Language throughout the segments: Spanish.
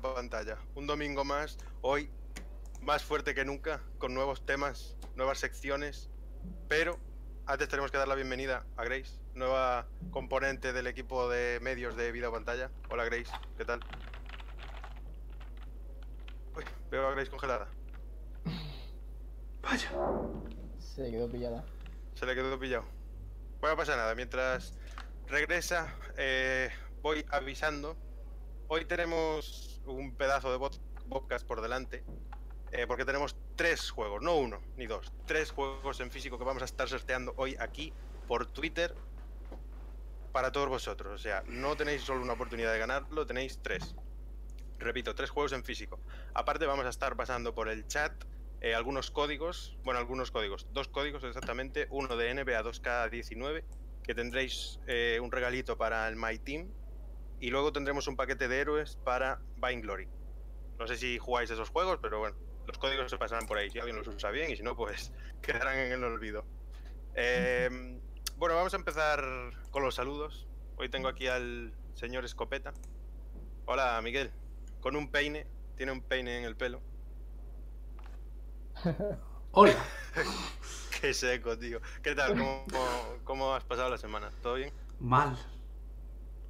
Pantalla. Un domingo más, hoy más fuerte que nunca, con nuevos temas, nuevas secciones, pero antes tenemos que dar la bienvenida a Grace, nueva componente del equipo de medios de Video Pantalla. Hola Grace, ¿qué tal? Uy, veo a Grace congelada. Vaya. Se quedó pillada. Se le quedó pillado. Bueno, no pasa nada. Mientras regresa, eh, voy avisando. Hoy tenemos un pedazo de podcast por delante. eh, porque tenemos tres juegos, no uno ni dos. Tres juegos en físico que vamos a estar sorteando hoy aquí por Twitter para todos vosotros. O sea, no tenéis solo una oportunidad de ganarlo, tenéis tres. Repito, tres juegos en físico. Aparte, vamos a estar pasando por el chat eh, algunos códigos, bueno, algunos códigos, dos códigos exactamente, uno de NBA 2K19, que tendréis eh, un regalito para el My Team, y luego tendremos un paquete de héroes para Vainglory. No sé si jugáis esos juegos, pero bueno, los códigos se pasarán por ahí, si alguien los usa bien, y si no, pues quedarán en el olvido. Eh, bueno, vamos a empezar con los saludos. Hoy tengo aquí al señor Escopeta. Hola, Miguel. Con un peine, tiene un peine en el pelo. Hola. Qué seco, tío. ¿Qué tal? ¿Cómo, cómo- cómo has pasado la semana? ¿Todo bien? Mal.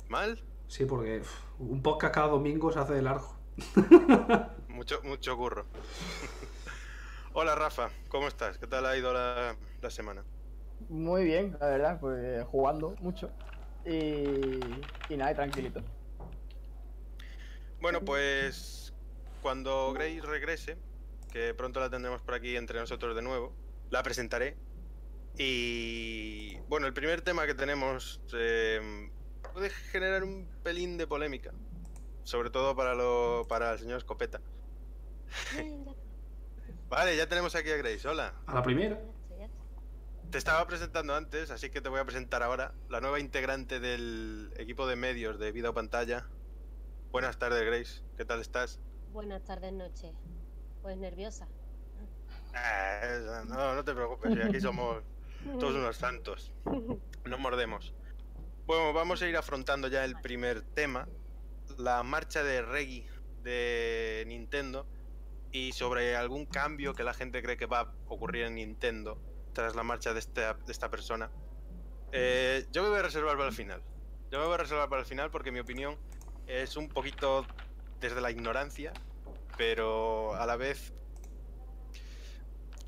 ¿Mal? Sí, porque uf, un podcast cada domingo se hace de largo. Mucho, mucho curro. Hola, Rafa. ¿Cómo estás? ¿Qué tal ha ido la, la semana? Muy bien, la verdad, pues jugando mucho. Y, y nada, y tranquilito. Bueno, pues cuando Grace regrese, que pronto la tendremos por aquí entre nosotros de nuevo, la presentaré. Y bueno, el primer tema que tenemos eh, puede generar un pelín de polémica, sobre todo para, lo, para el señor Escopeta. Vale, ya tenemos aquí a Grace. Hola. A la primera. Te estaba presentando antes, así que te voy a presentar ahora la nueva integrante del equipo de medios de Vida o Pantalla. Buenas tardes, Grace. ¿Qué tal estás? Buenas tardes, noche. Pues nerviosa. Esa- no, no te preocupes, sí, aquí somos todos unos santos. No mordemos. Bueno, vamos a ir afrontando ya el primer tema, la marcha de Reggie de Nintendo y sobre algún cambio que la gente cree que va a ocurrir en Nintendo tras la marcha de esta, de esta persona. Eh, yo me voy a reservar para el final. Yo me voy a reservar para el final porque mi opinión es un poquito desde la ignorancia, pero a la vez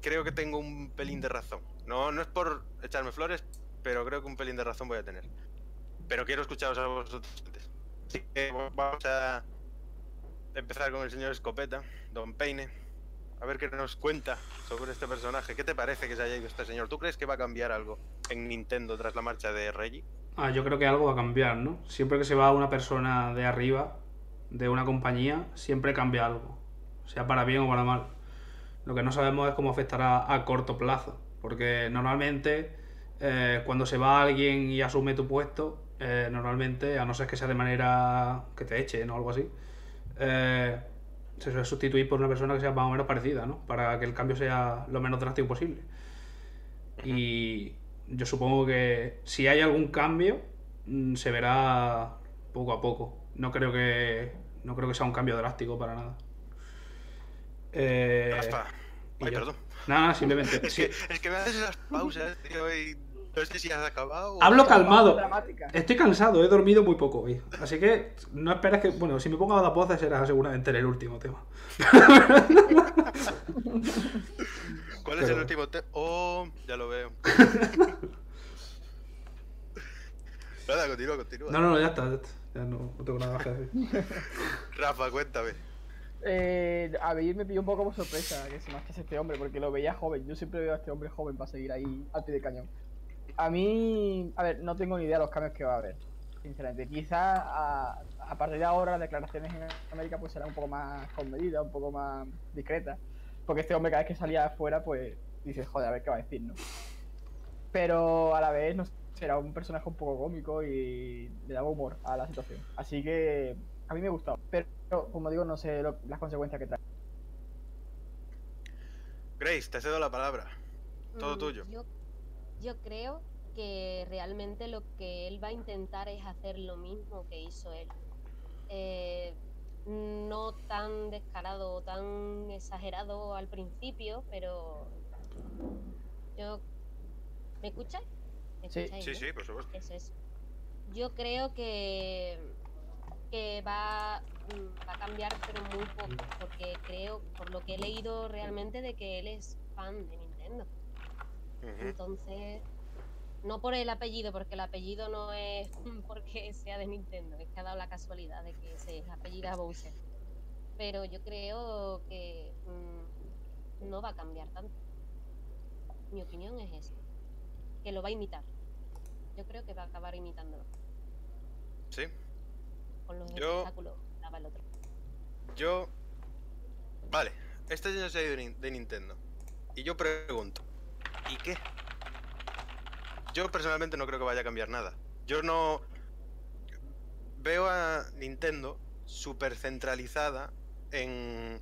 creo que tengo un pelín de razón. No, no es por echarme flores, pero creo que un pelín de razón voy a tener. Pero quiero escucharos a vosotros antes. Así que va- vamos a empezar con el señor Escopeta, Don Peine. A ver qué nos cuenta sobre este personaje. ¿Qué te parece que se haya ido este señor? ¿Tú crees que va a cambiar algo en Nintendo tras la marcha de Reggie? Ah, yo creo que algo va a cambiar, ¿no? Siempre que se va una persona de arriba, de una compañía, siempre cambia algo. Sea para bien o para mal. Lo que no sabemos es cómo afectará a corto plazo. Porque normalmente, eh, cuando se va alguien y asume tu puesto, eh, normalmente, a no ser que sea de manera que te echen o algo así, eh, se suele sustituir por una persona que sea más o menos parecida, ¿no? Para que el cambio sea lo menos drástico posible. Y yo supongo que si hay algún cambio, mm, se verá poco a poco. No creo que no creo que sea un cambio drástico para nada. Eh, Ay, perdón. Nada, simplemente. Es sí. que, es que me haces esas pausas, tío, y no sé si has acabado. o- Hablo calmado. Estoy cansado, he dormido muy poco hoy. Así que no esperes que. Bueno, si me pongo a dar voces será seguramente en el último tema. ¿Cuál es el último tema? Oh, ya lo veo. Nada, continúa, continúa. No, no, no, ya está. Ya, está. Ya no, no tengo nada más que decir. Rafa, cuéntame. Eh, a mí me pilló un poco como sorpresa que se marchase este hombre, porque lo veía joven. Yo siempre veo a este hombre joven para seguir ahí al pie de cañón. A mí, a ver, no tengo ni idea de los cambios que va a haber, sinceramente. Quizás a, a partir de ahora las declaraciones en América pues serán un poco más conmedidas, un poco más discretas. Porque este hombre cada vez que salía afuera, pues dices, joder, a ver qué va a decir, ¿no? Pero a la vez, no sé, era un personaje un poco cómico y le daba humor a la situación. Así que a mí me gustaba. Pero, como digo, no sé lo- las consecuencias que trae. Grace, te cedo la palabra. Todo Mm, tuyo. Yo, yo creo que realmente lo que él va a intentar es hacer lo mismo que hizo él. Eh, no tan descarado o tan exagerado al principio, pero yo... ¿Me escucháis? ¿Me Sí. escucháis, Sí, no? sí, por supuesto. Es eso. Yo creo que, que va, mm, va a cambiar, pero muy poco, porque creo, por lo que he leído realmente, de que él es fan de Nintendo. Entonces, no por el apellido, porque el apellido no es porque sea de Nintendo, es que ha dado la casualidad de que se apellida Bowser. Pero yo creo que mm, no va a cambiar tanto. Mi opinión es esa, que lo va a imitar. Yo creo que va a acabar imitándolo Sí. con los Yo- espectáculos daba el otro. Yo. Vale, este señor se ha ido de Nin- de Nintendo. Y yo pregunto, ¿y qué? Yo personalmente no creo que vaya a cambiar nada. Yo no. Veo a Nintendo súper centralizada en.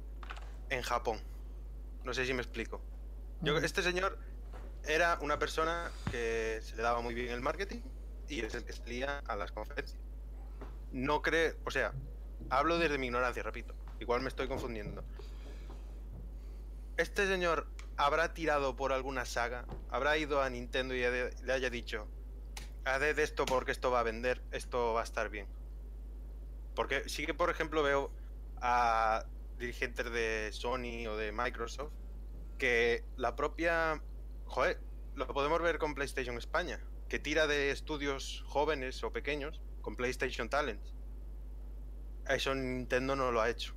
en Japón. No sé si me explico. Yo, este señor era una persona que se le daba muy bien el marketing y es el que salía a las conferencias. No cree, o sea, hablo desde mi ignorancia, repito. Igual me estoy confundiendo. Este señor habrá tirado por alguna saga, habrá ido a Nintendo y le haya dicho, haz esto porque esto va a vender, esto va a estar bien. Porque sí que, por ejemplo, veo a dirigentes de Sony o de Microsoft que la propia... Joder, lo podemos ver con PlayStation España, que tira de estudios jóvenes o pequeños con PlayStation Talent. Eso Nintendo no lo ha hecho.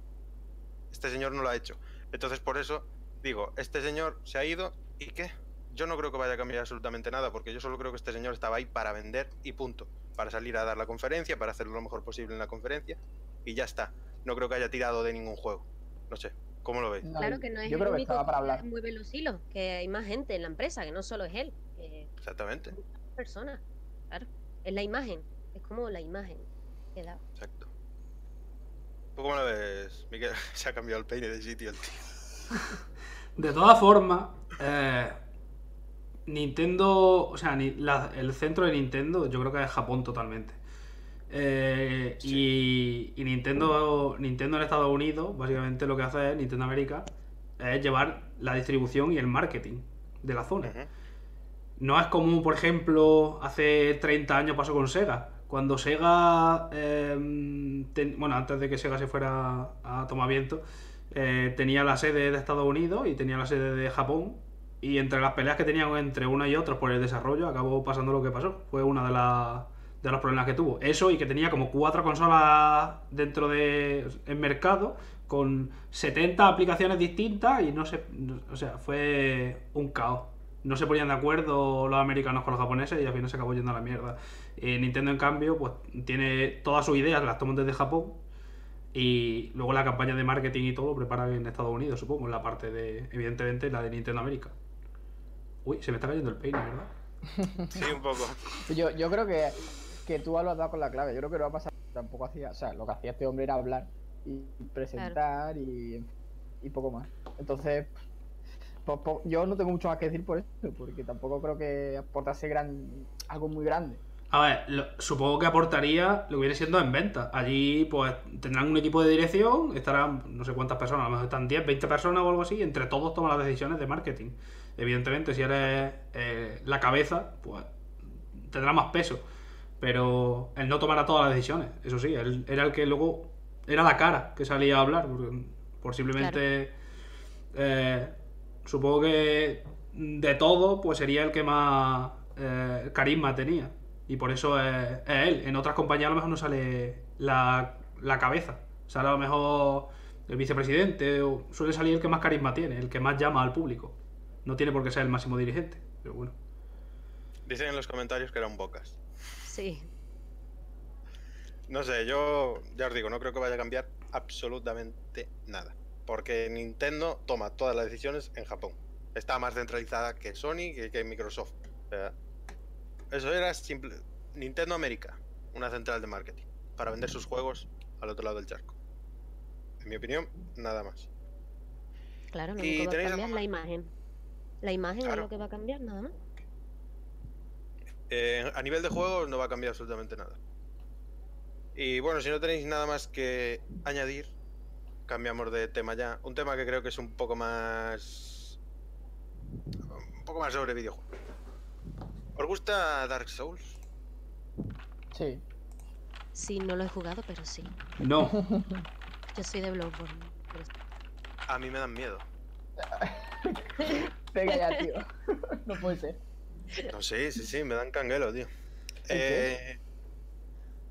Este señor no lo ha hecho. Entonces, por eso digo, este señor se ha ido y qué. Yo no creo que vaya a cambiar absolutamente nada, porque yo solo creo que este señor estaba ahí para vender y punto. Para salir a dar la conferencia, para hacerlo lo mejor posible en la conferencia y ya está. No creo que haya tirado de ningún juego. No sé, ¿cómo lo veis? No, Claro que no es yo el creo que único estaba para que hablar. mueve los hilos, que hay más gente en la empresa, que no solo es él, que Exactamente, personas. Claro, es la imagen, es como la imagen que da. exacto. ¿Tú cómo lo ves, Miguel? Se ha cambiado el peine de sitio el tío. De todas formas, eh, Nintendo, o sea, ni- la- el centro de Nintendo yo creo que es Japón totalmente. Eh, y, y Nintendo, Nintendo en Estados Unidos, básicamente lo que hace es, Nintendo América, es llevar la distribución y el marketing de la zona. No es como, por ejemplo, hace 30 años pasó con Sega. Cuando Sega, eh, ten- bueno, antes de que Sega se fuera a tomar viento, eh, tenía la sede de Estados Unidos y tenía la sede de Japón. Y entre las peleas que tenían entre una y otra por el desarrollo, acabó pasando lo que pasó. Fue una de, las de los problemas que tuvo. Eso y que tenía como cuatro consolas dentro de mercado con 70 aplicaciones distintas y no no- o sea, fue un caos. No se ponían de acuerdo los americanos con los japoneses y al final se acabó yendo a la mierda. Eh, Nintendo, en cambio, pues tiene todas sus ideas, las toman desde Japón y luego la campaña de marketing y todo lo preparan en Estados Unidos, supongo, en la parte de, evidentemente, la de Nintendo América. Uy, se me está cayendo el peine, ¿verdad? Sí, un poco. Yo, yo creo que, que tú lo has dado con la clave. Yo creo que no va a pasar. Tampoco hacía. O sea, lo que hacía este hombre era hablar y presentar y, y poco más. Entonces, pues, pues, yo no tengo mucho más que decir por eso, porque tampoco creo que aportase gran, algo muy grande. A ver, supongo que aportaría lo que viene siendo en venta. Allí, pues, tendrán un equipo de dirección, estarán no sé cuántas personas, a lo mejor están 10, 20 personas o algo así, y entre todos toman las decisiones de marketing. Evidentemente, si eres eh, la cabeza, pues tendrá más peso. Pero él no tomará todas las decisiones, eso sí, él era el que luego era la cara que salía a hablar, por, por simplemente. eh, supongo que de todo, pues sería el que más eh, carisma tenía. Y por eso es, es él. En otras compañías a lo mejor no sale la, la cabeza. Sale a lo mejor el vicepresidente. O suele salir el que más carisma tiene, el que más llama al público. No tiene por qué ser el máximo dirigente. Pero bueno. Dicen en los comentarios que eran bocas. Sí, No sé, yo ya os digo, no creo que vaya a cambiar absolutamente nada. Porque Nintendo toma todas las decisiones en Japón. Está más centralizada que Sony, que, que Microsoft. O sea, eso era simple. Nintendo América, una central de marketing, para vender sus juegos al otro lado del charco. En mi opinión, nada más. claro, lo ¿Y único que va a cambiar la imagen. La imagen Claro. es lo que va a cambiar, nada más. Eh, a nivel de juegos no va a cambiar absolutamente nada. Y bueno, si no tenéis nada más que añadir, cambiamos de tema ya. Un tema que creo que es un poco más. Un poco más sobre videojuegos. ¿Os gusta Dark Souls? Sí. Sí, no lo he jugado, pero sí. No, Yo soy de Bloodborne. pero sí. A mí me dan miedo. Venga ya, tío. no puede ser. No sé, sí, sí, me dan canguelo, tío. qué? Eh,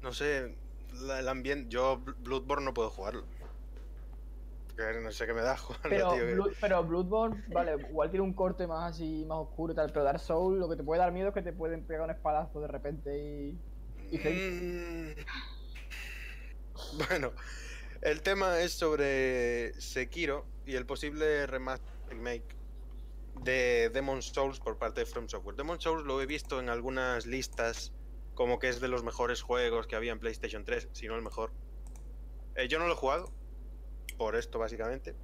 no sé, la- el ambiente. Yo Bl- Bloodborne no puedo jugarlo. Porque no sé qué me da jugarlo, Pero, tío. Blood- pero Bloodborne, vale, igual tiene un corte más así, más oscuro y tal. Pero Dark Souls lo que te puede dar miedo es que te pueden pegar un espadazo de repente y. y Mm. Bueno, el tema es sobre Sekiro y el posible remaster remake de Demon Souls por parte de From Software. Demon Souls lo he visto en algunas listas como que es de los mejores juegos que había en PlayStation 3, si no el mejor. Eh, yo no lo he jugado, por esto básicamente.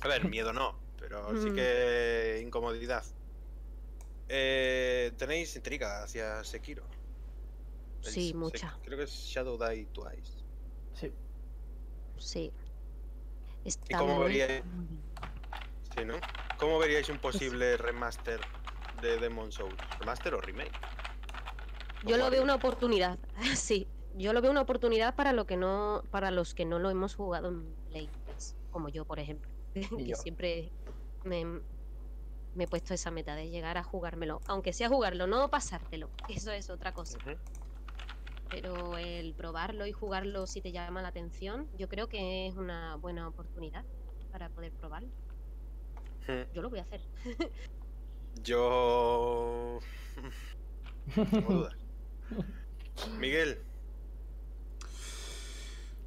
A ver, miedo no, pero sí Mm. que incomodidad. Eh, ¿Tenéis intriga hacia Sekiro? Sí, Se- mucha. Creo que es Shadow Die Twice. Sí. Sí. Está cómo muy, veríais? Sí, ¿no? ¿Cómo veríais un posible remaster de Demon Souls? ¿Remaster o remake? Yo lo veo una oportunidad. Sí, yo lo veo una oportunidad para lo que no, para los que no lo hemos jugado en Play 3, como yo, por ejemplo. que yo. siempre me, me he puesto esa meta de llegar a jugármelo. Aunque sea jugarlo, no pasártelo. Eso es otra cosa. Pero el probarlo y jugarlo si te llama la atención, yo creo que es una buena oportunidad para poder probarlo. Hmm. Yo lo voy a hacer. Yo. Tengo dudas. Miguel.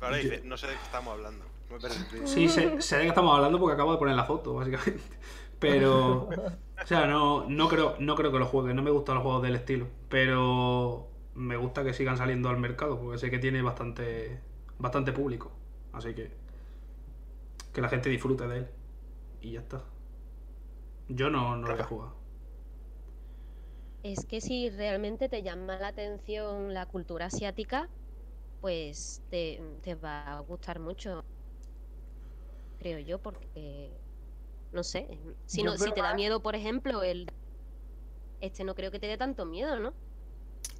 Ahora Yo- dice, no sé de qué estamos hablando. Me sí, sé, sé de qué estamos hablando porque acabo de poner la foto, básicamente. Pero, o sea, no, no, creo, no creo que lo juegue, no me gustan los juegos del estilo. Pero me gusta que sigan saliendo al mercado porque sé que tiene bastante, bastante público. Así que que la gente disfrute de él. Y ya está. Yo no, no lo voy a jugar. Es que si realmente te llama la atención la cultura asiática, pues te, te va a gustar mucho. Creo yo, porque no sé. Si, no, si te da miedo, por ejemplo, el este no creo que te dé tanto miedo, ¿no?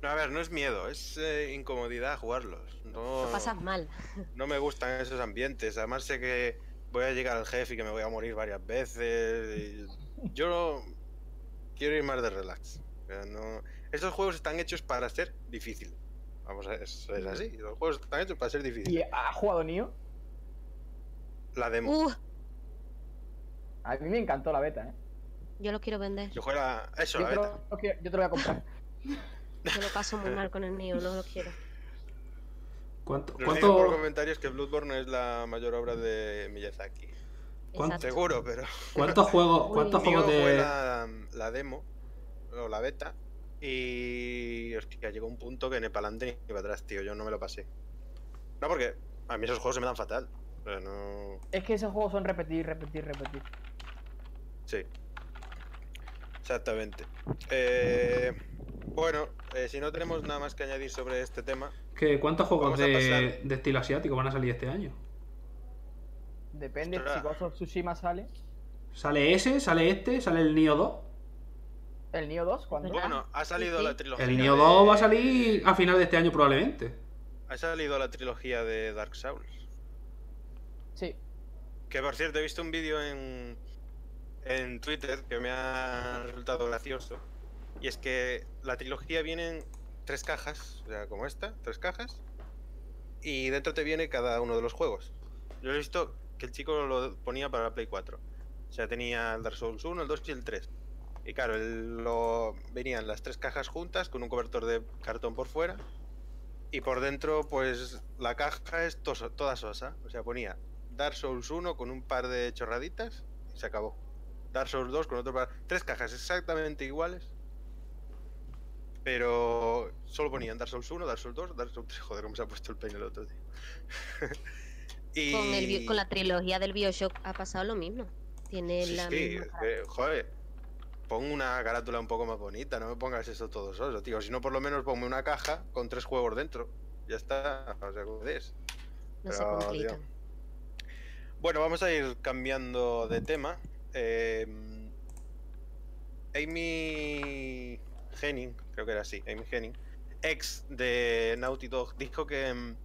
No, a ver, no es miedo, es eh, incomodidad jugarlos. No, Lo pasas mal. no me gustan esos ambientes. Además sé que voy a llegar al jefe y que me voy a morir varias veces. y Yo quiero ir más de relax. No... Estos juegos están hechos para ser difícil. Vamos a ver, es, es así. Los juegos están hechos para ser ¿Y difíciles. ha jugado Nio? La demo. Uh, A mí me encantó la beta, ¿eh? yo lo quiero vender. Yo juego la... Eso, Yo la te, beta. lo, yo te lo voy a comprar. Yo lo paso muy mal con el mío, no lo quiero. ¿Cuánto, dicen por cuánto, comentarios que Bloodborne es la mayor obra de Miyazaki. ¿Cuánto? Seguro, pero... cuántos juegos, cuántos juegos fue de. la, la demo, o la beta, y hostia, llegó un punto que ni para adelante ni para atrás, tío. Yo no me lo pasé. No, porque a mí esos juegos se me dan fatal. O sea, no. Es que esos juegos son repetir, repetir, repetir. Sí. Exactamente. Eh, bueno, eh, si no tenemos nada más que añadir sobre este tema, ¿Qué- ¿Cuántos juegos de, pasar. de estilo asiático van a salir este año? Depende, Ostras. si Ghost of Tsushima sale. ¿Sale ese? ¿Sale este? ¿Sale el Nio 2? ¿El Nio 2? ¿Cuándo? ¿Verdad? bueno, ha salido sí. la trilogía. El Nio de- 2 va a salir a final de este año probablemente. Ha salido la trilogía de Dark Souls. Sí. Que por cierto, he visto un vídeo en, en Twitter que me ha resultado gracioso. Y es que la trilogía viene en tres cajas, o sea, como esta, tres cajas. Y dentro te viene cada uno de los juegos. Yo he visto que el chico lo ponía para la Play 4. O sea, tenía el Dark Souls 1, el 2 y el 3. Y claro, lo... venían las tres cajas juntas con un cobertor de cartón por fuera. Y por dentro, pues la caja es toda sosa. O sea, ponía Dark Souls 1 con un par de chorraditas y se acabó. Dark Souls 2 con otro par. Tres cajas exactamente iguales. Pero solo ponían Dark Souls 1, Dark Souls 2, Dark Souls 3. Joder, cómo se ha puesto el peine el otro, tío. y... Con, el, con la trilogía del Bioshock ha pasado lo mismo. Tiene Sí, la sí, misma joder. Pon una carátula un poco más bonita, no me pongas eso todo soso, tío. Si no, por lo menos ponme una caja con tres juegos dentro. Ya está, o sea, es. No se complica. tío. Bueno, vamos a ir cambiando de tema. Eh, Amy Henning, creo que era así, Amy Henning, ex de Naughty Dog, dijo que mm,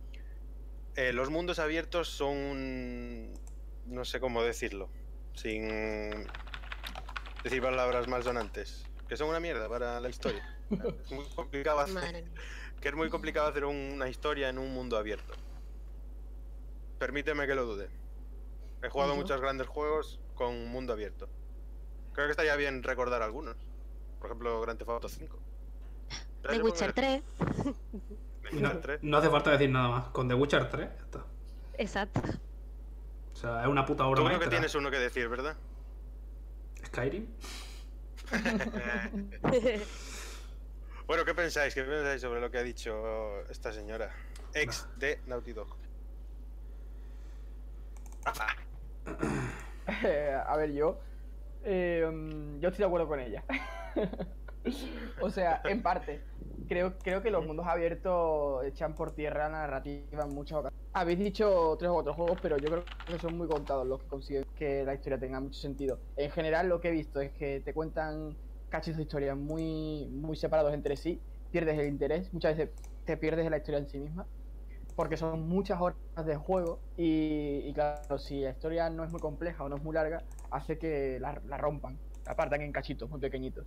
eh, los mundos abiertos son, no sé cómo decirlo, sin decir palabras malsonantes, que son una mierda para la historia. Es muy complicado hacer- que es muy complicado hacer una historia en un mundo abierto. Permíteme que lo dude. He jugado muchos grandes juegos con un mundo abierto. Creo que estaría bien recordar algunos. Por ejemplo, Grand Theft Auto 5. The Witcher 3. The No, Witcher 3. no hace falta decir nada más. Con The Witcher 3, ya está. Exacto. O sea, es una puta obra Tú creo que tienes uno que decir, ¿verdad? Skyrim. bueno, ¿qué pensáis? ¿Qué pensáis sobre lo que ha dicho esta señora? Ex de Naughty Dog. Eh, a ver, yo. eh, mm, yo estoy de acuerdo con ella. o sea, en parte. Creo, creo que los mundos abiertos echan por tierra la narrativa en muchas ocasiones. Habéis dicho tres o cuatro juegos, pero yo creo que son muy contados los que consiguen que la historia tenga mucho sentido. En general, lo que he visto es que te cuentan cachitos de historia muy, muy separados entre sí, pierdes el interés, muchas veces te pierdes en la historia en sí misma porque son muchas horas de juego y, y claro, si la historia no es muy compleja o no es muy larga, hace que la, rompan, la partan en cachitos muy pequeñitos.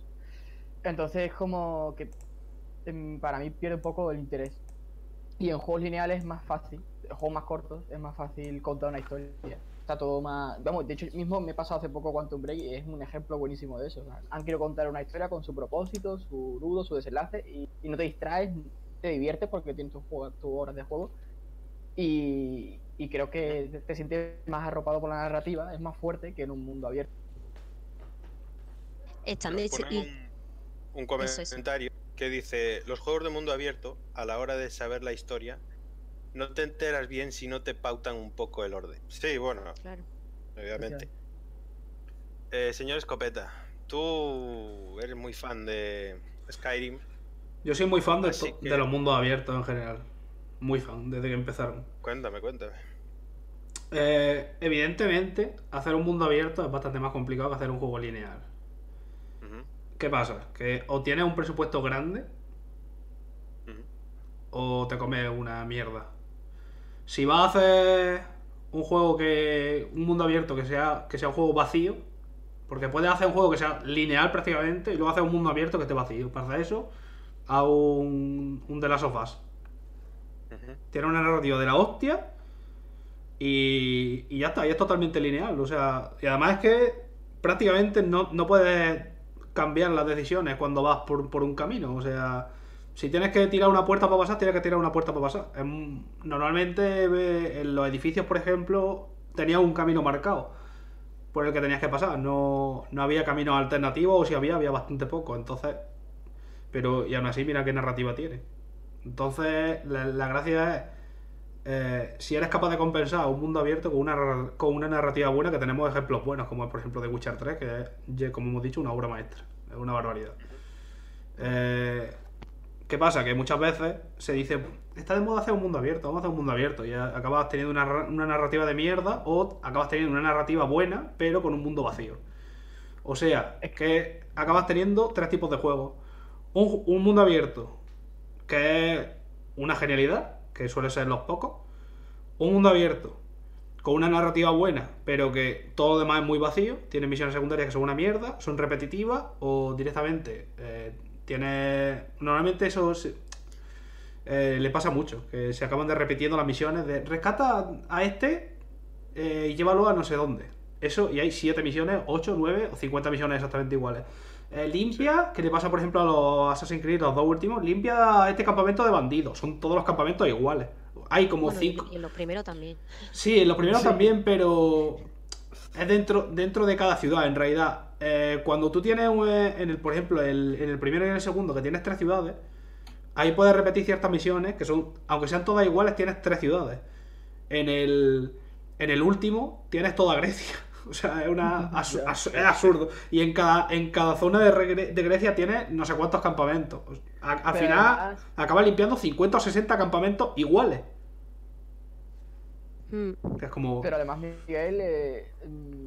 Entonces es como que em, para mí pierde un poco el interés. Y en juegos lineales es más fácil, juegos más cortos es más fácil contar una historia. Está todo más... Vamos, de hecho mismo me he pasado hace poco Quantum Break y es un ejemplo buenísimo de eso. Han querido contar una historia con su propósito, su nudo, su desenlace y no te distraes, te diviertes porque tienes tus horas de juego y, y creo que te- te sientes más arropado por la narrativa, es más fuerte que en un mundo abierto. Están de un, un es. comentario que dice: Los juegos de mundo abierto, a la hora de saber la historia, no te enteras bien si no te pautan un poco el orden. Sí, bueno, Claro. obviamente. Eh, señor Escopeta, tú eres muy fan de Skyrim. Yo soy muy fan de, que- de los mundos abiertos en general. Muy fan, desde que empezaron. Cuéntame, cuéntame. Eh, evidentemente, hacer un mundo abierto es bastante más complicado que hacer un juego lineal. ¿Qué pasa? Que o tienes un presupuesto grande o te comes una mierda. Si vas a hacer un juego que. un mundo abierto que sea, que sea un juego vacío, porque puedes hacer un juego que sea lineal prácticamente y luego hacer un mundo abierto que esté vacío. Para hacer eso, a un, un of Us. Ujú. Tiene una narrativa de la hostia y, y ya está, y es totalmente lineal. O sea, y además es que prácticamente no, no puedes cambiar las decisiones cuando vas por, por un camino. O sea, si tienes que tirar una puerta para pasar, tienes que tirar una puerta para pasar. Normalmente en los edificios, por ejemplo, tenías un camino marcado por el que tenías que pasar. No, no había caminos alternativos, o si había, había bastante poco. Entonces, pero y aún así, mira qué narrativa tiene. Entonces, la, la gracia es eh, si eres capaz de compensar un mundo abierto con una, con una narrativa buena, que tenemos ejemplos buenos, como por ejemplo The Witcher 3, que es, como hemos dicho, una obra maestra. Es una barbaridad. Eh, ¿Qué pasa? Que muchas veces se dice, está de moda hacer un mundo abierto, vamos a hacer un mundo abierto, y acabas teniendo una, una narrativa de mierda o acabas teniendo una narrativa buena, pero con un mundo vacío. O sea, es que acabas teniendo tres tipos de juegos. Un, un mundo abierto, que es una genialidad, que suele ser los pocos. Un mundo abierto, con una narrativa buena, pero que todo lo demás es muy vacío. Tiene misiones secundarias que son una mierda, son repetitivas, o directamente eh, tiene. Normalmente eso eh, le pasa mucho, que se acaban de repitiendo las misiones de rescata a este eh, y llévalo a no sé dónde. Eso, y hay 7 misiones, 8, 9 o 50 misiones exactamente iguales. Eh, limpia, que le pasa por ejemplo a los Assassin's Creed, los dos últimos, limpia este campamento de bandidos. Son todos los campamentos iguales. Hay como Bueno, y, 5. y en los primeros también. Sí, en los primeros Sí. también, pero es dentro, dentro de cada ciudad, en realidad. Eh, cuando tú tienes, un, eh, en el, por ejemplo, el- en el primero y en el segundo, que tienes tres ciudades, ahí puedes repetir ciertas misiones, que son, aunque sean todas iguales, tienes tres ciudades. En el, en el último, tienes toda Grecia. O sea, es, una, es absurdo. Y en cada, en cada zona de, Grecia tiene no sé cuántos campamentos. A- al Pero final además- acaba limpiando 50 o 60 campamentos iguales. Mm. Que es como. Pero además, Miguel, eh, mm,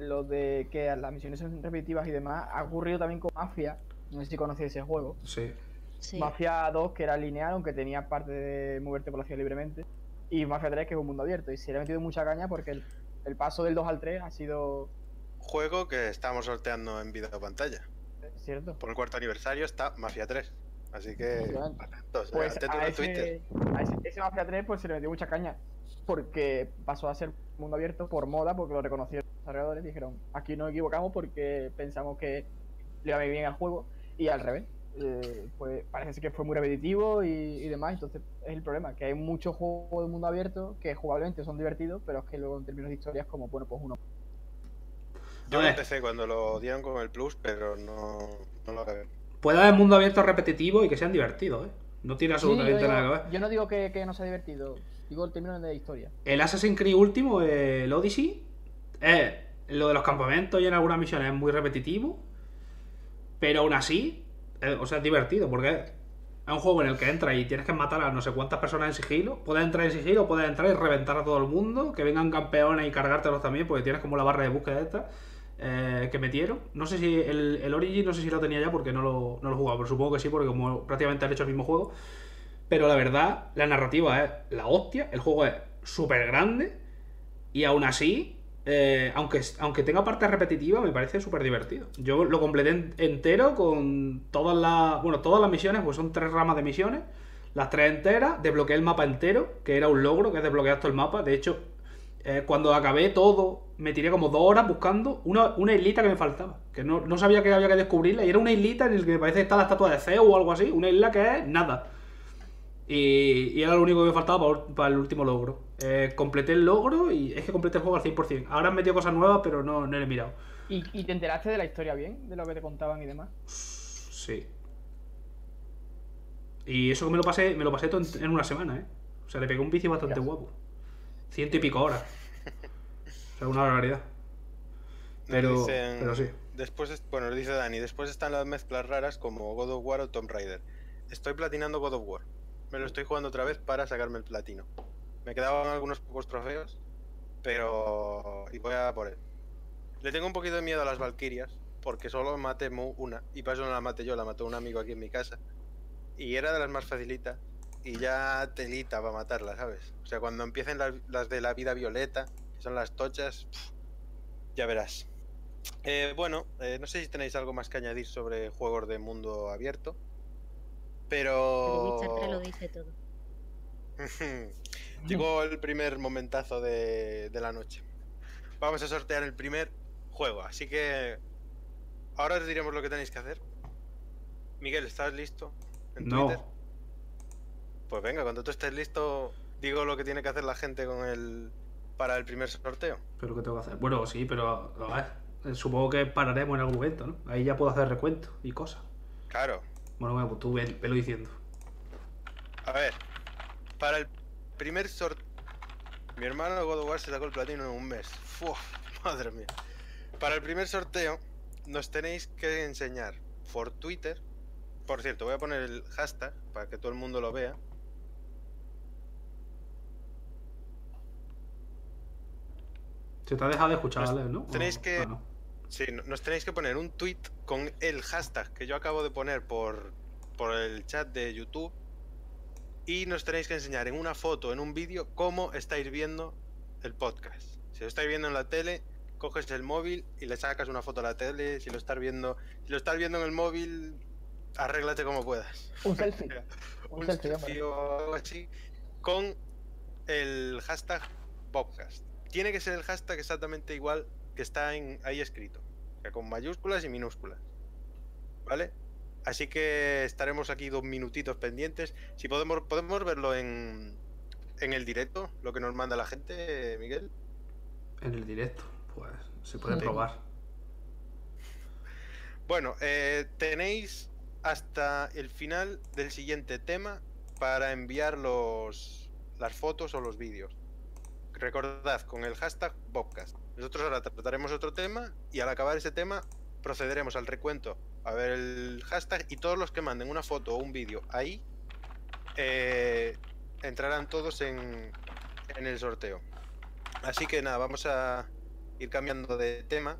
lo de que las misiones son repetitivas y demás, ha ocurrido también con Mafia. No sé si conocéis ese juego. Sí. Sí. Mafia 2, que era lineal, aunque tenía parte de moverte por la ciudad libremente. Y Mafia 3, que es un mundo abierto. Y se le ha metido mucha caña porque el, el paso del 2 al 3 ha sido. Juego que estamos sorteando en video pantalla. ¿Cierto? Por el cuarto aniversario está Mafia 3. Así que atentos, eh, Pues atentos a en Twitter. ese, a ese, ese Mafia 3 pues se le metió mucha caña. Porque pasó a ser mundo abierto por moda, porque lo reconocieron los desarrolladores. Dijeron, aquí nos equivocamos porque pensamos que le iba a ir bien al juego. Y al revés. Eh, pues parece ser que fue muy repetitivo y, y demás. Entonces es el problema, que hay muchos juegos de mundo abierto que jugablemente son divertidos, pero es que luego en términos de historias como, bueno, pues uno. Yo A lo empecé cuando lo dieron con el Plus, pero no, no lo acabé. Puede haber mundo abierto repetitivo y que sean divertidos, ¿eh? No tiene Sí, yo, absolutamente nada que ver. yo no digo que, que no sea divertido, digo el término de historia. El Assassin's Creed último, el Odyssey, lo de los campamentos y en algunas misiones es muy repetitivo, pero aún así, eh, o sea, es divertido, porque es un juego en el que entras y tienes que matar a no sé cuántas personas en sigilo. Puedes entrar en sigilo, puedes entrar y reventar a todo el mundo, que vengan campeones y cargártelos también, porque tienes como la barra de búsqueda esta. eh, que metieron. No sé si el, el Origin, no sé si lo tenía ya porque no lo, no lo he jugado, pero supongo que sí, porque como prácticamente han hecho el mismo juego. Pero la verdad, la narrativa es la hostia, el juego es súper grande y aún así, eh, aunque, aunque tenga partes repetitivas, me parece súper divertido. Yo lo completé en- entero con todas las, bueno, todas las misiones, pues son tres ramas de misiones, las tres enteras, desbloqueé el mapa entero, que era un logro, que es desbloquear todo el mapa. De hecho, eh, cuando acabé todo, me tiré como dos horas buscando una, una islita que me faltaba. Que no, no sabía que había que descubrirla. Y era una islita en la que me parece que está la estatua de Zeus o algo así. Una isla que es nada. Y, era lo único que me faltaba para el último logro. Eh, completé el logro y es que completé el juego al 100%. Ahora han metido cosas nuevas, pero no, no le he mirado. ¿Y, y te enteraste de la historia bien? De lo que te contaban y demás. Sí. Y eso que me lo pasé, me lo pasé todo en, en una semana, ¿eh? O sea, le pegué un vicio bastante guapo. Ciento y pico horas. O sea, una barbaridad. Pero, dicen- pero sí. Después, es- bueno, nos dice Dani, después están las mezclas raras como God of War o Tomb Raider. Estoy platinando God of War. Me lo estoy jugando otra vez para sacarme el platino. Me quedaban algunos pocos trofeos, pero... y voy a por él. Le tengo un poquito de miedo a las Valkyrias, porque solo maté una, y para eso no la maté yo, la mató un amigo aquí en mi casa. Y era de las más facilitas, y ya telita para matarla, ¿sabes? O sea, cuando empiecen las, las de la vida violeta, que son las tochas, ya verás. Eh, bueno, eh, no sé si tenéis algo más que añadir sobre juegos de mundo abierto. El Pero. Witcher 3 lo dice todo. Llegó el primer momentazo de, de la noche. Vamos a sortear el primer juego, así que. Ahora os diremos lo que tenéis que hacer. Miguel, ¿estás listo? En Twitter? No. Pues venga, cuando tú estés listo, digo lo que tiene que hacer la gente con el. para el primer sorteo. Pero ¿qué tengo que hacer? Bueno, sí, pero a ver, eh, supongo que pararemos en algún momento, ¿no? Ahí ya puedo hacer recuento y cosas. Claro. Bueno, bueno, pues tú ve- velo diciendo. A ver, para el primer sorteo. Mi hermano God of War se sacó el platino en un mes. Uf, madre mía. Para el primer sorteo, nos tenéis que enseñar por Twitter. Por cierto, voy a poner el hashtag para que todo el mundo lo vea. Se te ha dejado de escuchar. ¿no? tenéis que- ah, no. Sí, no- nos tenéis que poner un tweet con el hashtag que yo acabo de poner por, por el chat de YouTube. Y nos tenéis que enseñar en una foto, en un vídeo, cómo estáis viendo el podcast. Si lo estáis viendo en la tele, coges el móvil y le sacas una foto a la tele. Si lo estás viendo, si lo estás viendo en el móvil, arréglate como puedas. Un selfie. Un un selfie, o algo así con el hashtag podcast. Tiene que ser el hashtag exactamente igual que está en, ahí escrito, o sea, con mayúsculas y minúsculas. ¿Vale? Así que estaremos aquí dos minutitos pendientes. Si podemos, podemos verlo en, en el directo, lo que nos manda la gente, Miguel. En el directo, pues se puede Sí. probar. Bueno, eh, tenéis hasta el final del siguiente tema para enviar los, las fotos o los vídeos. Recordad con el hashtag Bobcast. Nosotros ahora trataremos otro tema y al acabar ese tema procederemos al recuento, a ver el hashtag y todos los que manden una foto o un vídeo ahí eh, entrarán todos en, en el sorteo. Así que nada, vamos a ir cambiando de tema.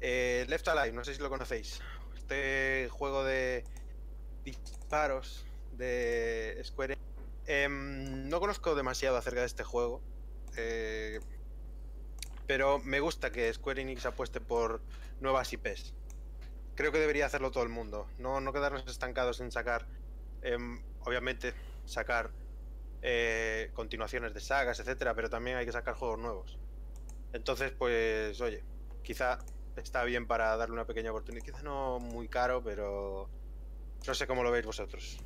Eh, Left Alive, no sé si lo conocéis. Este juego de disparos de Square. Em, no conozco demasiado acerca de este juego. eh, pero me gusta que Square Enix apueste por nuevas IPs. Creo que debería hacerlo todo el mundo. No, no quedarnos estancados en sacar. em, obviamente, sacar eh, continuaciones de sagas, etcétera, pero también hay que sacar juegos nuevos. Entonces, pues, oye, quizá está bien para darle una pequeña oportunidad. Quizá no muy caro, pero no sé cómo lo veis vosotros.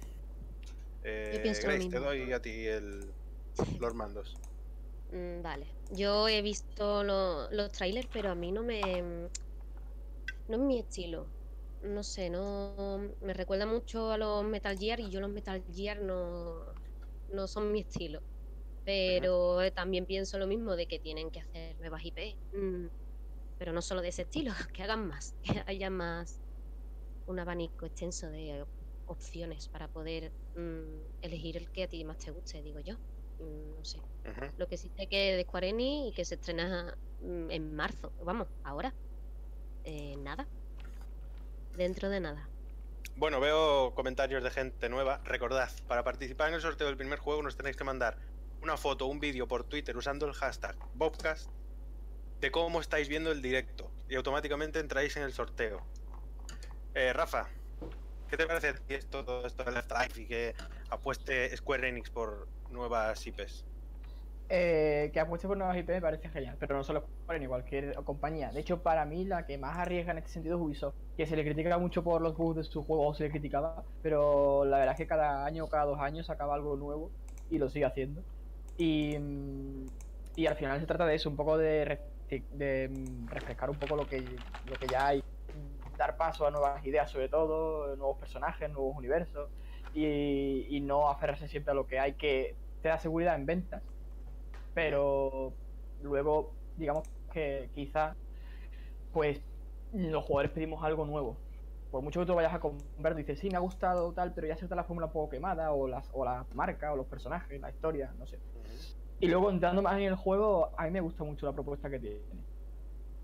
Eh, Grace, te doy a ti el, los mandos. Mm, Vale, yo he visto lo- los trailers, pero a mí no me... No es mi estilo. No sé, no... Me recuerda mucho a los Metal Gear y yo los Metal Gear no, no son mi estilo. Pero eh, también pienso lo mismo de que tienen que hacer nuevas IP. mm, Pero no solo de ese estilo, que hagan más, que haya más un abanico extenso de opciones para poder mm, elegir el que a ti más te guste, digo yo. Mm, No sé. Lo que sí sé que de Square Enix y que se estrena mm, en marzo. Vamos, ahora. Eh, nada. Dentro de nada. Bueno, veo comentarios de gente nueva. Recordad, para participar en el sorteo del primer juego nos tenéis que mandar una foto un vídeo por Twitter usando el hashtag Bobcast de cómo estáis viendo el directo y automáticamente entráis en el sorteo. Eh, Rafa, ¿qué te parece esto, todo esto de Left Life y que apueste Square Enix por nuevas IPs? Eh, que apueste por nuevas IP me parece genial, pero no solo Square ni cualquier compañía. De hecho, para mí la que más arriesga en este sentido es Ubisoft, que se le critica mucho por los bugs de su juego, o se le criticaba, pero la verdad es que cada año o cada dos años sacaba algo nuevo y lo sigue haciendo. Y, al final se trata de eso, un poco de, de, refrescar un poco lo que, que ya hay, dar paso a nuevas ideas sobre todo, nuevos personajes, nuevos universos, y, y no aferrarse siempre a lo que hay que te da seguridad en ventas pero luego digamos que quizá pues los jugadores pedimos algo nuevo. Por mucho que tú vayas a comprar dices sí me ha gustado tal pero ya se está la fórmula un poco quemada o las o la marca o los personajes la historia no sé y luego entrando más en el juego a mí me gusta mucho la propuesta que tiene.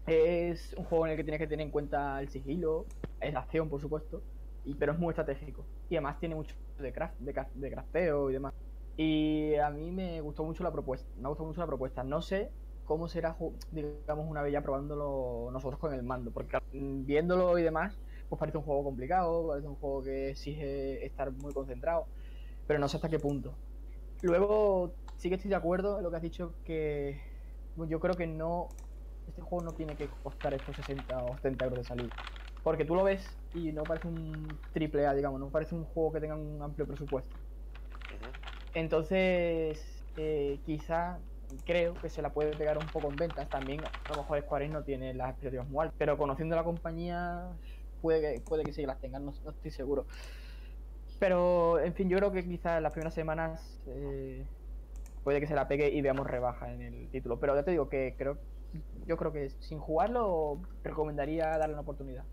Es un juego en el que tienes que tener en cuenta el sigilo es la acción por supuesto y, pero es muy estratégico. Y además tiene mucho de craft de, de crafteo y demás y a mí me gustó mucho la propuesta. Me gustó mucho la propuesta. No sé cómo será, digamos, una vez ya probándolo nosotros con el mando. Porque mm, viéndolo y demás, pues parece un juego complicado, parece un juego que exige estar muy concentrado. Pero no sé hasta qué punto. Luego, sí que estoy de acuerdo en lo que has dicho que yo creo que no. Este juego no tiene que costar estos 60 o 70 euros de salida. Porque tú lo ves y no parece un triple A, digamos, no parece un juego que tenga un amplio presupuesto. Entonces, eh, quizá creo que se la puede pegar un poco en ventas. También, a lo mejor Square no tiene las expectativas muy altas, pero conociendo la compañía, puede que, puede que sí las tengan, no, no estoy seguro. Pero, en fin, yo creo que quizá en las primeras semanas eh, puede que se la pegue y veamos rebaja en el título. Pero ya te digo que creo, yo creo que sin jugarlo recomendaría darle una oportunidad.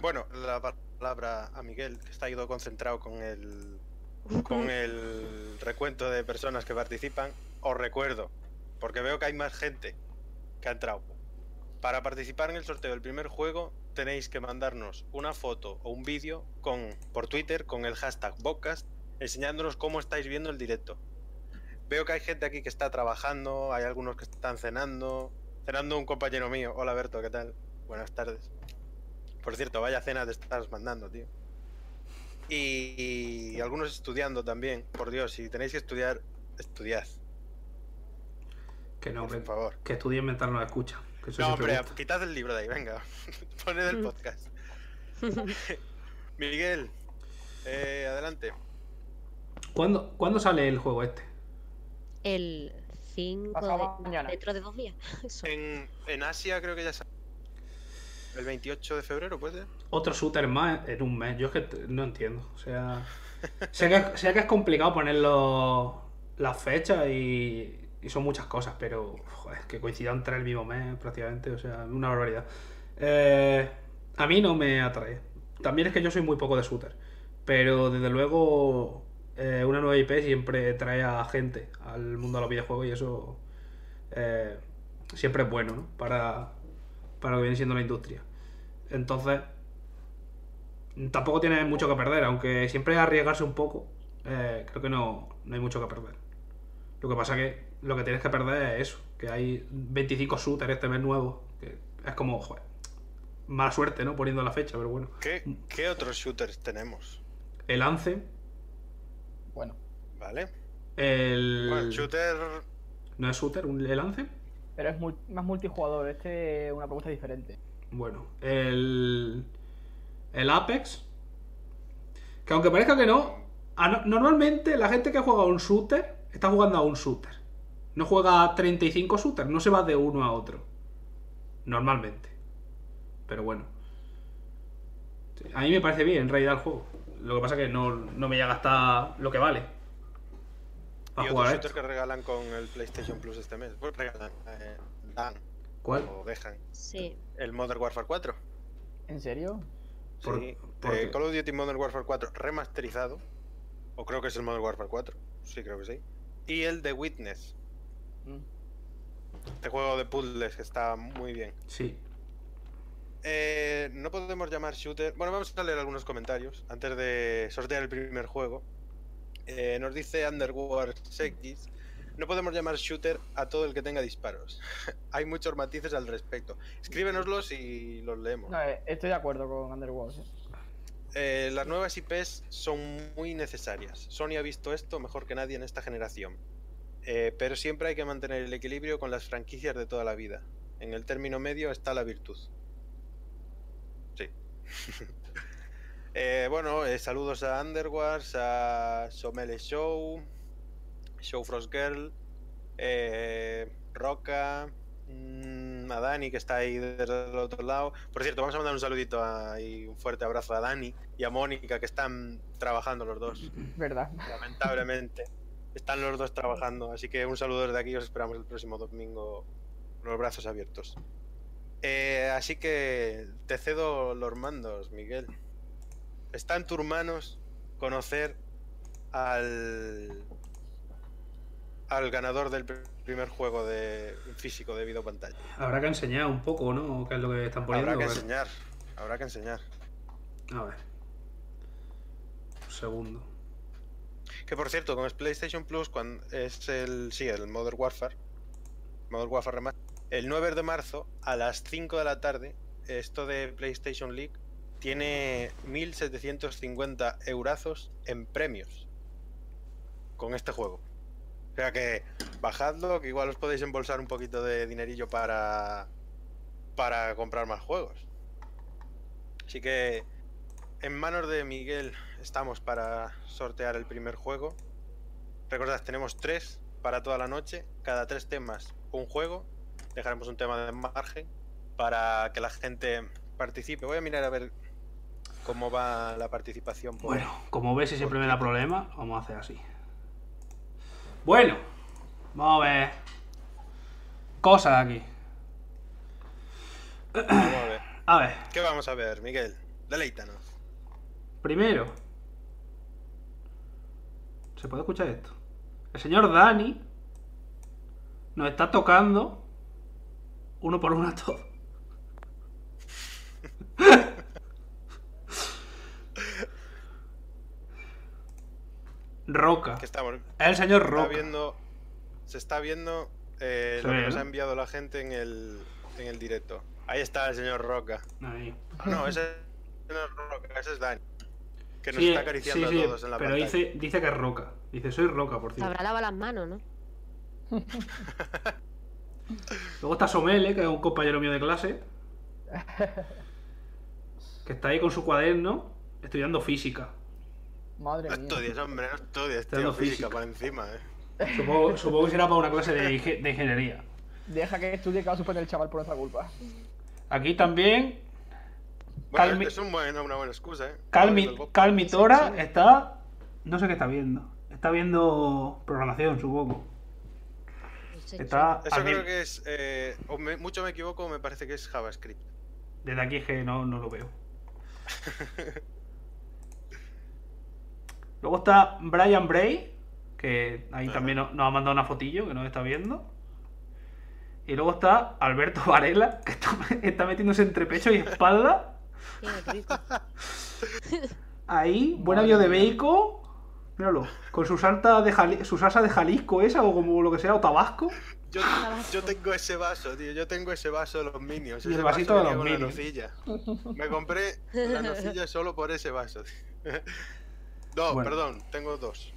Bueno, la palabra a Miguel, que está ido concentrado con el, con el recuento de personas que participan. Os recuerdo, porque veo que hay más gente que ha entrado. Para participar en el sorteo del primer juego tenéis que mandarnos una foto o un vídeo con por Twitter con el hashtag Podcast enseñándonos cómo estáis viendo el directo. Veo que hay gente aquí que está trabajando, hay algunos que están cenando, cenando un compañero mío. Hola Berto, ¿qué tal? Buenas tardes. Por cierto, vaya cena te estás mandando, tío. Y, y algunos estudiando también. Por Dios, si tenéis que estudiar, estudiad, Que no, por hombre, favor. que estudien mientras nos escucha. Que eso No, hombre, gusta. quitad el libro de ahí, venga. Poned el podcast. Miguel, eh, adelante. ¿Cuándo, ¿Cuándo sale el juego este? El 5 Pasado de, mañana. dentro de dos días. En, en Asia creo que ya sale. El 28 de febrero, ¿puede? Otro shooter más en un mes. Yo es que no entiendo. O sea, sé que, sé que es complicado poner las fechas y, Y son muchas cosas, pero joder, que coincidan tres el mismo mes prácticamente, o sea, una barbaridad. Eh, a mí no me atrae. También es que yo soy muy poco de shooter. Pero desde luego, eh, una nueva IP siempre trae a gente al mundo de los videojuegos y eso eh, siempre es bueno, ¿no? Para, para lo que viene siendo la industria. Entonces, tampoco tiene mucho que perder, aunque siempre arriesgarse un poco, eh, creo que no, no hay mucho que perder. Lo que pasa que lo que tienes que perder es eso, que hay 25 shooters este mes nuevo, que es como, joder, mala suerte, ¿no? Poniendo la fecha, pero bueno. ¿Qué, qué otros shooters tenemos? El Anthem, Bueno, ¿Vale? el... Bueno, shooter. ¿No es shooter un- el Anthem? pero es mul- más multijugador. Este es una propuesta diferente. Bueno, el... El Apex. Que aunque parezca que no, a no- normalmente la gente que juega a un shooter está jugando a un shooter. No juega a 35 shooters, no se va de uno a otro. Normalmente. Pero bueno. A mí me parece bien en realidad el juego. Lo que pasa es que no, no me llega hasta lo que vale. Y Para otros jugar a shooters esto. que regalan con el PlayStation Plus este mes. Pues regalan, eh, dan ¿Cuál? o dejan Sí. El Modern Warfare 4. ¿En serio? Por- sí, por eh? Call of Duty Modern Warfare 4 remasterizado. O creo que es el Modern Warfare 4. Sí, creo que sí. Y el de Witness. Mm. Este juego de puzzles que está muy bien. Sí. Eh, no podemos llamar shooter. Bueno, vamos a leer algunos comentarios antes de sortear el primer juego. Eh, nos dice Underworld Sekis. No podemos llamar shooter a todo el que tenga disparos. Hay muchos matices al respecto. Escríbenoslos y los leemos. No, eh, estoy de acuerdo con Underworld. ¿eh? Eh, las nuevas IPs son muy necesarias. Sony ha visto esto mejor que nadie en esta generación. Eh, pero siempre hay que mantener el equilibrio con las franquicias de toda la vida. En el término medio está la virtud. Sí. Bueno, saludos a Underwars, a Somele Show, Show Frost Girl, eh, Roca, mm, a Dani que está ahí desde el otro lado. Por cierto, vamos a mandar un saludito a- y un fuerte abrazo a Dani y a Mónica que están trabajando los dos. ¿Verdad? Lamentablemente están los dos trabajando, así que un saludo desde aquí. Os esperamos el próximo domingo con los brazos abiertos. Eh, así que te cedo los mandos, Miguel. Está en tus manos conocer al al ganador del pr- primer juego de físico de video pantalla. Habrá que enseñar un poco, ¿no? ¿Qué es lo que están poniendo? Habrá que enseñar, habrá que enseñar. A ver. Un segundo. Que por cierto, con PlayStation Plus, cuando es el. Sí, el Modern Warfare. Modern Warfare Remastered. El 9 de marzo, a las 5 de la tarde, esto de PlayStation League tiene 1750 eurazos en premios. Con este juego. O sea que bajadlo, que igual os podéis embolsar un poquito de dinerillo para. para comprar más juegos. Así que en manos de Miguel estamos para sortear el primer juego. Recordad, tenemos tres para toda la noche. Cada tres temas, un juego. Dejaremos un tema de margen para que la gente participe. Voy a mirar a ver cómo va la participación. por- Bueno, como ves, si siempre me da problema, vamos a hacer así. Bueno, vamos a ver. Cosas aquí. Vamos a ver. A ver, ¿Qué vamos a ver, Miguel? Deleítanos. primero. ¿Se puede escuchar esto? El señor Dani nos está tocando uno por uno a todos. Roca. Que estamos. El señor Está Roca. viendo, se está viendo eh, Se lo ve, que nos ¿no? ha enviado la gente en el, en el directo. Ahí está el señor Roca. Ahí. Ah, no, ese no es Roca, ese es Dani. Que nos Sí, está acariciando sí, sí, a todos en la pero pantalla. dice, dice que es Roca. Dice, soy Roca, por Se cierto. habrá lavado las manos, ¿no? Luego está Somele, que es un compañero mío de clase. Que está ahí con su cuaderno estudiando física. Madre No mía. estudies, hombre, no estudies, Está tío, física, física. por encima, eh. Supongo, supongo que será para una clase de, ingen- de ingeniería. Deja que estudie que va a suspender el chaval por nuestra culpa. Aquí también, Bueno, Calmi- es un buen- una buena excusa, eh. Calmi, Está viendo el Calmi Tora está. No sé qué está viendo. Está viendo programación, supongo. Está Eso creo que es. eh, o me- mucho me equivoco, o me parece que es JavaScript. Desde aquí es que no, no lo veo. Luego está Brian Bray, que ahí Ajá. también nos, ha mandado una fotillo que nos está viendo. Y luego está Alberto Varela, que está, está metiéndose entre pecho y espalda. Qué rico. Ahí, buen avión de bacon. Míralo, con su salsa de, Jali- su salsa de Jalisco esa, o como lo que sea, o Tabasco. Yo, tengo ese vaso, tío. Yo tengo ese vaso de los Minions. Y el vasito vaso de los Minions. Me compré la nocilla solo por ese vaso. tío. No, Bueno. perdón, tengo dos.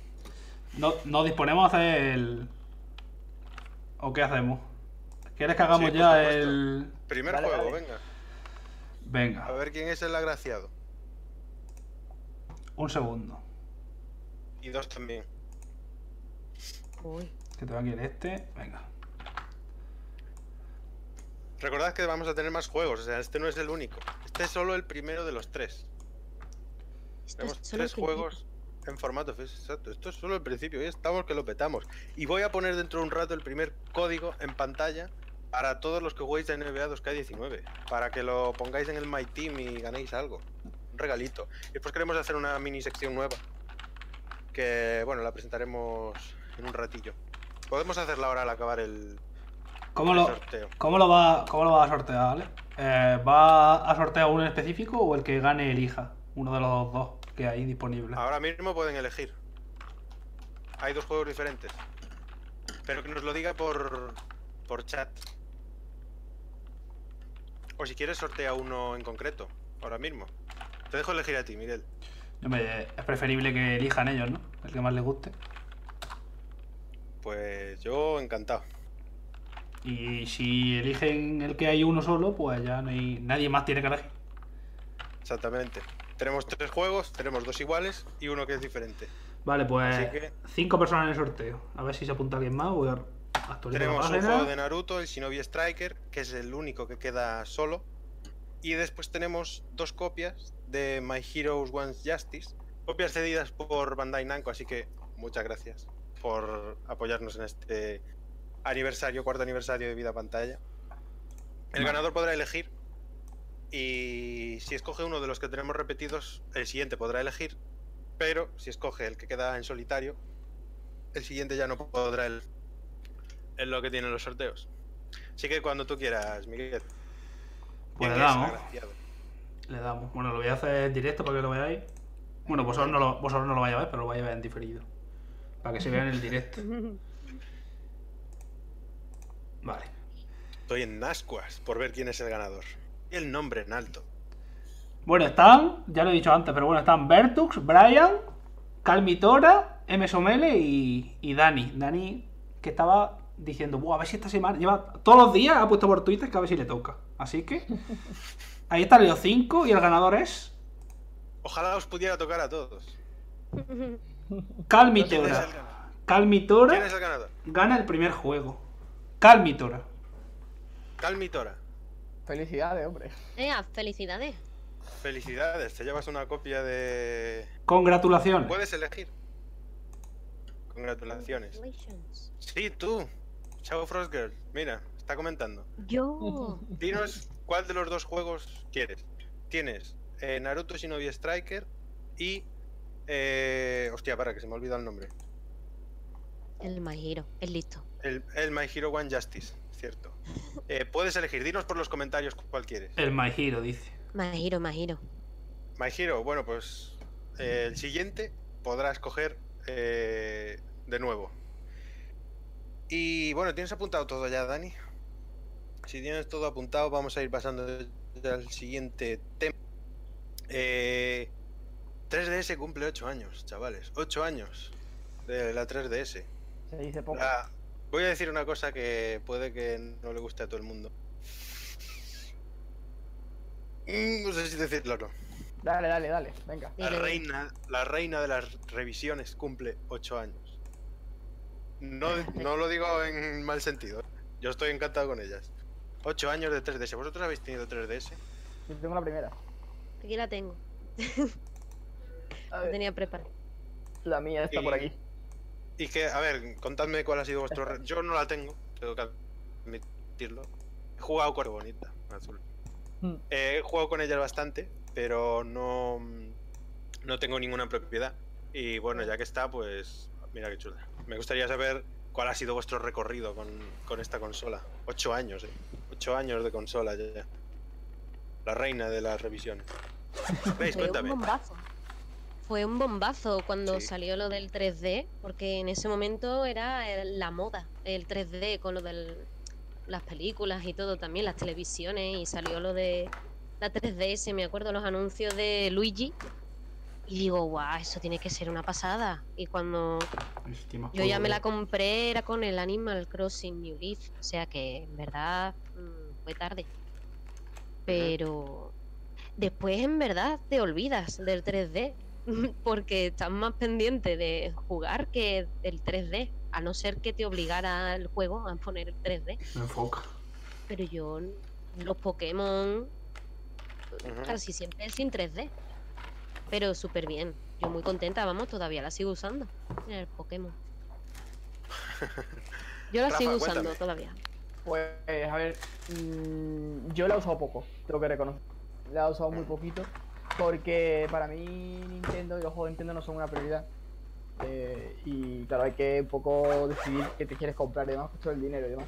No, nos disponemos a hacer el. ¿O qué hacemos? ¿Quieres que hagamos Sí, ya supuesto. el. Primer juego, venga. Venga, A ver quién es el agraciado. un segundo. Y dos también. Uy. Que te va aquí el este. Venga. Recordad que vamos a tener más juegos, o sea, este no es el único. Este es solo el primero de los tres. Esto Tenemos tres juegos en formato físico. Exacto, esto es solo el principio. Ya estamos que lo petamos. Y voy a poner dentro de un rato el primer código en pantalla para todos los que juguéis a NBA 2K19. Para que lo pongáis en el My Team y ganéis algo. Un regalito. Y después queremos hacer una mini sección nueva. Que, bueno, la presentaremos en un ratillo. Podemos hacerla ahora al acabar el, ¿Cómo lo, sorteo. cómo lo, va, ¿Cómo lo va a sortear, Ale? Eh, ¿Va a sortear uno en específico o el que gane elija? Uno de los dos que hay disponibles. Ahora mismo pueden elegir. Hay dos juegos diferentes. Pero que nos lo diga por, por chat. O si quieres sortea uno en concreto, ahora mismo. Te dejo elegir a ti, Miguel. Es preferible que elijan ellos, ¿no? El que más les guste. Pues yo encantado. Y si eligen el que hay uno solo, pues ya no hay, nadie más tiene que elegir. Exactamente. Tenemos tres juegos, tenemos dos iguales y uno que es diferente. Vale, pues que- cinco personas en el sorteo. A ver si se apunta alguien más. Voy a actualizar la Tenemos un juego de Naruto, el Shinobi Striker, que es el único que queda solo. Y después tenemos dos copias de My Heroes One's Justice. Copias cedidas por Bandai Namco, así que muchas gracias por apoyarnos en este aniversario, cuarto aniversario de Vida Pantalla. El Vale. ganador podrá elegir. Y si escoge uno de los que tenemos repetidos, el siguiente podrá elegir. Pero si escoge el que queda en solitario, el siguiente ya no podrá el, es lo que tienen los sorteos. Así que cuando tú quieras, Miguel. Pues le ¿quién es damos. Le damos. Bueno, lo voy a hacer en directo para que lo veáis. Bueno, vosotros no lo, vosotros no lo vais a ver, pero lo vais a ver en diferido. Para que se vea en el directo. Vale. Estoy en ascuas por ver quién es el ganador. Y el nombre en alto. Bueno, están, ya lo he dicho antes, pero bueno, están Bertux, Brian, Calmitora, M. Somele y, y Dani. Dani, que estaba diciendo, Buah, a ver si esta semana. Lleva todos los días, ha puesto por Twitter que a ver si le toca. Así que. Ahí están los 5 y el ganador es. Ojalá os pudiera tocar a todos. ¿Quién es Calmitora. Calmitora ¿Quién es el ganador? gana el primer juego. Calmitora. Calmitora. Felicidades, hombre. Venga, felicidades. Felicidades, te llevas una copia de. Congratulaciones. Puedes elegir. Congratulaciones. Congratulations. Sí, tú. Chao Frost Girl. Mira, está comentando. Yo. Dinos cuál de los dos juegos quieres. Tienes eh, Naruto Shinobi Striker y. Eh, hostia, para que se me ha olvidado el nombre. El Majiro, es listo. El, el My Hero One Justice, cierto. Eh, puedes elegir, dinos por los comentarios cuál quieres. El My Hero dice. Majiro, Majiro. My Hero, bueno, pues eh, el siguiente podrá escoger eh, de nuevo. Y bueno, ¿tienes apuntado todo ya, Dani? Si tienes todo apuntado, vamos a ir pasando ya al siguiente tema. Eh, 3DS cumple 8 años, chavales. 8 años de la 3DS. Se dice poco. La- Voy a decir una cosa que puede que no le guste a todo el mundo. Mm, No sé si decirlo o no. Dale, dale, dale. Venga. La reina, la reina de las revisiones cumple 8 años. No, no lo digo en mal sentido. Yo estoy encantado con ellas. 8 años de 3DS. ¿Vosotros habéis tenido 3DS? Yo tengo la primera. Aquí la tengo. La tenía preparada. la mía está Y- por aquí. Y que, a ver, contadme cuál ha sido vuestro... Yo no la tengo. tengo que admitirlo. He jugado con bonita, azul. Hmm. Eh, He jugado con ellas bastante, pero no, no tengo ninguna propiedad. Y bueno, ya que está, pues mira qué chula. Me gustaría saber cuál ha sido vuestro recorrido con, con esta consola. Ocho años, ¿eh? Ocho años de consola ya. ya. La reina de las revisiones. Grace, Fue un cuéntame. bombazo. Fue un bombazo cuando Sí. salió lo del 3D, porque en ese momento era la moda, el 3D con lo de las películas y todo también, las televisiones, y salió lo de la 3DS, me acuerdo los anuncios de Luigi, y digo, guau, eso tiene que ser una pasada. Y cuando yo ya me la compré era con el Animal Crossing New Leaf, o sea que en verdad mm, fue tarde. Pero después en verdad te olvidas del 3D, porque estás más pendiente de jugar que del 3D, a no ser que te obligara el juego a poner el 3D. Me enfoca. Pero yo los Pokémon casi siempre sin 3D. Pero súper bien. Yo muy contenta, vamos, todavía la sigo usando. El Pokémon. Yo la Rafa, sigo cuéntame. usando todavía. Pues, a ver, mm, yo la he usado poco, tengo que reconocer. La he usado muy poquito, porque para mí Nintendo y los juegos de Nintendo no son una prioridad. Eh, y claro, hay que un poco decidir qué te quieres comprar y demás, justo el dinero y demás.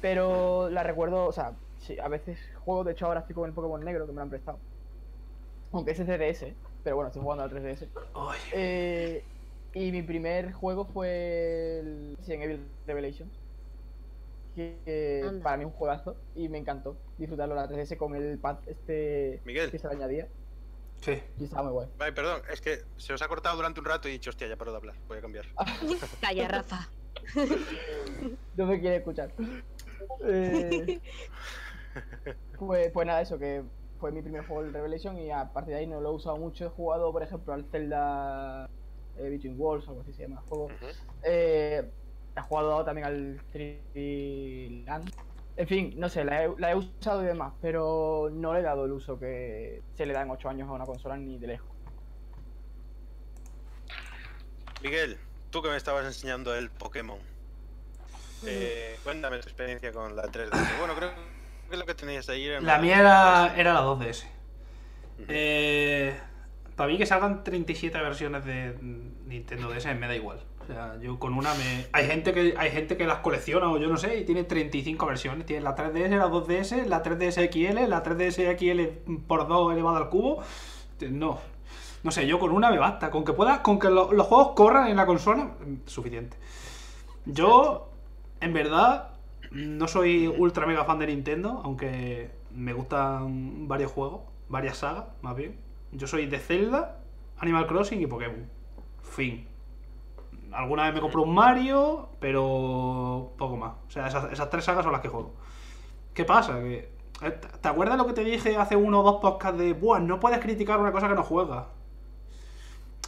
Pero la recuerdo, o sea, sí, a veces juego, de hecho ahora estoy con el Pokémon negro que me lo han prestado. Aunque ese es 3DS, pero bueno, estoy jugando al 3DS. Ay, Eh, y mi primer juego fue el Resident Evil Revelations. Que que Anda. para mí es un juegazo y me encantó disfrutarlo la 3DS con el pad este Miguel. que se le añadía. sí. Y estaba muy guay. Ay, perdón, es que se os ha cortado durante un rato y he dicho, hostia, ya paro de hablar, voy a cambiar. Calla, Rafa. No me quiere escuchar. Eh, pues, pues nada, eso que fue mi primer juego el Revelation y a partir de ahí no lo he usado mucho. He jugado, por ejemplo, al Zelda eh, Between Worlds, algo así se llama el juego. Ujú. Eh, he jugado también al 3D Land. En fin, no sé, la he, la he usado y demás, pero no le he dado el uso que se le da en 8 años a una consola ni de lejos. Miguel, tú que me estabas enseñando el Pokémon. Eh, cuéntame tu experiencia con la 3DS. Bueno, creo que lo que tenías ahí era... La mía era, era la 2DS. Eh, para mí que salgan 37 versiones de Nintendo DS me da igual. O sea, yo con una me. Hay gente que hay gente que las colecciona o yo no sé y tiene 35 versiones. Tiene la 3DS, la 2DS, la 3DS XL, la 3DS XL por 2 elevado al cubo. No. No sé, yo con una me basta. Con que pueda, con que lo- los juegos corran en la consola, mm, suficiente. Yo, en verdad, no soy ultra mega fan de Nintendo, aunque me gustan varios juegos, varias sagas, más bien. Yo soy de Zelda, Animal Crossing y Pokémon. Fin. Alguna vez me compro un Mario, pero poco más. O sea, esas, esas tres sagas son las que juego. ¿Qué pasa? Que, eh, ¿Te acuerdas lo que te dije hace uno o dos podcasts de, Buah, no puedes criticar una cosa que no juegas?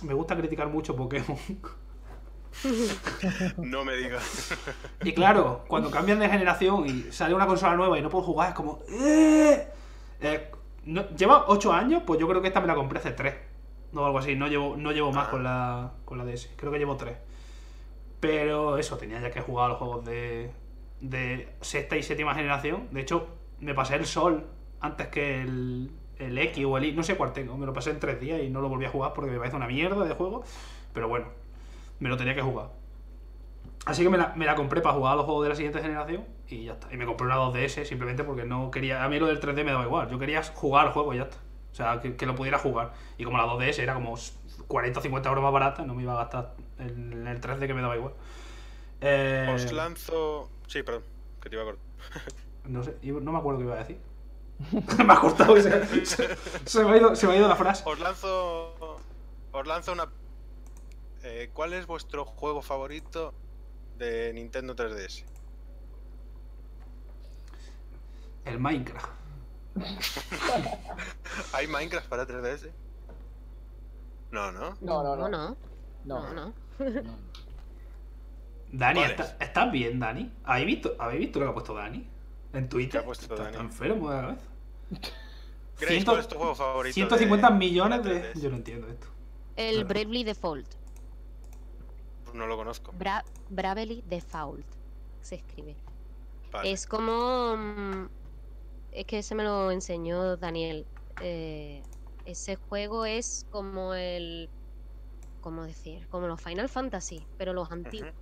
Me gusta criticar mucho Pokémon. No me digas. Y claro, cuando cambian de generación y sale una consola nueva y no puedo jugar, es como. "Eh". Eh, no- ¿Lleva 8 años? Pues yo creo que esta me la compré hace 3. No, algo así. No llevo, no llevo más Ah. con la, con la DS. Creo que llevo 3. Pero eso, tenía ya que jugar a los juegos de, sexta y séptima generación. De hecho, me pasé el Sol antes que el, el X o el Y. No sé cuál tengo. Me lo pasé en 3 días y no lo volví a jugar porque me parece una mierda de juego. Pero bueno, me lo tenía que jugar. Así que me la, me la compré para jugar a los juegos de la siguiente generación y ya está. Y me compré una 2DS simplemente porque no quería. A mí lo del 3D me daba igual. Yo quería jugar al juego y ya está. O sea, que, que lo pudiera jugar. Y como la 2DS era como 40 o 50 euros más barata, no me iba a gastar en el 3D que me daba igual. Eh, Os lanzo... Sí, perdón, que te iba a cortar. no sé, no me acuerdo qué iba a decir. me ha cortado. Se, se- se me ha ido, se me ha ido la frase. Os lanzo... Os lanzo una... Eh, ¿Cuál es vuestro juego favorito de Nintendo 3DS? El Minecraft. ¿Hay Minecraft para 3DS? No, ¿no? No, no, no. no. No, No, no. Dani, ¿Cuál ¿está- es? ¿estás bien, Dani? ¿Habéis visto, ¿Habéis visto lo que ha puesto Dani? En Twitter. ¿Qué ha puesto está, Dani? está enfermo de la Ciento- ¿cuál es tu juego favorito? 150 de- millones de... 3DS? Yo no entiendo esto. El Claro. Bravely Default. Pues no lo conozco. Bra Bravely Default. se escribe. Vale. Es como. mm, Es que se me lo enseñó Daniel. eh, ese juego es como el. ¿Cómo decir? Como los Final Fantasy, pero los antiguos.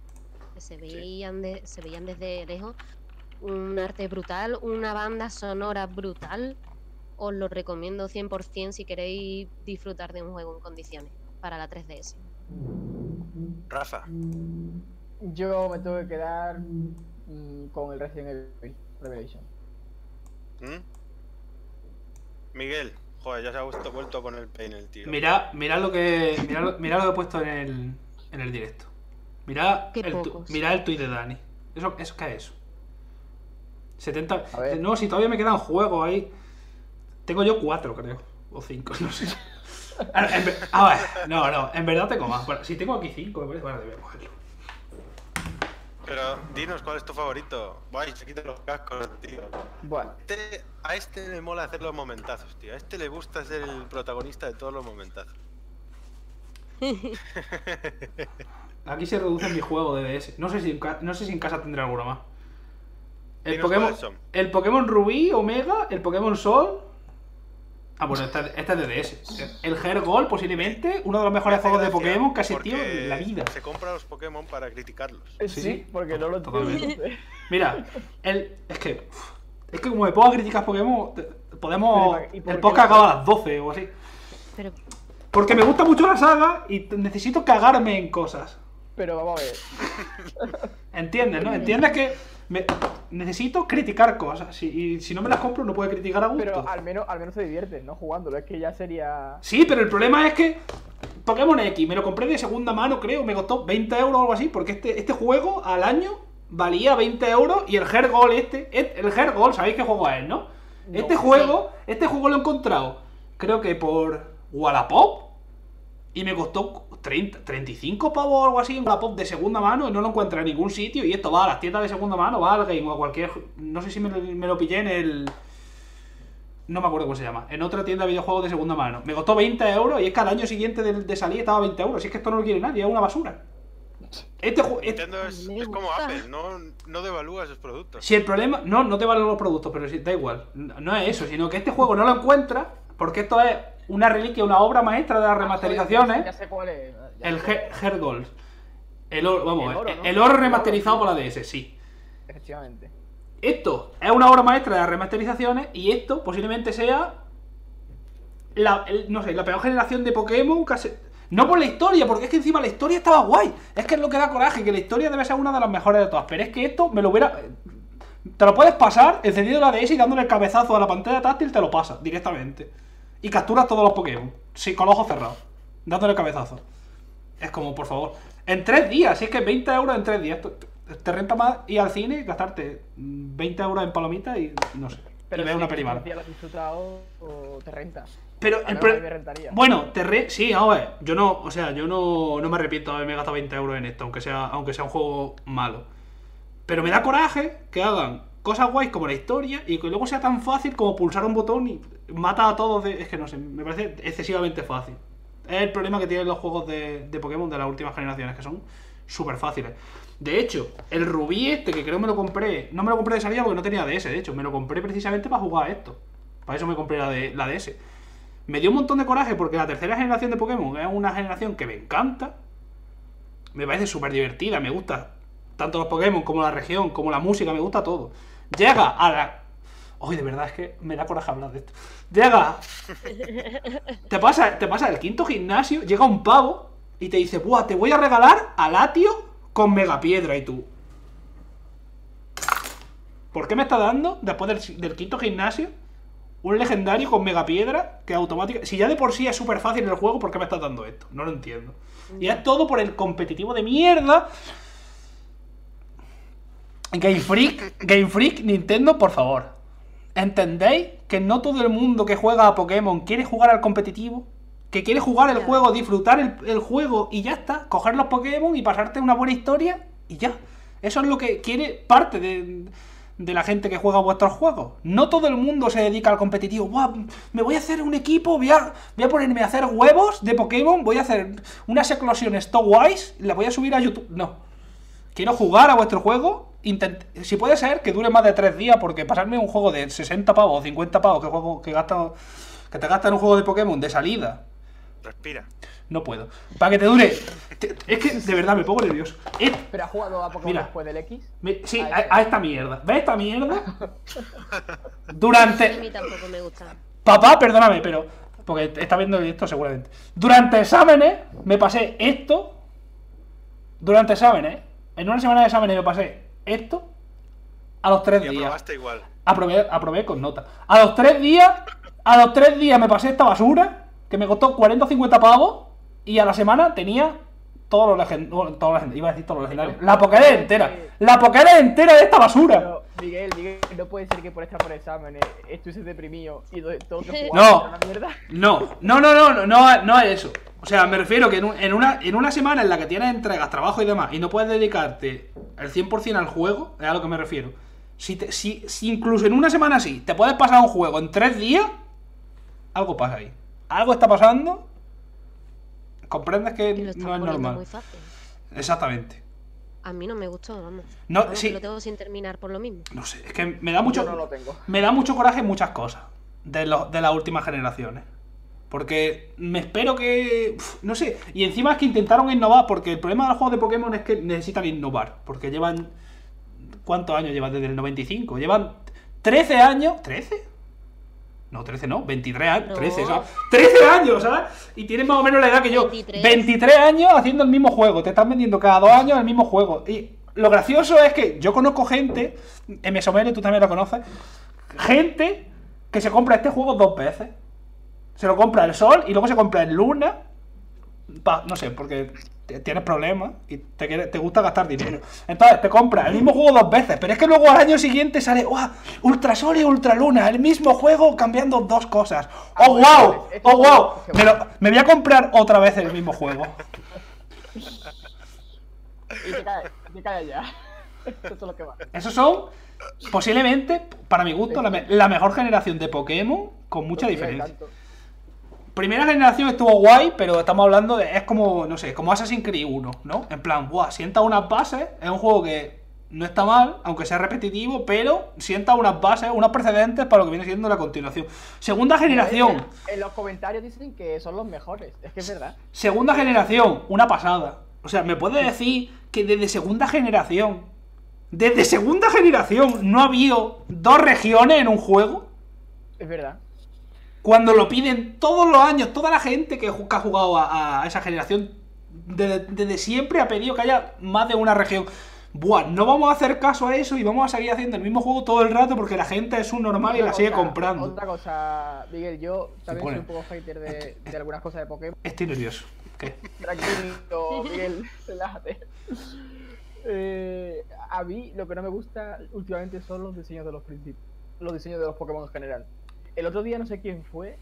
Que se veían, de- se veían desde lejos. Un arte brutal, una banda sonora brutal. Os lo recomiendo 100% si queréis disfrutar de un juego en condiciones para la 3DS. Rafa, Yo me tengo que quedar mm, con el Resident Evil Revelation. ¿Mm? Miguel, joder, ya se ha vuelto, vuelto con el peine el tío. Mira, mira lo que. Mira lo, mira lo que he puesto en el, en el directo. Mira Qué el, tu- mira el tuit de Dani. ¿Eso, eso qué es eso? 70. A ver. No, si todavía me quedan juegos ahí. Tengo yo cuatro, creo. O cinco, no sé. A ver, en ve- a ver, no, no, en verdad tengo más. Bueno, si tengo aquí cinco, me parece. Bueno, debemos cogerlo. Pero dinos cuál es tu favorito. Guay, se quitan los cascos, tío. Bueno, Este- a este le mola hacer los momentazos, tío. A este le gusta ser el protagonista de todos los momentazos. Aquí se reduce mi juego de DS. No sé si en, ca- no sé si en casa tendré alguno más. El Pokémon, el Pokémon Rubí, Omega, el Pokémon Sol. Ah, bueno, este, este es de DS. El Hergol, posiblemente, uno de los mejores juegos de Pokémon que ha existido en la vida. Se compra los Pokémon para criticarlos. eh, Sí, porque no lo totalmente. entiendo. Mira, el, es que. es que como me pongo a criticar Pokémon, podemos. Pero, ¿y por El podcast acaba a las 12 o así. Pero Porque me gusta mucho la saga y necesito cagarme en cosas. Pero vamos a ver. ¿Entiendes, no? ¿Entiendes que me- necesito criticar cosas? Si- y si no me las compro, no puedo criticar a gusto. Pero al menos, al menos se divierten, no jugándolo. Es que ya sería. Sí, pero el problema es que Pokémon X me lo compré de segunda mano, creo, me costó 20 euros o algo así, porque este, este juego al año valía 20 euros y el Hergol este, el Hergol, ¿sabéis qué juego es, no? No. Este juego, este juego lo he encontrado, creo que por Wallapop y me costó 30, 35 pavos o algo así en Wallapop de segunda mano y no lo encuentro en ningún sitio y esto va a las tiendas de segunda mano, va al Game o a cualquier, no sé si me, lo- me lo pillé en el no me acuerdo cómo se llama, en otra tienda de videojuegos de segunda mano. Me costó 20 euros y es que al año siguiente de, de salir estaba 20 euros. Si es que esto no lo quiere nadie, es una basura. Este juego. Nintendo es, como. Apple, no, no devalúa sus productos. Si el problema. No, no te valen los productos, pero sí, da igual. No es eso, sino que este juego no lo encuentra porque esto es una reliquia, una obra maestra de las remasterizaciones. Ya sé cuál es. ya El. Hergold. El oro, vamos, El oro, ¿no? el oro El oro, remasterizado sí. por la DS, sí. Efectivamente. Esto es una obra maestra de las remasterizaciones y esto posiblemente sea la, el- no sé, la peor generación de Pokémon No por la historia, porque es que encima la historia estaba guay. Es que es lo que da coraje, que la historia debe ser una de las mejores de todas. Pero es que esto me lo hubiera... Te lo puedes pasar encendiendo la DS y dándole el cabezazo a la pantalla táctil, te lo pasas directamente. Y capturas todos los Pokémon. Sí, con los ojos cerrados. Dándole cabezazo. Es como, por favor. En tres días, si es que 20 euros en tres días. Te, renta más ir al cine y gastarte mm, 20 euros en palomitas y no sé. Pero y ver si una peli mala. has disfrutado o te renta. Pero A el mí pro- me rentaría. Bueno, te re... Sí, a ver, yo no, o sea, yo no, no me arrepiento de haberme gastado 20 euros en esto, aunque sea, aunque sea un juego malo. Pero me da coraje que hagan cosas guays como la historia y que luego sea tan fácil como pulsar un botón y mata a todos. de- Es que no sé, me parece excesivamente fácil. Es el problema que tienen los juegos de, de Pokémon de las últimas generaciones, que son súper fáciles. De hecho, el rubí este, que creo me lo compré, no me lo compré de salida porque no tenía DS, de hecho, me lo compré precisamente para jugar a esto. Para eso me compré la, de, la DS. Me dio un montón de coraje porque la tercera generación de Pokémon es una generación que me encanta. Me parece súper divertida, me gusta tanto los Pokémon como la región, como la música, me gusta todo. Llega a la... Hoy de verdad es que me da coraje hablar de esto. Llega... Te pasa, te pasa el quinto gimnasio, llega un pavo y te dice, Buah, te voy a regalar a Latio con Megapiedra y tú. ¿Por qué me está dando, después del, del quinto gimnasio, un legendario con megapiedra que automáticamente. Si ya de por sí es súper fácil el juego, ¿por qué me estás dando esto? No lo entiendo. Y es todo por el competitivo de mierda. Game Freak, Game Freak, Nintendo, por favor. ¿Entendéis que no todo el mundo que juega a Pokémon quiere jugar al competitivo? Que quiere jugar el juego, disfrutar el, el juego y ya está. Coger los Pokémon y pasarte una buena historia y ya. Eso es lo que quiere parte de, de la gente que juega vuestros juegos. No todo el mundo se dedica al competitivo. Me voy a hacer un equipo, voy a, voy a ponerme a hacer huevos de Pokémon, voy a hacer unas eclosiones Stowwise, las voy a subir a YouTube. No. Quiero jugar a vuestro juego si puede ser que dure más de 3 días, porque pasarme un juego de 60 pavos o 50 pavos que, juego, que, gasta, que te gastan un juego de Pokémon de salida, Respira. no puedo. Para que te dure. te- es que de verdad me pongo nervioso. Es- ¿Pero has jugado a Pokémon Mira. después del X? me- sí, a, a esta mierda. ¿Ves esta mierda? A Durante. mí tampoco me gusta. Papá, perdóname, pero. Porque está viendo esto seguramente. Durante exámenes me pasé esto. Durante exámenes. En una semana de exámenes me pasé esto. A los tres Y días. aprobaste igual. Aprobé, aprobé con nota. A los tres días. A los tres días me pasé esta basura. Que me costó 40 o 50 pavos. Y a la semana tenía todos los legendarios. Todos los legendarios. Iba a decir todos los legendarios. La Pokédex entera. La Pokédex entera de esta basura. Pero, Miguel, Miguel, no puede ser que por estar por exámenes estuvieses deprimido y do- todo lo que No. jugabas era una mierda. No, no, no, no, no, no, no es eso. O sea, me refiero que en, un- en una, en una semana en la que tienes entregas, trabajo y demás, y no puedes dedicarte el 100% al juego, es a lo que me refiero. Si, te- si, si incluso en una semana así te puedes pasar un juego en tres días, algo pasa ahí. Algo está pasando. Comprendes que no es normal. muy fácil. Exactamente. A mí no me gustó, vamos. No, Vamos, sí. Lo tengo sin terminar por lo mismo. No sé, es que me da mucho. No lo tengo. Me da mucho coraje muchas cosas de, lo- de las últimas generaciones. Porque me espero que. uf, no sé. Y encima es que intentaron innovar. Porque el problema de los juegos de Pokémon es que necesitan innovar. Porque llevan. ¿Cuántos años llevan desde el 95? Llevan 13 años. ¿13? No, 13 no, 23 años. No. 13, ¿sabes? 13 años, ¿sabes? Y tienen más o menos la edad que yo. 23. 23 años haciendo el mismo juego. Te están vendiendo cada dos años el mismo juego. Y lo gracioso es que yo conozco gente. En Mesomere, tú también lo conoces. Gente que se compra este juego dos veces. Se lo compra el Sol y luego se compra el Luna. pa- no sé, porque tienes problemas y te, quiere- te gusta gastar dinero. Entonces te compras el mismo juego dos veces, pero es que luego al año siguiente sale ¡Wow! Ultra Sol y Ultra Luna, el mismo juego cambiando dos cosas. Ah, ¡Oh, wow! es- es ¡Oh, wow! Me, lo- me voy a comprar otra vez el mismo juego. Y te caes, te caes ya. Eso es lo que va. Esos son posiblemente, para mi gusto, la, me- la mejor generación de Pokémon con mucha Pues diferencia. Primera generación estuvo guay, pero estamos hablando de. Es como, no sé, como Assassin's Creed 1, ¿no? En plan, guau, sienta unas bases. Es un juego que no está mal, aunque sea repetitivo, pero sienta unas bases, unos precedentes para lo que viene siendo la continuación. Segunda generación. En los comentarios dicen que son los mejores. Es que es verdad. Segunda generación, una pasada. O sea, ¿me puedes decir que desde segunda generación, desde segunda generación, no ha habido dos regiones en un juego? Es verdad. Cuando lo piden todos los años, toda la gente que, ha jugado a, a esa generación, desde, desde siempre ha pedido que haya más de una región. Buah, no vamos a hacer caso a eso y vamos a seguir haciendo el mismo juego todo el rato porque la gente es un normal y la sigue cosa- comprando. Otra cosa, Miguel, yo también soy un poco hater de, de algunas cosas de Pokémon. Estoy nervioso. ¿Qué? Tranquilo, Miguel, relájate. Eh, a mí lo que no me gusta últimamente son los diseños de los principios, los diseños de los Pokémon en general. El otro día no sé quién fue,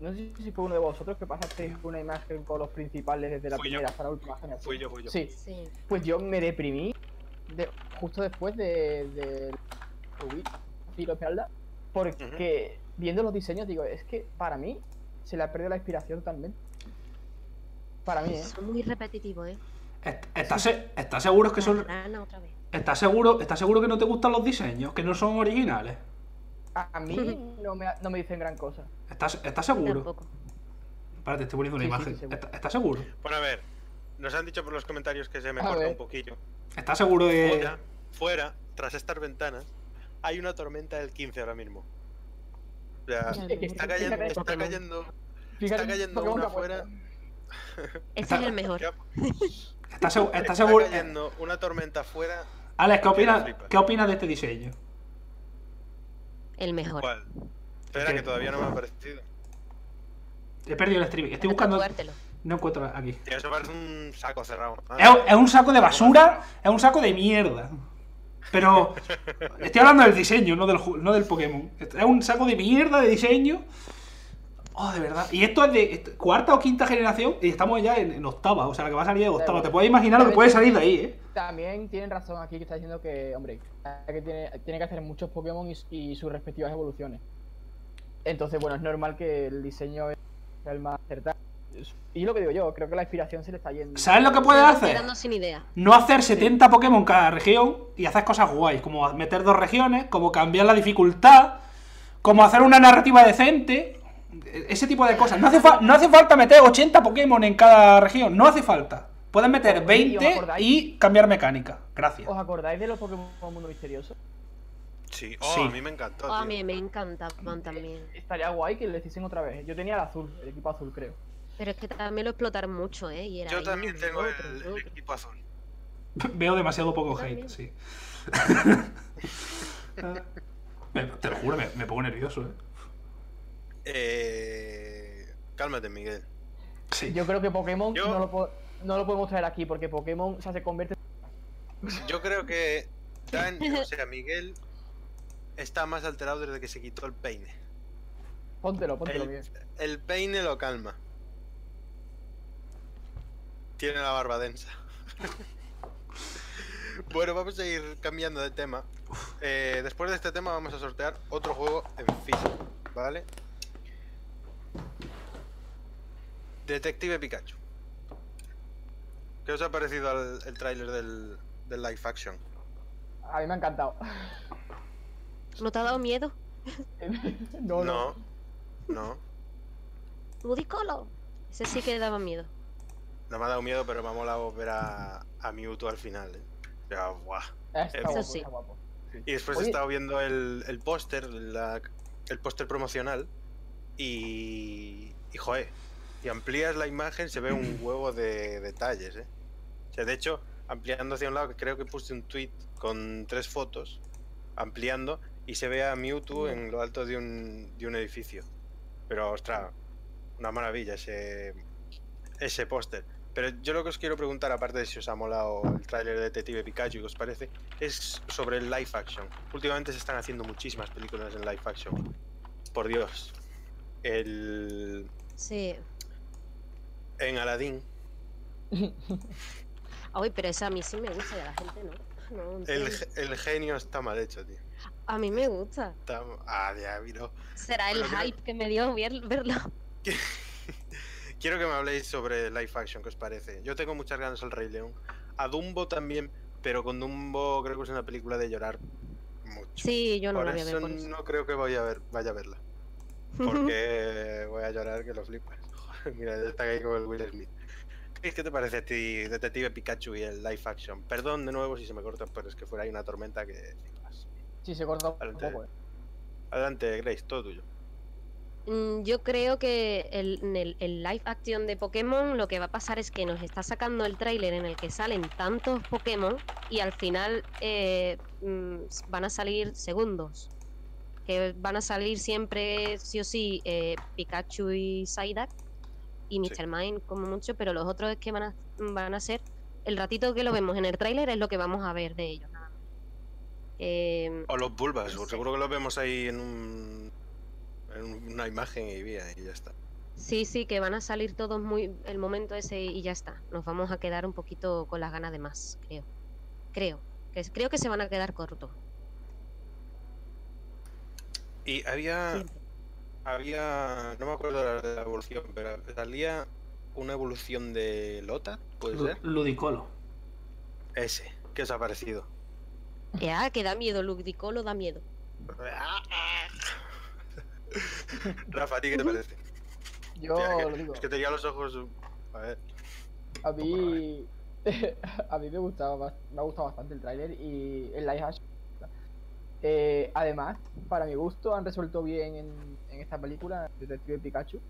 no sé si fue uno de vosotros que pasasteis una imagen con los principales desde la Fui yo. primera hasta la última generación. Fui yo, fui yo. Sí, Sí. pues yo me deprimí de- justo después de, de Rubí, Filo Esmeralda, porque viendo los diseños digo, es que para mí se le ha perdido la inspiración también. Para mí, ¿eh? Son muy repetitivos, ¿eh? Est- ¿Estás, se- estás seguro que son.? rana otra vez. ¿Estás seguro, ¿Estás seguro que no te gustan los diseños? Que no son originales. A mí no me, no me dicen gran cosa. ¿Estás, seguro? Tampoco. Espérate, estoy poniendo una Sí, sí, imagen. seguro. ¿Estás, estás seguro? Bueno, a ver. Nos han dicho por los comentarios que se me A corta ver. un poquillo. ¿Estás seguro de.? Fuera, fuera, tras estas ventanas, hay una tormenta del 15 ahora mismo. O sea, está cayendo, está cayendo, está cayendo una que apuesta. fuera. Ese es el mejor. ¿Qué- ¿Estás, segu- estás Está seguro? cayendo una tormenta fuera. Alex, ¿qué opinas. ¿qué opinas de este diseño? El mejor. ¿Cuál? Espera, que todavía no me ha aparecido. He perdido el streaming. Estoy buscando. jugártelo. No encuentro aquí. Tío, eso parece un saco cerrado. Ah, Es, un- es un saco de basura, es un saco de mierda. Pero estoy hablando del diseño, no del, no del Pokémon. Es un saco de mierda de diseño. Oh, de verdad. Y esto es de cuarta o quinta generación y estamos ya en, en octava. O sea, la que va a salir de octava. Te puedes imaginar lo que puede salir de ahí, ¿eh? También tienen razón aquí que está diciendo que, hombre, que tiene, tiene que hacer muchos Pokémon y, y sus respectivas evoluciones. Entonces, bueno, es normal que el diseño sea el más acertado. Y lo que digo yo, creo que la inspiración se le está yendo. ¿Sabes lo que puedes estoy hacer? quedando sin idea. No hacer 70 Pokémon en cada región y hacer cosas guays, como meter dos regiones, como cambiar la dificultad, como hacer una narrativa decente, ese tipo de cosas. No hace, fa- no hace falta meter 80 Pokémon en cada región, no hace falta. Puedes meter Oye, ¿y os 20 acordáis? y cambiar mecánica. Gracias. ¿Os acordáis de los Pokémon Mundo Misterioso? Sí, oh, Sí. a mí me encantó. Oh, a mí me encantaban también. Estaría guay que lo hiciesen otra vez. Yo tenía el azul, el equipo azul, creo. Pero es que también lo explotaron mucho, ¿eh? Y era Yo ahí también tengo otro, el, equipo azul. Veo demasiado poco Yo hate, también. sí. Me- te lo juro, me, me pongo nervioso, eh. Eh, cálmate, Miguel. Sí. Yo creo que Pokémon Yo- no, lo po- no lo podemos traer aquí porque Pokémon o sea, se convierte. Yo creo que Dan, o sea, Miguel está más alterado desde que se quitó el peine. Póntelo, póntelo El, bien. el peine lo calma. Tiene la barba densa. bueno, vamos a ir cambiando de tema. Eh, después de este tema vamos a sortear otro juego en físico, ¿vale? Detective Pikachu. ¿Qué os ha parecido el, el tráiler del, del live action? A mí me ha encantado. ¿No te ha dado miedo? no, no. no. Ludicolo. Ese sí que daba miedo. No me ha dado miedo, pero me ha molado ver a, a Mewtwo al final. ¿eh? O sea, buah. Está Eso guapo, sí. está guapo. Y después he estado viendo el, el póster, el póster promocional. Y. Y joder, y amplías la imagen, se ve un huevo de detalles, ¿eh? O sea, de hecho, ampliando hacia un lado, que creo que puse un tweet con tres fotos, ampliando, y se ve a Mewtwo en lo alto de un, de un edificio. Pero, ostras, una maravilla ese, ese póster. Pero yo lo que os quiero preguntar, aparte de si os ha molado el tráiler de Detective Pikachu, ¿qué os parece? Es sobre el live action. Últimamente se están haciendo muchísimas películas en live action. Por Dios. El... Sí. En Aladdin, Ay, pero esa a mí sí me gusta y a la gente no. No, el, genio está mal hecho, tío. A mí me gusta. Está... Ah, ya, miro. Será el hype que me dio ver- verlo. Quiero que me habléis sobre live action, ¿qué os parece? Yo tengo muchas ganas al Rey León. A Dumbo también, pero con Dumbo creo que es una película de llorar mucho. Sí, yo no por la voy a ver eso por eso. no creo que voy a ver, vaya a verla. Porque voy a llorar que lo flipas. Mira, ya está ahí con el Will Smith. ¿Qué qué te parece a ti, Detective Pikachu y el live action? Perdón de nuevo si se me corta, pero es que fuera ahí una tormenta que. Sí, se corta un poco, eh. Adelante, Grace, todo tuyo. Mm, Yo creo que el, en el, el live action de Pokémon lo que va a pasar es que nos está sacando el tráiler en el que salen tantos Pokémon y al final eh, mm, van a salir segundos. Que van a salir siempre, sí o sí, eh, Pikachu y Psyduck y Sí. Mr. Mime como mucho, pero los otros es que van a, van a ser, el ratito que lo vemos en el tráiler es lo que vamos a ver de ellos. nada más. Eh, O los Bulbas, No sé. seguro que los vemos ahí en, un, en una imagen y, vía, y ya está. Sí, sí, que van a salir todos muy el momento ese y ya está. Nos vamos a quedar un poquito con las ganas de más, creo. Creo. Que, creo que se van a quedar cortos. Y había, siempre. Había, no me acuerdo la, de la evolución, pero salía una evolución de Lota, ¿puede ser? Ludicolo. Ese, ¿qué os ha parecido? Ya, que da miedo, Ludicolo da miedo. Rafa, ¿a ti qué te parece? Yo Tía, que- lo digo. Es que tenía los ojos. A ver. A mí. a mí me gustaba me ha gustado bastante el tráiler y el live action. Eh, además, para mi gusto, han resuelto bien en, en esta película, Detective Pikachu,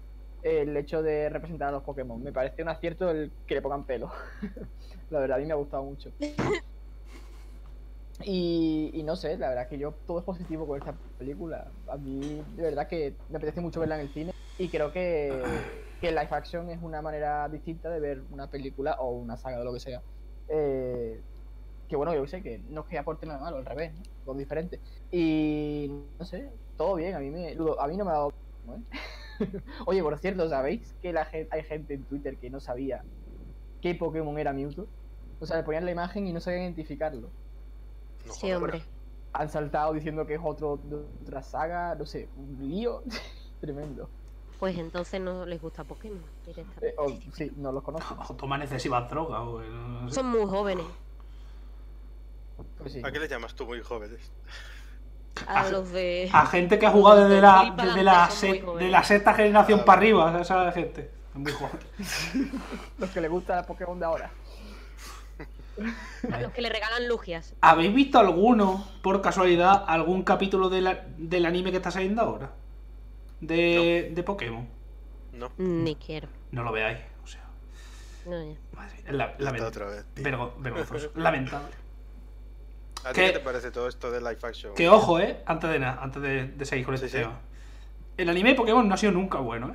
el hecho de representar a los Pokémon. Me parece un acierto el que le pongan pelo. la verdad, a mí me ha gustado mucho. Y, y no sé, la verdad que yo todo es positivo con esta película. A mí, de verdad que me apetece mucho verla en el cine. Y creo que, que live action es una manera distinta de ver una película o una saga o lo que sea. Eh, que bueno, yo sé que no es que aporte nada malo, al revés, ¿no? Todo diferente. Y no sé, todo bien, a mí, me, Ludo, a mí no me ha dado. ¿eh? Oye, por cierto, ¿sabéis que la gen- hay gente en Twitter que no sabía qué Pokémon era Mewtwo? O sea, le ponían la imagen y no sabían identificarlo. No sí, hombre. Han saltado diciendo que es otro otra saga, no sé, un lío tremendo. pues entonces no les gusta Pokémon directamente. Eh, o- sí, no los conozco. O toman excesivas drogas, o no sé. Son muy jóvenes. Pues sí. ¿A qué le llamas tú muy jóvenes? A los de. A gente que ha jugado desde la, desde la la, de la sexta generación Ah, para arriba, esa gente. Es muy joven. Los que les gusta Pokémon de ahora. A los que le regalan lugias. ¿Habéis visto alguno, por casualidad, algún capítulo de la- del anime que está saliendo ahora? De, de Pokémon. No. Ni quiero. No lo veáis. O sea, No, ya. madre la- otra vez. Vergo- vergonzoso. Lamentable. ¿A ti ¿Qué- te parece todo esto de live action? Que ojo, eh, antes de nada, antes de, de seguir con Sí, este sí. tema. El anime de Pokémon no ha sido nunca bueno, eh.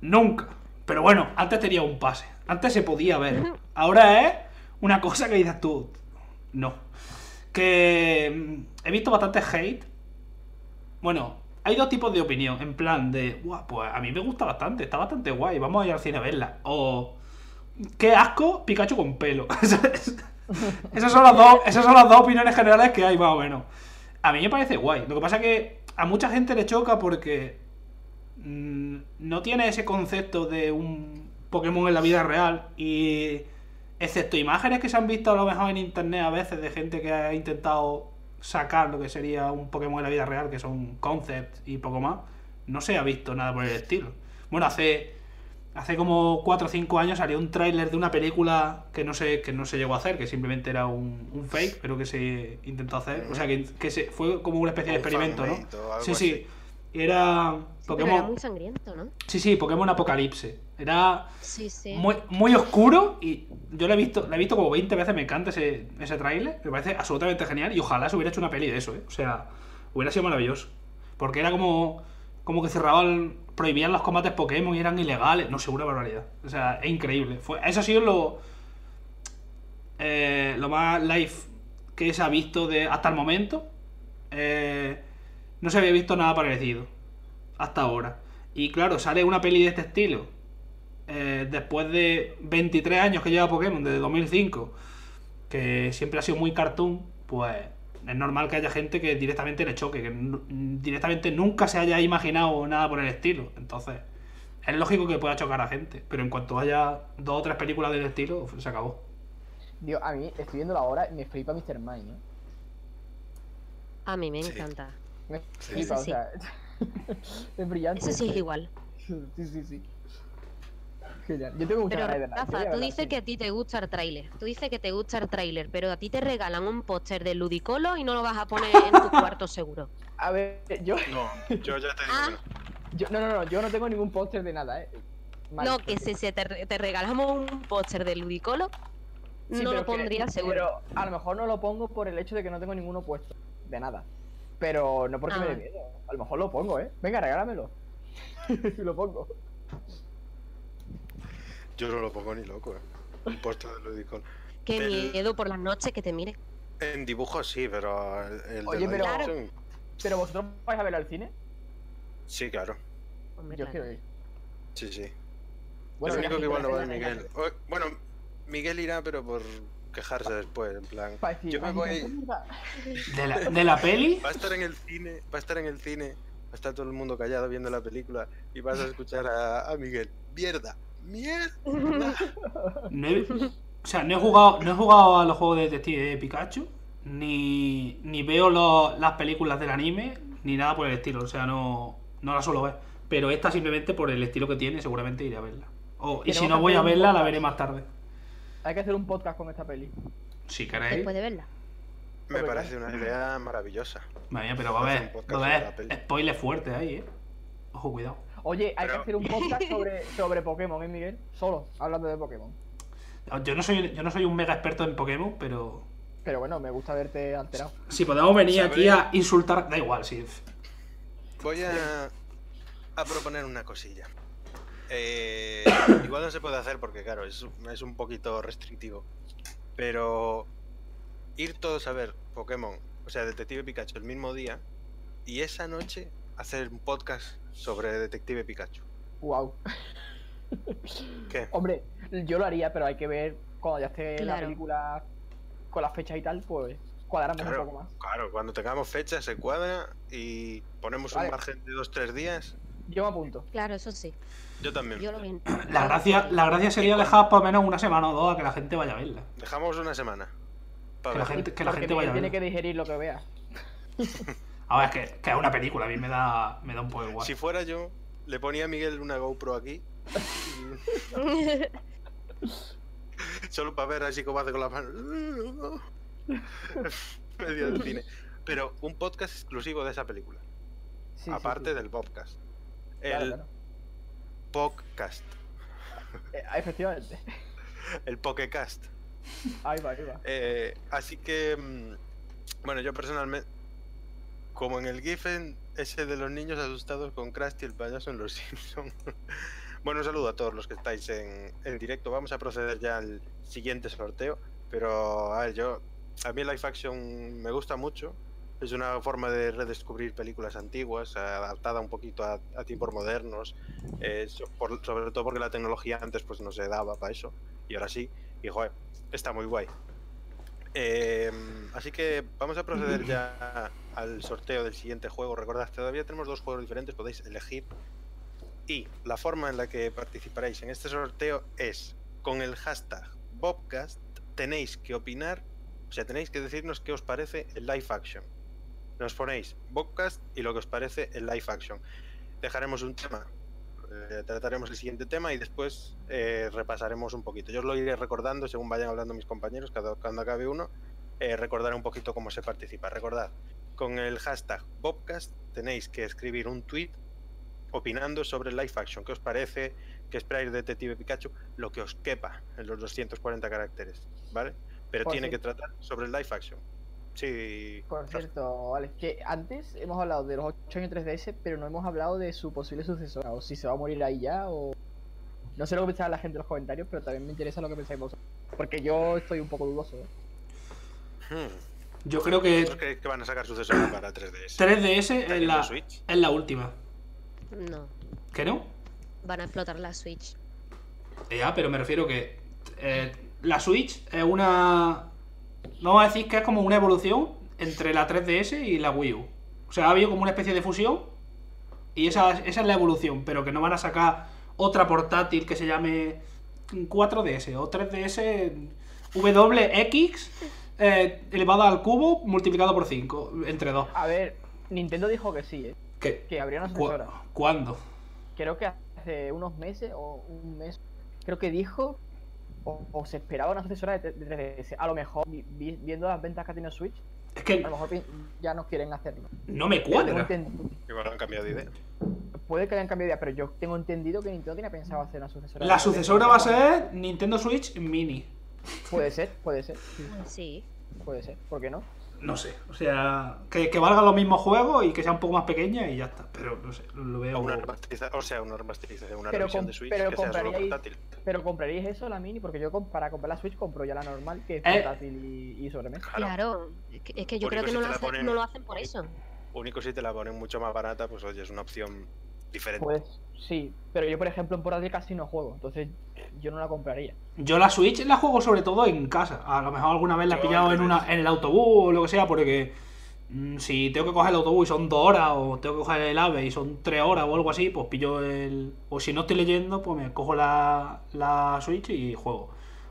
Nunca. Pero bueno, antes tenía un pase. Antes se podía ver. Ahora es una cosa que dices tú. No. Que mm, he visto bastante hate. Bueno, hay dos tipos de opinión. En plan de, "Buah, pues a mí me gusta bastante, está bastante guay, vamos a ir al cine a verla. O, qué asco, Pikachu con pelo. Esas, son las dos, esas son las dos opiniones generales que hay, más o menos. A mí me parece guay. Lo que pasa es que a mucha gente le choca porque mm, no tiene ese concepto de un Pokémon en la vida real y excepto imágenes que se han visto a lo mejor en internet a veces de gente que ha intentado sacar lo que sería un Pokémon en la vida real, que son concepts y poco más, no se ha visto nada por el estilo. Bueno, hace hace como 4 o 5 años salió un tráiler de una película que no se que no se llegó a hacer, que simplemente era un, un fake, pero que se intentó hacer, o sea, que, que se, fue como una especie de experimento, ¿no? Sí, sí. era Sí, pero Pokémon era muy sangriento, ¿no? Sí, sí, Pokémon Apocalipse. Era Sí, sí. muy, muy oscuro y yo lo he visto, lo he visto como 20 veces, me encanta ese, ese tráiler, me parece absolutamente genial y ojalá se hubiera hecho una peli de eso, ¿eh? O sea, hubiera sido maravilloso. Porque era como, como que cerraban, prohibían los combates Pokémon y eran ilegales, no sé, una barbaridad. O sea, es increíble. Fue, eso ha sido lo, eh, lo más live que se ha visto de, hasta el momento. Eh, no se había visto nada parecido hasta ahora. Y claro, sale una peli de este estilo. eh, después de 23 años que lleva Pokémon, desde 2005, que siempre ha sido muy cartoon, pues es normal que haya gente que directamente le choque, que directamente nunca se haya imaginado nada por el estilo. Entonces, es lógico que pueda chocar a gente, pero en cuanto haya dos o tres películas del estilo, se acabó. Dios, a mí, estoy viendo la hora y me flipa Mr. Mime, ¿eh? A mí me Sí. encanta. Me Sí. flipa, Ese o sea. es brillante. Eso sí es igual. Sí, sí, sí. Genial. Yo tengo muchas Pero Rafa, tú dices que a ti te gusta el tráiler. Tú dices que te gusta el tráiler, pero a ti te regalan un póster de Ludicolo y no lo vas a poner en tu cuarto seguro. A ver, yo, No, yo ya te digo Ah. que no. yo. No, no, no, yo no tengo ningún póster de nada, ¿eh? Mal, No, que si se te, re- te regalamos un póster de Ludicolo, Sí, no lo que- pondrías seguro. Pero a lo mejor no lo pongo por el hecho de que no tengo ninguno puesto. De nada. Pero no porque Ah, me dé vale. miedo. A lo mejor lo pongo, ¿eh? Venga, regálamelo. lo pongo. Yo no lo pongo ni loco, eh. Un puesto de Ludicol. Qué del- miedo por las noches que te mire. En dibujos sí, pero el, Oye, pero- Pero vosotros vais a ver al cine. Sí, claro. Hombre, Yo claro. quiero ir. Sí, sí. Bueno, el único que igual no va es Miguel. O- bueno, Miguel irá, pero por quejarse después, en plan. Yo me "Ay, voy. qué mierda". De la, de la peli, Va a estar en el cine, va a estar en el cine, va a estar todo el mundo callado viendo la película y vas a escuchar a, a Miguel. Mierda, mierda. no he, o sea, no he jugado, no he jugado a los juegos de Detective de Pikachu, ni, ni veo lo- las películas del anime, ni nada por el estilo. O sea, no, no la suelo ver. Pero esta simplemente por el estilo que tiene, seguramente iré a verla. O- y si no voy a verla, la veré más tarde. Hay que hacer un podcast con esta peli. Si queréis. Después de verla. Me parece una idea maravillosa. Madre mía, pero va a haber, spoilers fuertes ahí, eh. Ojo, cuidado. Oye, hay Pero- que hacer un podcast sobre, sobre Pokémon, ¿eh, Miguel? Solo, hablando de Pokémon. Yo no soy, yo no soy un mega experto en Pokémon, pero Pero bueno, me gusta verte alterado. si podemos venir aquí a insultar, da igual, sí. Voy a, a proponer una cosilla. Eh, igual no se puede hacer porque, claro, es, es un poquito restrictivo. Pero ir todos a ver Pokémon, o sea, Detective Pikachu el mismo día y esa noche hacer un podcast sobre Detective Pikachu. Wow. ¿Qué? Hombre, yo lo haría, pero hay que ver cuando ya esté la película con las fechas y tal, pues cuadramos Claro. un poco más. Claro, cuando tengamos fecha se cuadra y ponemos Vale. un margen de dos tres días Yo me apunto. Claro, eso sí. Yo también. Yo lo. La gracia, la gracia sería dejar por lo menos una semana o dos a que la gente vaya a verla. Dejamos una semana. Que la gente, que la gente vaya a tiene que digerir lo que vea. A ver, es que, que es una película, a mí me da, me da un poco igual. Si fuera yo, le ponía a Miguel una GoPro aquí. Solo para ver así como hace con las manos. Medio del cine. Pero un podcast exclusivo de esa película. Sí, aparte sí. del podcast. Claro, El claro. podcast. Eh, efectivamente. El Pokecast. Ahí va, ahí va. Eh, así que, mm, bueno, yo personalmente, como en el Giffen, ese de los niños asustados con Krusty el payaso en Los Simpsons. bueno, un saludo a todos los que estáis en, en directo. Vamos a proceder ya al siguiente sorteo. Pero, a ver, yo, a mí el live action me gusta mucho. Es una forma de redescubrir películas antiguas, adaptada un poquito a, a tiempos modernos, eh, por- sobre todo porque la tecnología antes pues no se daba para eso, y ahora sí, y joder, está muy guay. Eh, así que vamos a proceder ya al sorteo del siguiente juego. Recordad, todavía tenemos dos juegos diferentes, podéis elegir. Y la forma en la que participaréis en este sorteo es con el hashtag Bobcast. Tenéis que opinar, o sea, tenéis que decirnos qué os parece el live action. Nos ponéis Bobcast y lo que os parece el live action. Dejaremos un tema, eh, trataremos el siguiente tema y después eh, repasaremos un poquito. Yo os lo iré recordando según vayan hablando mis compañeros, cada, cuando acabe uno, eh, recordaré un poquito cómo se participa. Recordad, con el hashtag Bobcast tenéis que escribir un tweet opinando sobre el live action. ¿Qué os parece? ¿Qué esperáis de Detective Pikachu? Lo que os quepa en los 240 caracteres, ¿vale? Pero Por tiene que tratar sobre el live action. Sí. Por cierto, Alex, que antes hemos hablado de los 8 años 3DS, pero no hemos hablado de su posible sucesora, o si se va a morir ahí ya, o... No sé lo que pensaba la gente en los comentarios, pero también me interesa lo que pensáis vosotros. Porque yo estoy un poco dudoso, ¿eh? Hmm. Yo creo que ¿Vosotros creéis que van a sacar sucesora para 3DS? 3DS es ¿También la, la Switch? es la última. No, ¿Que no? van a explotar la Switch. Ya, pero me refiero que eh, la Switch es una... Vamos a decir que es como una evolución entre la 3DS y la Wii U. O sea, ha habido como una especie de fusión y esa, esa es la evolución, pero que no van a sacar otra portátil que se llame 4DS o 3DS WX eh, elevada al cubo multiplicado por 5, entre dos. A ver, Nintendo dijo que sí, ¿eh? ¿Qué? Que habría una ¿Cu- sucesora. ¿Cuándo? Creo que hace unos meses o un mes, creo que dijo o, o se esperaba una sucesora de, de 3DS. A lo mejor, vi- vi- viendo las ventas que ha tenido Switch, Es a que lo mejor ya no quieren hacerlo. no me cuadra. Igual han cambiado de idea. Puede que hayan cambiado de idea, pero yo tengo entendido que Nintendo tiene pensado hacer una sucesora. La de 3DS. sucesora va a ser Nintendo Switch Mini. Puede ser, puede ser. sí, Sí. Puede ser, ¿por qué no? No sé, o sea, que, que valgan los mismos juegos y que sea un poco más pequeña y ya está. Pero no sé, lo veo. O, una o sea, una remasterización, una Pero revisión de Switch pero que sea solo portátil. Pero compraríais eso, la mini, porque yo para comprar la Switch compro ya la normal, que es Eh. portátil y, y sobremesa. Claro. Claro. Es que, yo Único creo que si no lo, hacen, ponen- no lo hacen por eso. Único si te la ponen mucho más barata, pues oye, es una opción diferente. Pues sí, pero yo por ejemplo en portátil casi no juego, entonces yo no la compraría. Yo la Switch la juego sobre todo en casa. A lo mejor alguna vez la he pillado en, una, en el autobús o lo que sea, porque mm, si tengo que coger el autobús y son dos horas, o tengo que coger el AVE y son tres horas o algo así, pues pillo el. O si no estoy leyendo, pues me cojo la, la Switch y juego.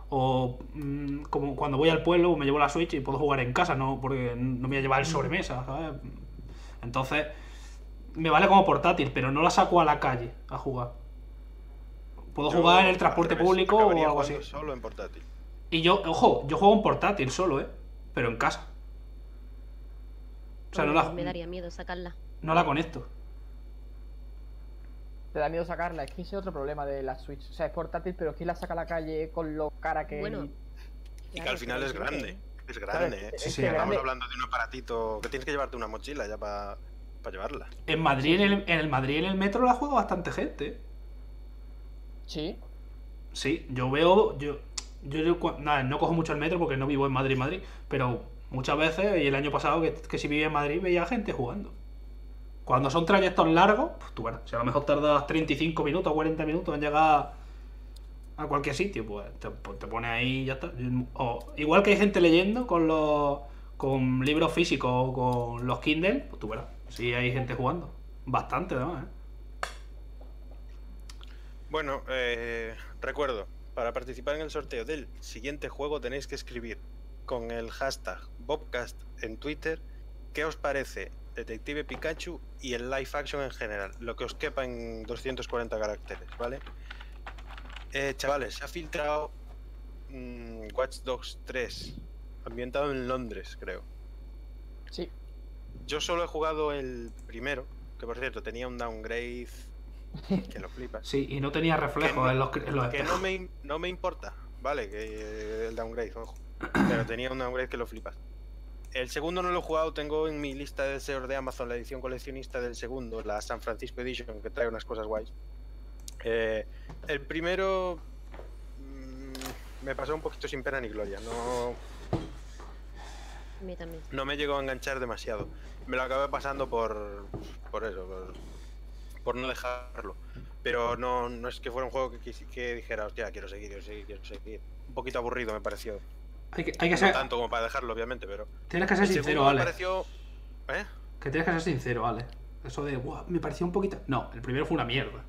O mm, como cuando voy al pueblo, me llevo la Switch y puedo jugar en casa, no porque no me voy a llevar el sobremesa, ¿sabes? Entonces, me vale como portátil, pero no la saco a la calle a jugar. Puedo Yo, jugar en el transporte revés, público o algo así. Solo en portátil. Y yo, ojo, yo juego en portátil solo, ¿eh? Pero en casa. O sea, no Hombre, la, Me daría miedo sacarla. no la conecto. Te da miedo sacarla, es que ese es otro problema de la Switch. O sea, es portátil, pero ¿quién la saca a la calle con lo cara que Bueno, es? Y que al final es grande. que- Es grande, ¿eh? Sí, sí, Estamos grande- hablando de un aparatito que tienes que llevarte una mochila ya para llevarla. En Madrid, en el, en el Madrid, en el metro la juega bastante gente. ¿eh? Sí, Sí, yo veo. Yo, yo, yo cua- nada, no cojo mucho el metro porque no vivo en Madrid, Madrid. Pero muchas veces, y el año pasado que, que si vivía en Madrid, veía gente jugando. Cuando son trayectos largos, pues tú verás, si a lo mejor tardas 35 minutos o 40 minutos en llegar a cualquier sitio, pues te, pues te pones ahí y ya está. O, igual que hay gente leyendo con los con libros físicos o con los Kindle, pues tú verás, sí hay gente jugando. Bastante, además, ¿eh? Bueno, eh, recuerdo, para participar en el sorteo del siguiente juego tenéis que escribir con el hashtag Bobcast en Twitter qué os parece Detective Pikachu y el live action en general, lo que os quepa en 240 caracteres, ¿vale? Eh, chavales, se ha filtrado mm, Watch Dogs 3, ambientado en Londres, creo. Sí. Yo solo he jugado el primero, que por cierto tenía un downgrade que lo flipas. Sí, y no tenía reflejos no- en los, en los Que no me, no me importa, vale, que el downgrade, ojo. Pero tenía un downgrade que lo flipas. El segundo no lo he jugado, tengo en mi lista de deseos de Amazon la edición coleccionista del segundo, la San Francisco Edition, que trae unas cosas guays. Eh, el primero mm, me pasó un poquito sin pena ni gloria, no, A mí también. no me llegó a enganchar demasiado. Me lo acabé pasando por, por eso, por, por no dejarlo. Pero no, no es que fuera un juego que, dijera, hostia, quiero seguir, quiero seguir, quiero seguir. Un poquito aburrido me pareció. Hay que, hay que No ser, tanto como para dejarlo, obviamente, pero. tienes que ser El sincero, segundo me Ale. pareció. ¿Eh? Que tienes que ser sincero, Ale. Eso de, "Buah, me pareció un poquito. No, el primero fue una mierda.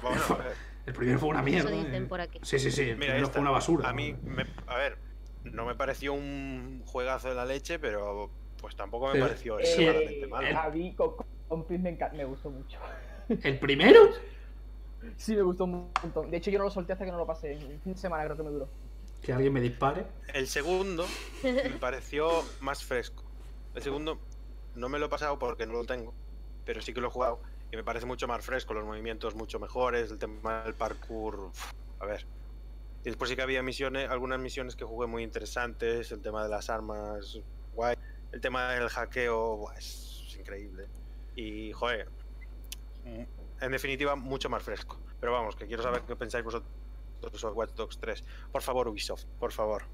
Bueno, a ver, El primero fue una mierda. Eso dicen eh. por aquí. Sí, sí, sí. El mira, primero esta, fue una basura. A mí, me- a ver, no me pareció un juegazo de la leche, pero pues tampoco me pareció Eh, extremadamente malo. a mí con, con me, me gustó mucho. ¿El primero? Sí, me gustó un montón. De hecho, yo no lo solté hasta que no lo pasé. En fin de semana creo que me duró. Que alguien me dispare. El segundo me pareció más fresco. El segundo no me lo he pasado porque no lo tengo, pero sí que lo he jugado y me parece mucho más fresco, los movimientos mucho mejores, el tema del parkour, uf, a ver. Y después sí que había misiones, algunas misiones que jugué muy interesantes, el tema de las armas, guay, el tema del hackeo, es increíble. Y joder, en definitiva mucho más fresco. Pero vamos, que quiero saber qué pensáis vosotros sobre Watch Dogs 3. Por favor, Ubisoft, por favor.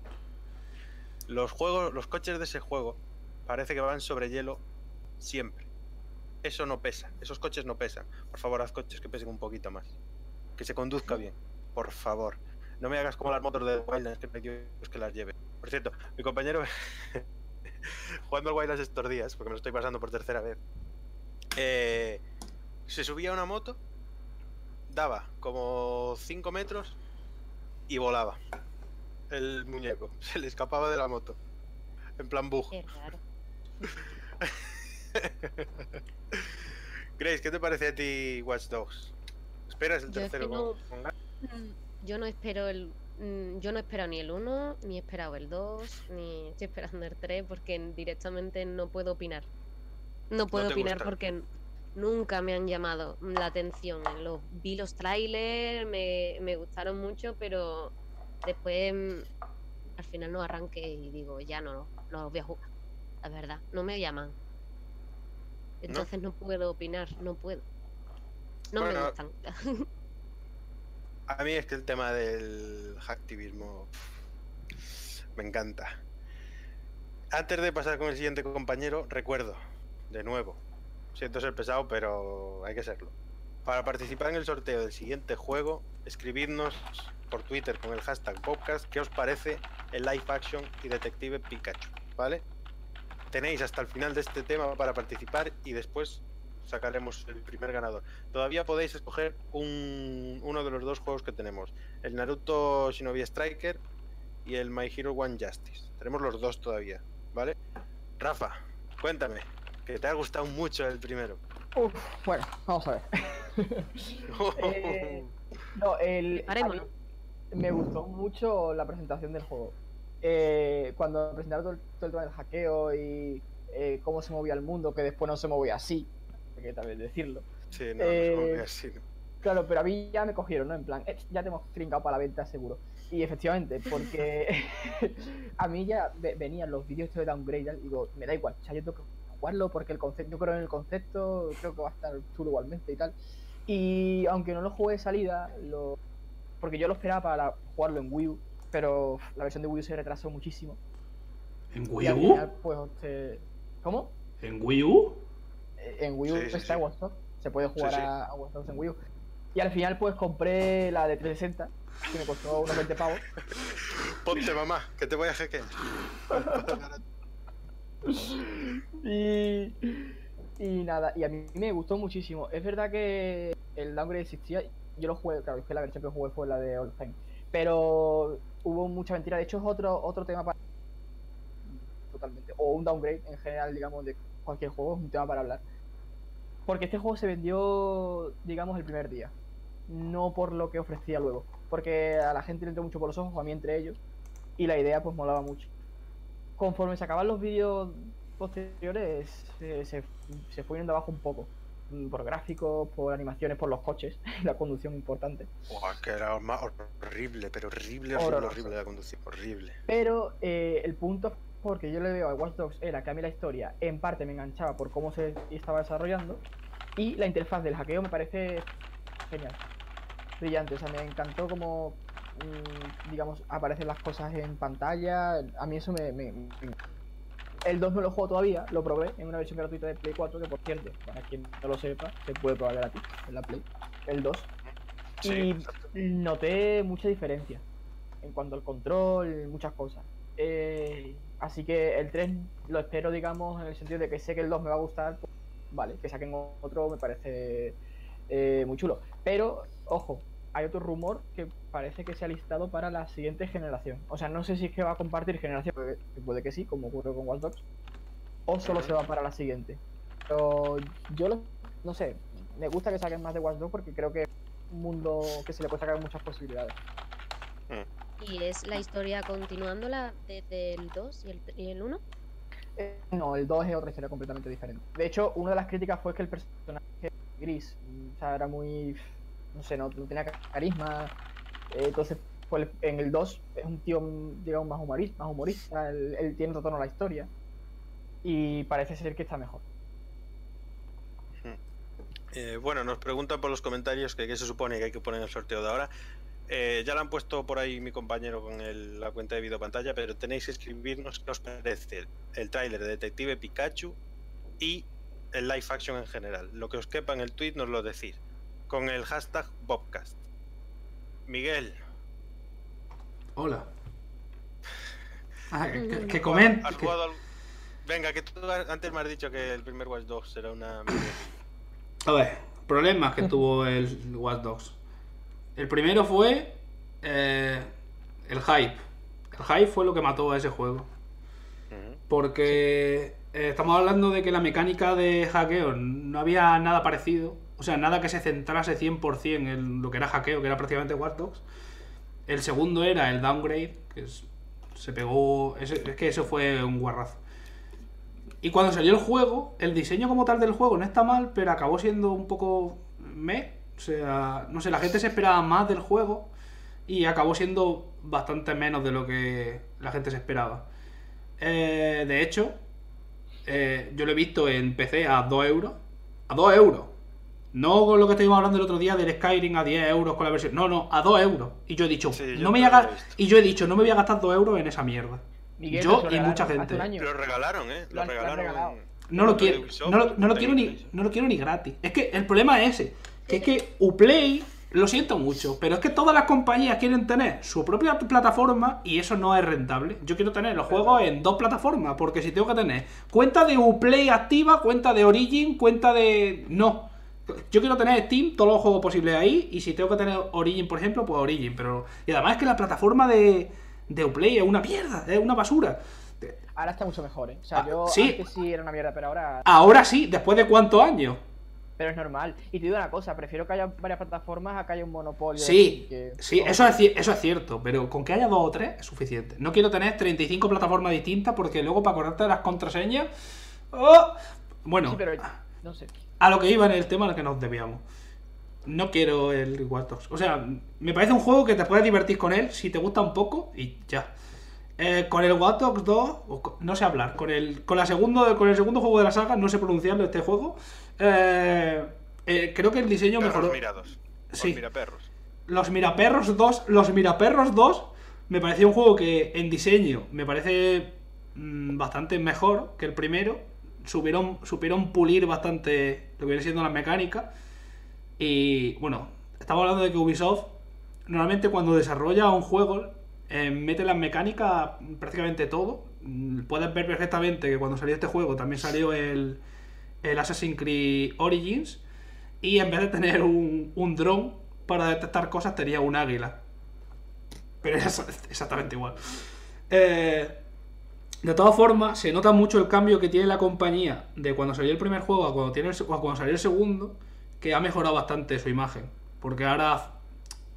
Los juegos, los coches de ese juego parece que van sobre hielo siempre. Eso no pesa, esos coches no pesan. Por favor, haz coches que pesen un poquito más. Que se conduzca bien, por favor. No me hagas como las motos de Wildlands que me Dios que las lleve. Por cierto, mi compañero jugando al Wildlands estos días, porque me lo estoy pasando por tercera vez, eh, se subía a una moto, daba como 5 metros y volaba. El muñeco se le escapaba de la moto. En plan bug. Qué raro. Grace, ¿qué te parece a ti Watch Dogs? ¿Esperas el Yo tercero no- con-? Mm, Yo no espero el. Mm, Yo no he esperado ni el 1, ni he esperado el 2, ni estoy esperando el 3 porque directamente no puedo opinar. No puedo opinar gusta. porque nunca me han llamado la atención. Los, vi los trailers, me, me gustaron mucho, pero después mm, al final no arranqué y digo, ya no, no los voy a jugar. La verdad, no me llaman. Entonces no, puedo opinar, no puedo. No me gustan. A mí es que el tema del hacktivismo me encanta. Antes de pasar con el siguiente compañero, recuerdo, de nuevo, siento ser pesado, pero hay que serlo. Para participar en el sorteo del siguiente juego, escribidnos por Twitter con el hashtag podcast qué os parece el live action y detective Pikachu, ¿vale? Tenéis hasta el final de este tema para participar y después sacaremos el primer ganador. Todavía podéis escoger un- uno de los dos juegos que tenemos, el Naruto Shinobi Striker y el My Hero One Justice. Tenemos los dos todavía, ¿vale? Rafa, cuéntame, que te ha gustado mucho el primero. Uf, bueno, vamos a ver. Eh, No, el. mí Me gustó mucho la presentación del juego. Eh, cuando presentaron todo el, todo el tema del hackeo y eh, cómo se movía el mundo, que después no se movía así, hay que también decirlo. sí, no, eh, no, así, no. Claro, pero a mí ya me cogieron, ¿no? En plan, "Eh, ya te hemos trincado para la venta seguro. Y efectivamente, porque a mí ya ve- venían los vídeos estos de downgrade y digo, me da igual, o sea, yo tengo que jugarlo porque el concepto, yo creo en el concepto, creo que va a estar chulo igualmente y tal. Y aunque no lo jugué de salida, lo... porque yo lo esperaba para jugarlo en Wii U, pero la versión de Wii U se retrasó muchísimo. ¿En Y Wii al U? final, pues, este... ¿Cómo? ¿En Wii U? Eh, En Wii U Sí, está sí. Watch Dogs, se puede jugar a, a Watch Dogs en Wii U. Y al final pues compré la de 360, que me costó unos 20 pavos. Ponte mamá, que te voy a hackear. Y, y nada, y a mí me gustó muchísimo. Es verdad que el downgrade existía, yo lo jugué, claro, es que la versión que jugué fue la de Olfheim. Pero hubo mucha mentira. De hecho, es otro, otro tema para. Totalmente. O un downgrade en general, digamos, de cualquier juego, es un tema para hablar. Porque este juego se vendió, digamos, el primer día. No por lo que ofrecía luego. Porque a la gente le entró mucho por los ojos, a mí entre ellos. Y la idea, pues, molaba mucho. Conforme se acaban los vídeos posteriores, se, se, se fue yendo abajo un poco mm, por gráficos, por animaciones, por los coches, la conducción importante. Buah, que era más horrible, pero horrible, horrible, horrible la conducción, horrible. Pero eh, el punto porque yo le veo a Watch Dogs era que a mí la historia en parte me enganchaba por cómo se estaba desarrollando y la interfaz del hackeo me parece genial, brillante, o sea, me encantó como, mm, digamos, aparecen las cosas en pantalla, a mí eso me... me- me- El 2 no lo juego todavía, lo probé en una versión gratuita de Play 4, que por cierto, para quien no lo sepa, se puede probar gratis en la Play, el 2. Sí, Y noté mucha diferencia en cuanto al control, muchas cosas. Eh, así que el 3 lo espero, digamos, en el sentido de que sé que el 2 me va a gustar. pues, vale, que saquen otro me parece eh, muy chulo. Pero, ojo, hay otro rumor que parece que se ha listado para la siguiente generación. O sea, no sé si es que va a compartir generación, puede, que sí, como ocurre con Watch Dogs, o solo se va para la siguiente. Pero yo lo- no sé, me gusta que saquen más de Watch Dogs porque creo que es un mundo que se le puede sacar muchas posibilidades. Y es la historia continuándola desde el 2 y el, y el 1. Eh, no, el 2 es otra historia completamente diferente. De hecho, una de las críticas fue que el personaje gris, o sea, era muy, no sé, no, no tenía ca- carisma. eh, entonces, pues en el 2 es un tío, digamos, más humorista, más humorista él, él tiene otro tono a la historia. Y parece ser que está mejor. Eh, bueno, nos preguntan por los comentarios que qué se supone que hay que poner en el sorteo de ahora. Eh, ya lo han puesto por ahí mi compañero con el- la cuenta de video pantalla, pero tenéis que escribirnos qué os parece el tráiler de Detective Pikachu y el live action en general. Lo que os quepa en el tweet nos lo decís con el hashtag Bobcast. Miguel, Hola. Ah, que, que- que ¿has comente. jugado- has que- jugado al- Venga, que tú antes me has dicho que el primer Watch Dogs era una... A ver, problemas que tuvo el Watch Dogs. El primero fue eh, el hype. El hype fue lo que mató a ese juego. Porque eh, estamos hablando de que la mecánica de hackeo no había nada parecido. O sea, nada que se centrase 100% en lo que era hackeo, que era prácticamente Dogs. El segundo era el downgrade, que es- se pegó... ese- es que eso fue un guarrazo. Y cuando salió el juego, el diseño como tal del juego no está mal, pero acabó siendo un poco me. O sea, no sé, la gente se esperaba más del juego y acabó siendo bastante menos de lo que la gente se esperaba. Eh, de hecho, eh, yo lo he visto en PC a 2 euros. A 2 euros. No con lo que estuvimos hablando el otro día del Skyrim a 10 euros con la versión. No, no, a 2 euros. Y yo he dicho, Sí, yo no me voy a. Y yo he dicho, no me voy a gastar 2 euros en esa mierda. Miguel, Yo y mucha gente. Lo regalaron, ¿eh? Lo regalaron. No lo, quiero, no, lo, no lo quiero ni, no lo quiero ni gratis. Es que el problema es ese. Que es que Uplay, lo siento mucho, pero es que todas las compañías quieren tener su propia plataforma y eso no es rentable. Yo quiero tener los juegos en dos plataformas, porque si tengo que tener cuenta de Uplay activa, cuenta de Origin, cuenta de... No. Yo quiero tener Steam, todos los juegos posibles ahí, y si tengo que tener Origin, por ejemplo, pues Origin. Pero... Y además es que la plataforma de, de Uplay es una mierda, es una basura. Ahora está mucho mejor, ¿eh? O sea, Ah, yo sí. antes sí era una mierda, pero ahora Ahora sí, después de cuántos años. Pero es normal. Y te digo una cosa, prefiero que haya varias plataformas a que haya un monopolio. Sí, que- sí, eso es, eso es cierto, pero con que haya dos o tres es suficiente. No quiero tener 35 plataformas distintas porque luego para acordarte de las contraseñas... ¡oh! Bueno, Sí, pero no sé. a lo que iba en el tema al que nos debíamos. No quiero el Watch Dogs. O sea, me parece un juego que te puedes divertir con él si te gusta un poco y ya. Eh, con el Watch Dogs 2, o co- no sé hablar, con el, con, la segundo, con el segundo juego de la saga, no sé pronunciarlo este juego, eh, eh, creo que el diseño Perros mejoró. mirados. Sí. Sí. Mira perros. Los Miraperros 2, los Miraperros 2 me pareció un juego que en diseño me parece mm, bastante mejor que el primero. Supieron, supieron pulir bastante lo que viene siendo la mecánica. Y bueno, estamos hablando de que Ubisoft normalmente cuando desarrolla un juego eh, mete las mecánicas prácticamente todo. Mm, Puedes ver perfectamente que cuando salió este juego también salió el, el Assassin's Creed Origins. Y en vez de tener un, un dron para detectar cosas tenía un águila. Pero era exa- exactamente igual. Eh, de todas formas, se nota mucho el cambio que tiene la compañía de cuando salió el primer juego a cuando, tiene el a cuando salió el segundo, que ha mejorado bastante su imagen. Porque ahora,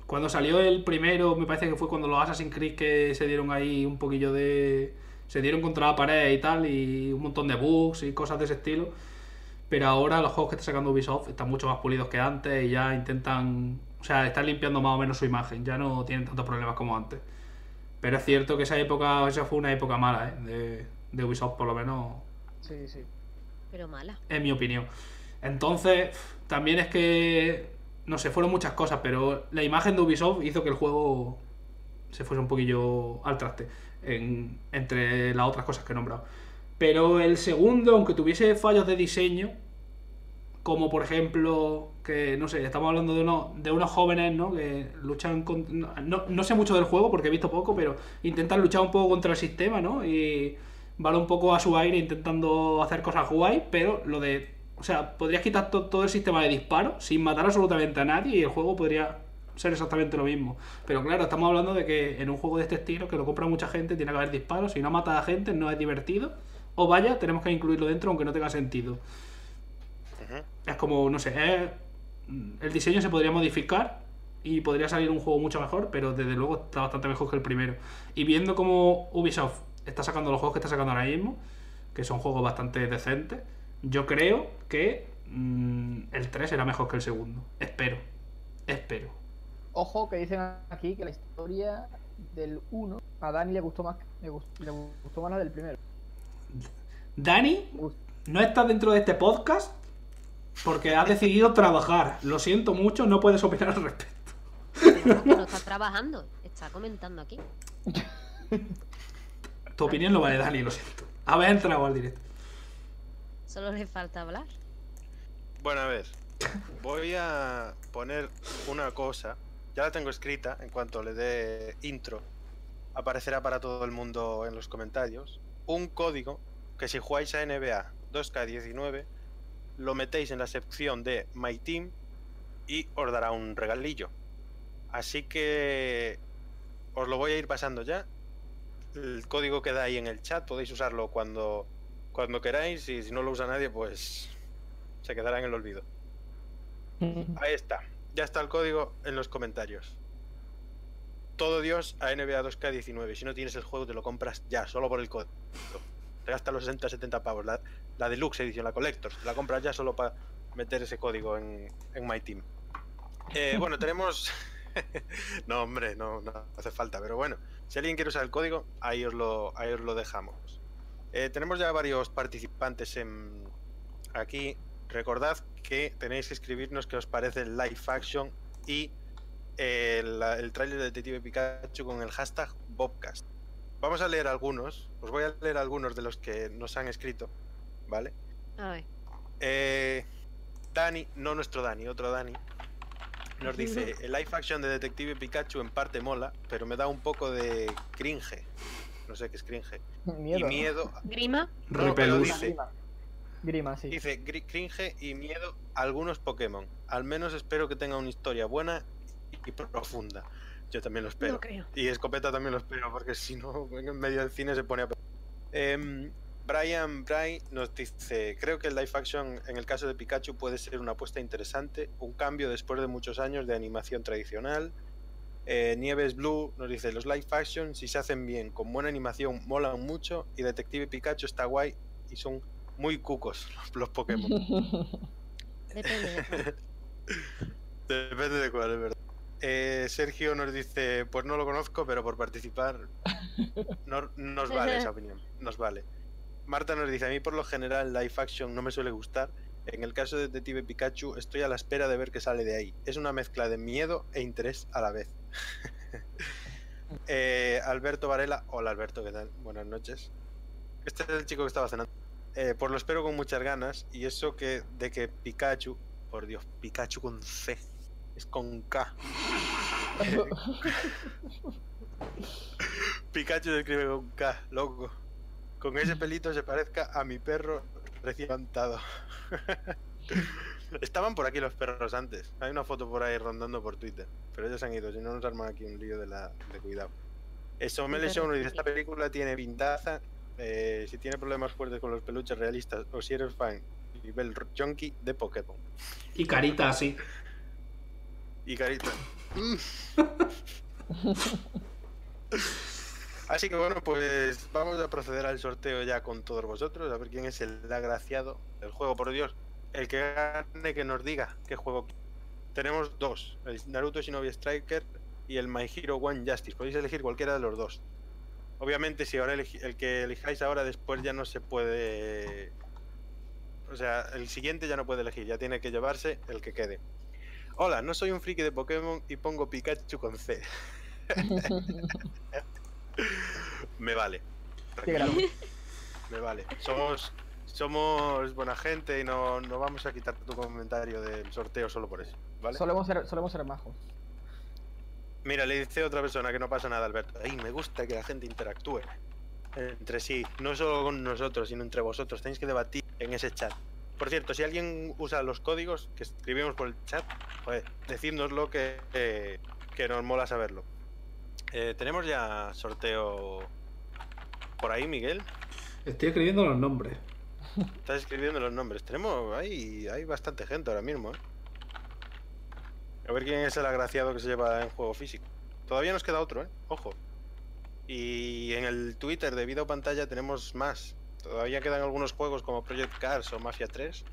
cuando salió el primero, me parece que fue cuando los Assassin's Creed que se dieron ahí un poquillo de... Se dieron contra la pared y tal, y un montón de bugs y cosas de ese estilo. Pero ahora los juegos que está sacando Ubisoft están mucho más pulidos que antes y ya intentan... O sea, están limpiando más o menos su imagen, ya no tienen tantos problemas como antes. Pero es cierto que esa época, esa fue una época mala, ¿eh? De, de Ubisoft, por lo menos, Sí, sí. Pero mala. en mi opinión. Entonces, también es que, no sé, fueron muchas cosas, pero la imagen de Ubisoft hizo que el juego se fuese un poquillo al traste, en- entre las otras cosas que he nombrado. Pero el segundo, aunque tuviese fallos de diseño, como por ejemplo, que no sé, estamos hablando de, uno, de unos jóvenes, ¿no? Que luchan con... No, no- sé mucho del juego porque he visto poco, pero intentan luchar un poco contra el sistema, ¿no? Y van un poco a su aire intentando hacer cosas guay, pero lo de... O sea, podrías quitar to- todo el sistema de disparo sin matar absolutamente a nadie y el juego podría ser exactamente lo mismo. Pero claro, estamos hablando de que en un juego de este estilo, que lo compra mucha gente, tiene que haber disparos. Si no mata a gente, no es divertido. O vaya, tenemos que incluirlo dentro aunque no tenga sentido. Es como, no sé, es- el diseño se podría modificar y podría salir un juego mucho mejor, pero desde luego está bastante mejor que el primero. Y viendo cómo Ubisoft está sacando los juegos que está sacando ahora mismo, que son juegos bastante decentes, yo creo que mm, el 3 será mejor que el segundo. Espero. Espero. Ojo que dicen aquí que la historia del 1 a Dani le gustó más, le gustó, le gustó más la del primero. Dani, no estás dentro de este podcast porque has decidido trabajar. Lo siento mucho, no puedes opinar al respecto. Pero no está trabajando, está comentando aquí. Tu opinión no vale, Dani, lo siento. Habéis entrado al directo. Solo le falta hablar. Bueno, a ver. Voy a poner una cosa. Ya la tengo escrita. En cuanto le dé intro, aparecerá para todo el mundo en los comentarios. Un código que si jugáis a NBA 2K19, lo metéis en la sección de My Team y os dará un regalillo. Así que os lo voy a ir pasando ya. El código queda ahí en el chat. Podéis usarlo cuando, cuando queráis. Y si no lo usa nadie, pues se quedará en el olvido. Ahí está. Ya está el código en los comentarios. Todo Dios a NBA 2K19. Si no tienes el juego, te lo compras ya, solo por el código. Te gastas los 60-70 pavos. La, Deluxe Edition, la Collectors, te la compras ya solo para meter ese código en, en My Team. Eh, bueno, tenemos. no, hombre, no, no hace falta, pero bueno. Si alguien quiere usar el código, ahí os lo, ahí os lo dejamos. Eh, tenemos ya varios participantes en aquí. Recordad que tenéis que escribirnos qué os parece el live action y la- el tráiler de Detective Pikachu con el hashtag Bobcast. Vamos a leer algunos, os voy a leer algunos de los que nos han escrito, ¿vale? A ver. Eh, Dani, no nuestro Dani, otro Dani, nos dice, el live action de Detective Pikachu en parte mola, pero me da un poco de cringe. No sé qué es cringe. Miedo. y ¿no? miedo. Grima. No, pero dice, Grima. Grima, sí. Dice "Gri- cringe y miedo a algunos Pokémon. Al menos espero que tenga una historia buena y profunda. Yo también lo espero. No creo. Y Escopeta también lo espero, porque si no, en medio del cine se pone a... Em, Brian Bray nos dice, creo que el live action en el caso de Pikachu puede ser una apuesta interesante, un cambio después de muchos años de animación tradicional. Eh, Nieves Blue nos dice, los live action si se hacen bien, con buena animación, molan mucho y Detective Pikachu está guay y son muy cucos los, los Pokémon. Depende. de- Depende de cuál, es verdad. Eh, Sergio nos dice, pues no lo conozco, pero por participar no- nos vale esa opinión, nos vale. Marta nos dice, a mí por lo general live action no me suele gustar. En el caso de Detective Pikachu estoy a la espera de ver qué sale de ahí. Es una mezcla de miedo e interés a la vez. Eh, Alberto Varela, hola Alberto, ¿qué tal? Buenas noches. Este es el chico que estaba cenando. Eh, pues lo espero con muchas ganas y eso que de que Pikachu, por Dios, Pikachu con C, es con K. Pikachu se escribe con K, loco. Con ese pelito se parezca a mi perro recién levantado. Estaban por aquí los perros antes. Hay una foto por ahí rondando por Twitter. Pero ellos han ido, si no nos arman aquí un lío de, la, de cuidado. Eso me perros Show nos dice, esta película tiene pintaza. eh, si tiene problemas fuertes con los peluches realistas o si eres fan y nivel junkie de Pokémon. Y carita así. Y carita. Así que bueno, pues vamos a proceder al sorteo ya con todos vosotros, a ver quién es el agraciado del juego, por Dios. El que gane que nos diga qué juego. Tenemos dos, el Naruto Shinobi Striker y el My Hero One Justice. Podéis elegir cualquiera de los dos. Obviamente si ahora el que elijáis ahora después ya no se puede... O sea, el siguiente ya no puede elegir, ya tiene que llevarse el que quede. Hola, no soy un friki de Pokémon y pongo Pikachu con C. Me vale. Me vale. Somos somos buena gente y no, no vamos a quitar tu comentario del sorteo solo por eso, ¿vale? Solemos ser, solemos ser majos. Mira, le dice otra persona que no pasa nada, Alberto. Ay, me gusta que la gente interactúe entre sí, no solo con nosotros, sino entre vosotros. Tenéis que debatir en ese chat. Por cierto, si alguien usa los códigos que escribimos por el chat, pues decídnoslo que, eh, que nos mola saberlo. Eh, Tenemos ya sorteo por ahí, Miguel. Estoy escribiendo los nombres. Estás escribiendo los nombres. Tenemos, hay, hay bastante gente ahora mismo, ¿eh? A ver quién es el agraciado que se lleva en juego físico. Todavía nos queda otro, ¿eh? Ojo. Y en el Twitter de Video Pantalla tenemos más. Todavía quedan algunos juegos como Project Cars o Mafia 3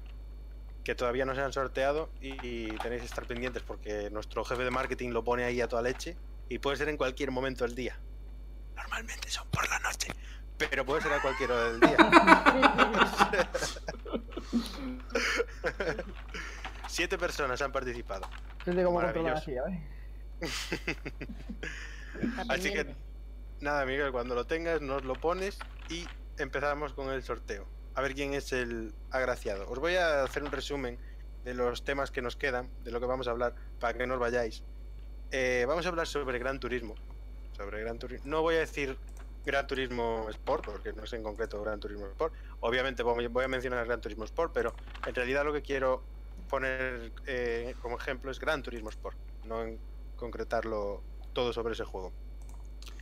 que todavía no se han sorteado y, y tenéis que estar pendientes porque nuestro jefe de marketing lo pone ahí a toda leche y puede ser en cualquier momento del día. Normalmente son por la noche, pero puede ser a cualquier hora del día. Siete personas han participado. Maravilloso. así, que nada, Miguel, cuando lo tengas nos lo pones y empezamos con el sorteo. A ver quién es el agraciado. Os voy a hacer un resumen de los temas que nos quedan, de lo que vamos a hablar, para que no os vayáis. Eh, vamos a hablar sobre Gran Turismo. Sobre Gran Turismo. No voy a decir Gran Turismo Sport, porque no sé en concreto Gran Turismo Sport. Obviamente voy a mencionar Gran Turismo Sport, pero en realidad lo que quiero poner eh, como ejemplo es Gran Turismo Sport, no en concretarlo todo sobre ese juego.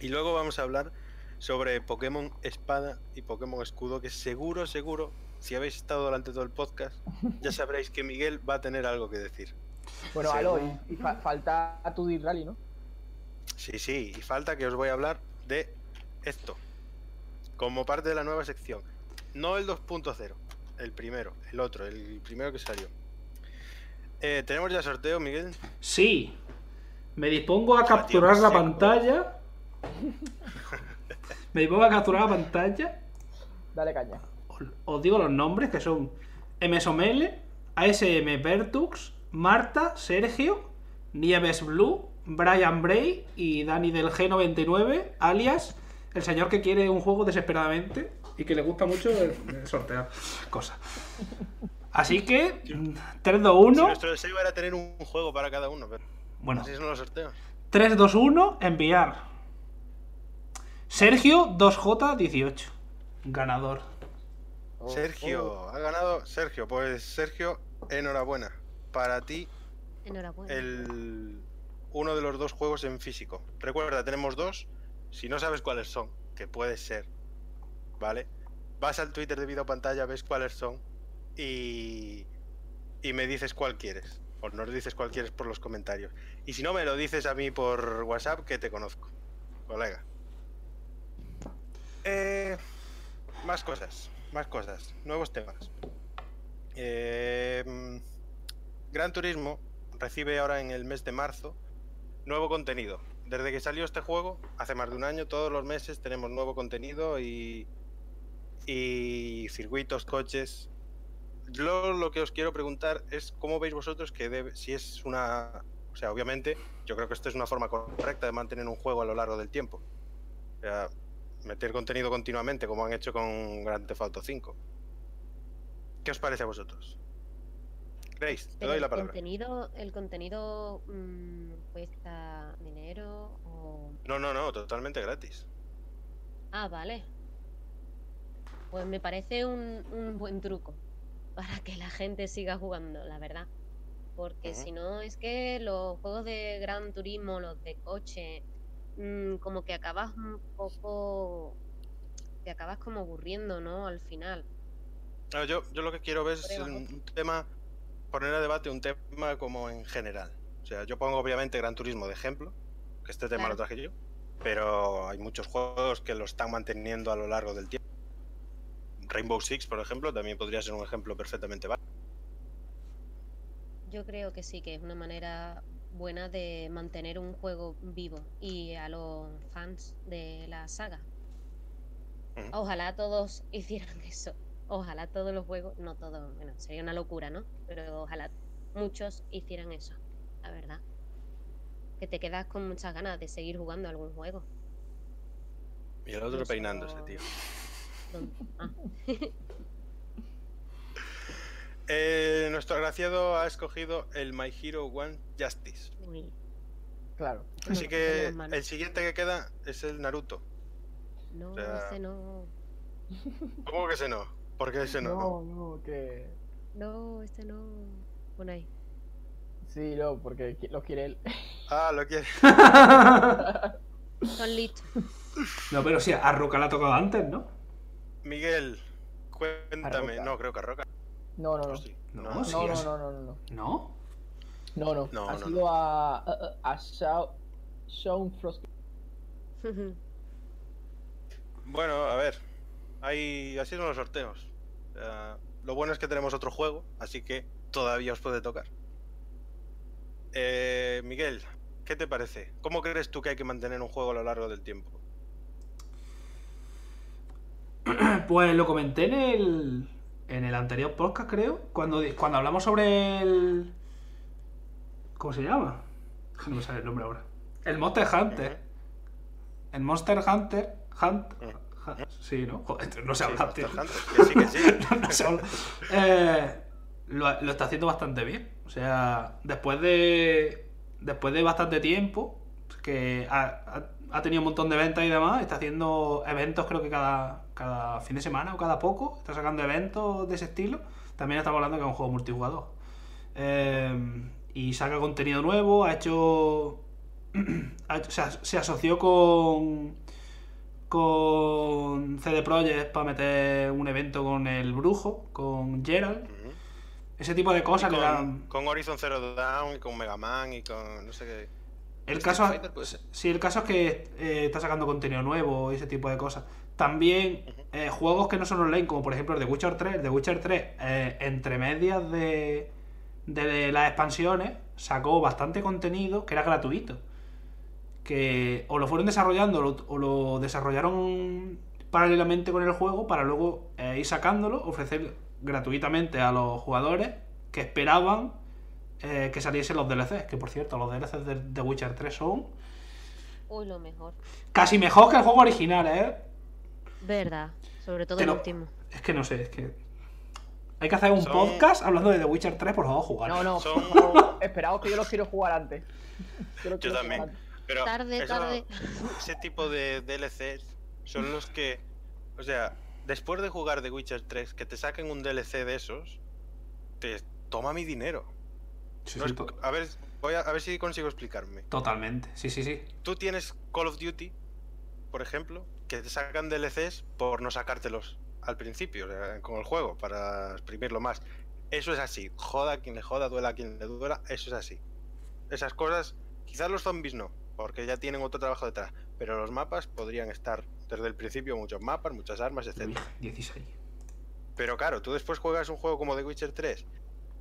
Y luego vamos a hablar sobre Pokémon Espada y Pokémon Escudo, que seguro, seguro, si habéis estado durante todo el podcast, ya sabréis que Miguel va a tener algo que decir. Bueno, Alo, y, y fa- falta tu Dirt Rally, ¿no? Sí, sí, y falta que os voy a hablar de esto, como parte de la nueva sección. No el 2.0, el primero, el otro, el primero que salió. Eh, ¿Tenemos ya sorteo, Miguel? Sí. Me dispongo a capturar la sí. pantalla. Me dispongo a capturar la pantalla. Dale caña. Os- Os digo los nombres que son Emesomele, ASM Vertux, Marta, Sergio, Nieves Blue, Brian Bray y Dani del G99, alias el señor que quiere un juego desesperadamente y que le gusta mucho el- el sortear cosas. Así que, 3, 2, Si 1. nuestro deseo era tener un juego para cada uno, pero Bueno, así son los sorteos. 3, 2, 1, enviar. Sergio 2J18. Ganador. Oh, Sergio, ha ganado Sergio. Pues Sergio, enhorabuena. Para ti, Enhorabuena. el uno de los dos juegos en físico. Recuerda, tenemos dos. Si no sabes cuáles son, que puede ser, ¿vale? Vas al Twitter de Video Pantalla, ves cuáles son y, y me dices cuál quieres. O nos dices cuál quieres por los comentarios. Y si no, me lo dices a mí por WhatsApp, que te conozco, colega. Eh, más cosas, más cosas, nuevos temas. Eh, Gran Turismo recibe ahora en el mes de marzo nuevo contenido. Desde que salió este juego, hace más de un año, todos los meses tenemos nuevo contenido y, y circuitos, coches. Lo que os quiero preguntar es cómo veis vosotros que debe, si es una... O sea, obviamente, yo creo que esto es una forma correcta de mantener un juego a lo largo del tiempo. O sea, meter contenido continuamente como han hecho con Grand Theft Auto 5. ¿Qué os parece a vosotros? Grace, te doy la el palabra. contenido, el contenido mm, cuesta dinero o... No, no, no, totalmente gratis. Ah, vale. Pues me parece un, un buen truco para que la gente siga jugando, la verdad. Porque si no, es que los juegos de Gran Turismo, los de coche, mm, como que acabas un poco. Te acabas como aburriendo, ¿no? Al final. Yo, yo lo que quiero ver es un, tema, poner a debate un tema como en general. O sea, yo pongo obviamente Gran Turismo de ejemplo, que este tema lo traje yo, pero hay muchos juegos que lo están manteniendo a lo largo del tiempo. Rainbow Six, por ejemplo, también podría ser un ejemplo perfectamente válido. Yo creo que sí, que es una manera buena de mantener un juego vivo y a los fans de la saga. Ojalá todos hicieran eso. Ojalá todos los juegos, no todos, bueno, sería una locura, ¿no? Pero ojalá muchos hicieran eso, la verdad. Que te quedas con muchas ganas de seguir jugando algún juego. Y el otro peinándose, tío. Ah, Eh, nuestro agraciado ha escogido el My Hero One Justice. uy, Claro. Así No, que el siguiente que queda es el Naruto. no, sea, ese no. ¿Cómo que ese no? ¿Por qué ese no? No, no, que. No, este no. Bueno, ahí. Sí, no, porque lo quiere él. Ah, lo quiere. Son listos. no, pero sí, a Roca la ha tocado antes, ¿no? Miguel, cuéntame. No, creo que a Roca. No, no, no. No, No, sí, No, no, no, no, no, no. ¿No? No, no. No, ha no, sido a. a, a Shao. Shaun Frost. Bueno, a ver. Hay... Así son los sorteos. Lo bueno es que tenemos otro juego, así que todavía os puede tocar. Eh, Miguel, ¿qué te parece? ¿Cómo crees tú que hay que mantener un juego a lo largo del tiempo? Pues lo comenté en el, en el anterior podcast, creo, cuando, cuando hablamos sobre el... ¿Cómo se llama? No me sale el nombre ahora. El Monster Hunter. El Monster Hunter... Hunt... Ujú. Hu- Sí, ¿no? Joder, no se Sí, habla, tío. Monster Hunter, que sí, que sí. no se habla. Eh, lo, lo está haciendo bastante bien. O sea, después de. Después de bastante tiempo, que ha, ha- ha tenido un montón de ventas y demás, está haciendo eventos, creo que cada, cada fin de semana o cada poco. Está sacando eventos de ese estilo. También estamos hablando que es un juego multijugador. Eh, y saca contenido nuevo, ha hecho. se, as- se asoció con con CD Projekt para meter un evento con el brujo, con Gerald. Ese tipo de cosas con, dan. con Horizon Zero Dawn y con Mega Man y con no sé qué. El caso, Fighter, pues. sí, el caso es que eh, está sacando contenido nuevo y ese tipo de cosas. También eh, juegos que no son online, como por ejemplo el de Witcher 3. El de Witcher 3, eh, entre medias de, de las expansiones, sacó bastante contenido que era gratuito. Que o lo fueron desarrollando o lo, o lo desarrollaron paralelamente con el juego para luego eh, ir sacándolo, ofrecer gratuitamente a los jugadores que esperaban eh, que saliesen los DLCs. Que por cierto, los DLCs de, de Witcher 3 son Uy, lo mejor. casi mejor que el juego original, ¿eh? Verdad. Sobre todo el último. Es que no sé, es que. Hay que hacer un Son- podcast hablando de The Witcher 3, por favor, jugar. No, no. Son- Esperaos que yo los quiero jugar antes. Yo, los quiero jugar también. antes. Pero Tarde, eso- tarde. ese tipo de DLCs son los que. O sea, después de jugar The Witcher 3, que te saquen un DLC de esos, te toma mi dinero. Sí, No sí, es- to- a, ver, voy a, a ver si consigo explicarme. totalmente. Sí, sí, sí. Tú tienes Call of Duty, por ejemplo, que te sacan DLCs por no sacártelos al principio, con el juego, para exprimirlo más. Eso es así. Joda a quien le joda, duela a quien le duela, eso es así. Esas cosas, quizás los zombies no, porque ya tienen otro trabajo detrás, pero los mapas podrían estar desde el principio muchos mapas, muchas armas, etc. Uy, 16. Pero claro, tú después juegas un juego como The Witcher 3,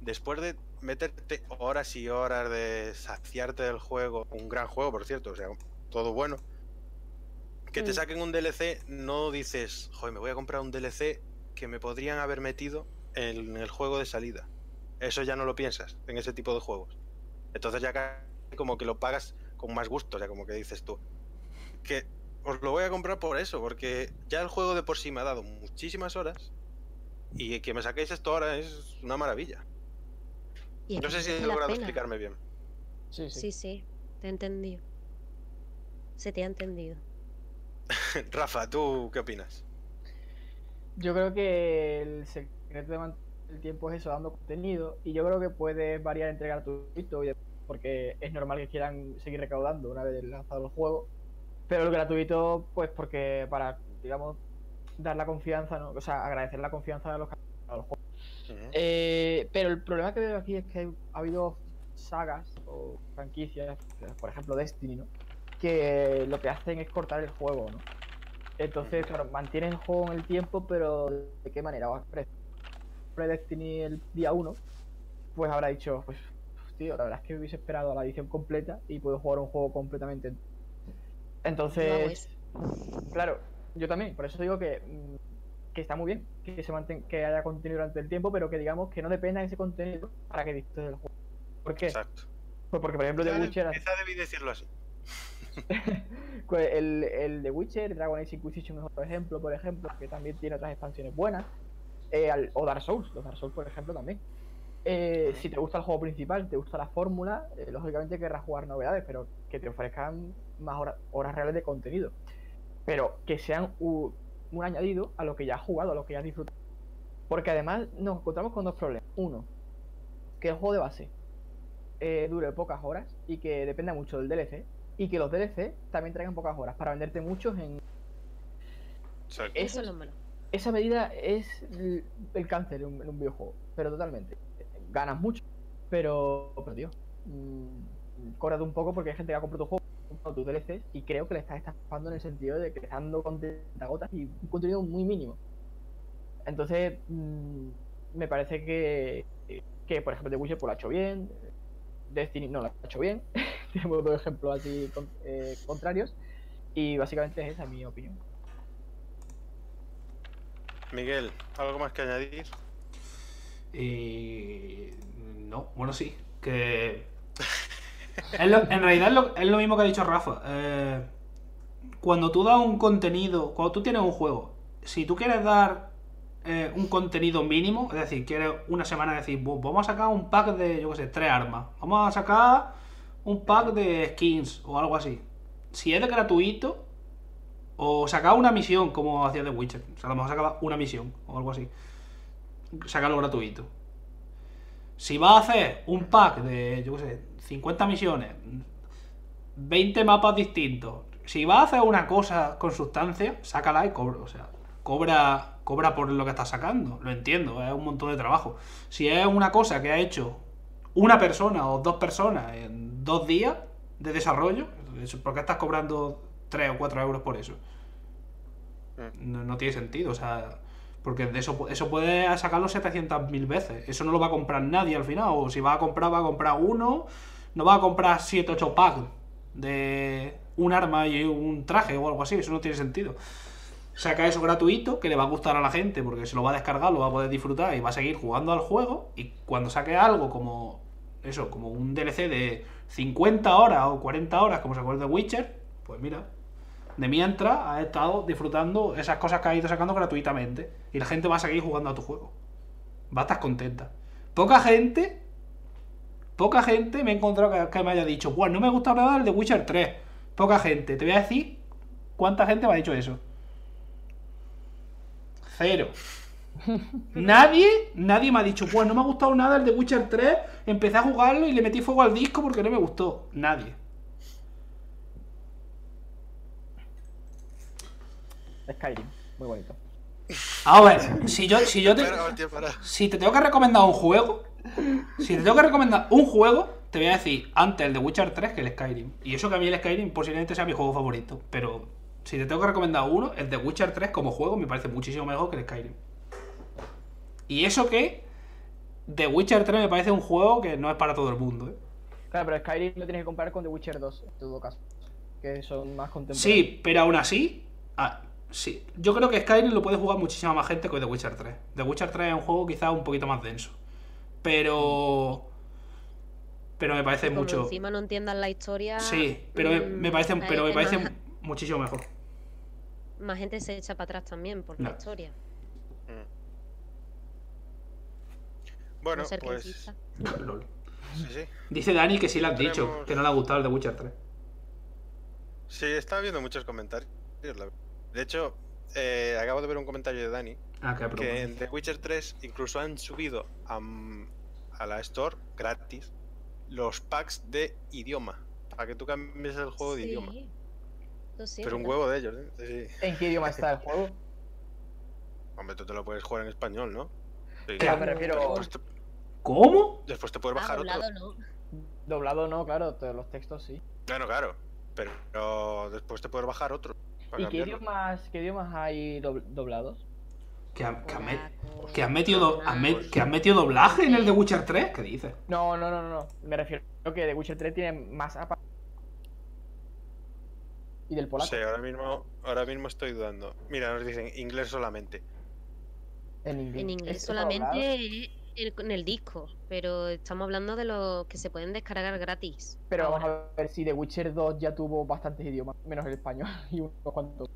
después de meterte horas y horas de saciarte del juego, un gran juego, por cierto, o sea, todo bueno, que te Mm. saquen un DLC, no dices, joder, me voy a comprar un DLC que me podrían haber metido en el juego de salida. Eso ya no lo piensas en ese tipo de juegos. Entonces ya como que lo pagas con más gusto, sea, como que dices tú. Que os lo voy a comprar por eso, porque ya el juego de por sí me ha dado muchísimas horas y que me saquéis esto ahora es una maravilla. Y No sé si he logrado pena. explicarme bien. Sí, sí. Sí, sí, te he entendido. Se te ha entendido. Rafa, ¿tú qué opinas? Yo creo que el secreto de mantener el tiempo es eso, dando contenido. Y yo creo que puede variar entre gratuito y porque es normal que quieran seguir recaudando una vez lanzado el juego. Pero el gratuito, pues porque para, digamos, dar la confianza, ¿no? O sea, agradecer la confianza de los que han jugado el juego. Ujú. Eh, pero el problema que veo aquí es que ha habido sagas o franquicias, por ejemplo Destiny, ¿no? Que lo que hacen es cortar el juego, ¿no? Entonces, claro, mantienen el juego en el tiempo, pero ¿de qué manera? Por ejemplo, Destiny el día 1, pues habrá dicho, pues, tío, la verdad es que hubiese esperado a la edición completa y puedo jugar un juego completamente. Entonces, claro, yo también, por eso digo que, mm, que está muy bien que se manten que haya contenido durante el tiempo, pero que digamos que no dependa de ese contenido para que disfrutes del juego. ¿Por qué? Exacto. Pues porque, por ejemplo, The Quizá, Witcher, quizá debí decirlo así. el, el The Witcher, Dragon Age Inquisition es otro ejemplo, por ejemplo, que también tiene otras expansiones buenas. Eh, o Dark Souls, los Dark Souls, por ejemplo, también. Eh, si te gusta el juego principal, te gusta la fórmula, eh, lógicamente querrás jugar novedades, pero que te ofrezcan más hora- horas reales de contenido. Pero que sean un añadido a lo que ya has jugado, a lo que ya has disfrutado. Porque además nos encontramos con dos problemas. Uno, que el juego de base dure pocas horas y que dependa mucho del DLC. Y que los DLC también traigan pocas horas para venderte muchos en... Eso es lo malo. Esa medida es el cáncer en un, en un videojuego, pero totalmente. Ganas mucho, pero, pero tío, mmm, cóbrate un poco porque hay gente que ha comprado tu juego, ha comprado tus DLCs y creo que le estás estafando en el sentido de que le estás dando gotas y un contenido muy mínimo. Entonces, mm, me parece que, que, por ejemplo, The Witcher pues, lo ha hecho bien, Destiny no lo ha hecho bien, tenemos dos ejemplos así con- eh, contrarios, y básicamente es esa mi opinión. Miguel, ¿algo más que añadir? Y. No, bueno, sí. Que. Es lo- en realidad es lo, es lo mismo que ha dicho Rafa. Eh, cuando tú das un contenido, cuando tú tienes un juego, si tú quieres dar eh, un contenido mínimo, es decir, quieres una semana decir, "Bu- vamos a sacar un pack de, yo qué sé, tres armas, vamos a sacar un pack de skins o algo así. Si es gratuito, o sacar una misión como hacía The Witcher, o sea, a lo mejor sacaba una misión o algo así sacarlo gratuito. Si vas a hacer un pack de, yo qué sé, 50 misiones, 20 mapas distintos, si vas a hacer una cosa con sustancia, sácala y cobra, o sea, cobra, cobra por lo que estás sacando, lo entiendo, es un montón de trabajo. Si es una cosa que ha hecho una persona o dos personas en dos días de desarrollo, ¿por qué estás cobrando 3 o 4 euros por eso? No, no tiene sentido, o sea, porque de eso, eso puede sacarlo 700.000 veces. Eso no lo va a comprar nadie al final. O si va a comprar, va a comprar uno. No va a comprar 7, 8 packs de un arma y un traje o algo así. Eso no tiene sentido. Saca eso gratuito, que le va a gustar a la gente porque se lo va a descargar, lo va a poder disfrutar y va a seguir jugando al juego. Y cuando saque algo como eso, como un DLC de 50 horas o 40 horas, como se acuerda de Witcher, pues mira, de mientras has estado disfrutando esas cosas que has ido sacando gratuitamente y la gente va a seguir jugando a tu juego. Va a estar contenta. Poca gente, poca gente me he encontrado que, me haya dicho, pues no me gusta nada el de Witcher 3. Poca gente. Te voy a decir cuánta gente me ha dicho eso. Cero. Nadie, nadie me ha dicho, pues no me ha gustado nada el de Witcher 3, empecé a jugarlo y le metí fuego al disco porque no me gustó. Nadie. Skyrim, muy bonito. A ver, si yo, si yo te, si te tengo que recomendar un juego, si te tengo que recomendar un juego, te voy a decir antes el de Witcher 3 que el Skyrim. Y eso que a mí el Skyrim posiblemente sea mi juego favorito. Pero si te tengo que recomendar uno, el de Witcher 3 como juego me parece muchísimo mejor que el Skyrim. Y eso que The Witcher 3 me parece un juego que no es para todo el mundo. ¿eh? Claro, pero Skyrim lo tienes que comparar con The Witcher 2, en todo caso. Que son más contemporáneos. Sí, pero aún así, ah, sí. Yo creo que Skyrim lo puede jugar muchísima más gente que The Witcher 3. The Witcher 3 es un juego quizás un poquito más denso. Pero. Pero me parece Como mucho. encima no entiendan la historia. Sí, pero me, mm, me parece, pero me parece más, muchísimo mejor. más gente se echa para atrás también por No. la historia. Bueno, no ser que pues insista. Lol. sí, sí. Dice Dani que sí le has dicho, que no le ha gustado el de Witcher 3. Sí, estaba viendo muchos comentarios. De hecho, eh, acabo de ver un comentario de Dani Ah, qué que en The Witcher 3 incluso han subido a, a la Store gratis los packs de idioma. Para que tú cambies el juego de idioma. Pero un huevo de ellos, ¿eh? Sí. ¿En qué idioma está el juego? Hombre, tú te lo puedes jugar en español, ¿no? Sí. Claro, me refiero- te, ¿Cómo? después te puedes Ah, bajar otro. doblado no. Doblado no, claro, todos los textos sí. Bueno, claro. Pero, pero después te puedes bajar otro. ¿Y qué idiomas, qué idiomas hay dobl- doblados? ¿Que, han- que met- que han metido, do- han met- alemán. que han metido doblaje en el de Witcher 3? ¿Qué dices? No, no, no, no, no. Me refiero a que The Witcher 3 tiene más apa- Y del polaco. Sí, ahora mismo, ahora mismo estoy dudando. Mira, nos dicen inglés solamente. En inglés. Solamente en, en el disco, pero estamos hablando de los que se pueden descargar gratis. Pero ahora. vamos a ver si The Witcher 2 ya tuvo bastantes idiomas, menos el español y unos cuantos.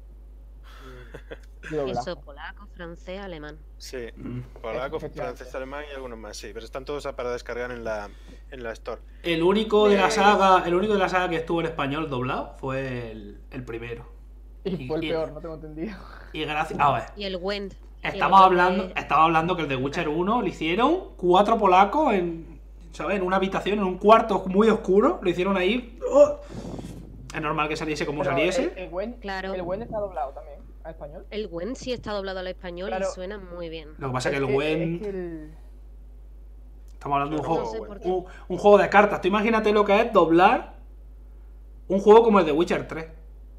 Eso, polaco, francés, alemán. Sí, Mm. polaco, francés, alemán y algunos más, sí. Pero están todos para descargar en la, en la Store. El único de la saga, el único de la saga que estuvo en español doblado fue el, el primero. Y fue el y- peor, no tengo entendido. Y gracias. A ver, Y el Wend. Estamos hablando, es- estaba hablando que el de Witcher 1 lo hicieron cuatro polacos en, ¿sabes? En una habitación, en un cuarto muy oscuro. Lo hicieron ahí. ¡oh! Es normal que saliese como Pero saliese. El, el Gwen, Claro. el Gwen está doblado también, a español. El Wend sí está doblado al español Claro. y suena muy bien. Lo que pasa es que el que- Gwen. es que el- Estamos hablando de un No juego, un, un juego de cartas. Tú imagínate lo que es doblar un juego como el de Witcher 3.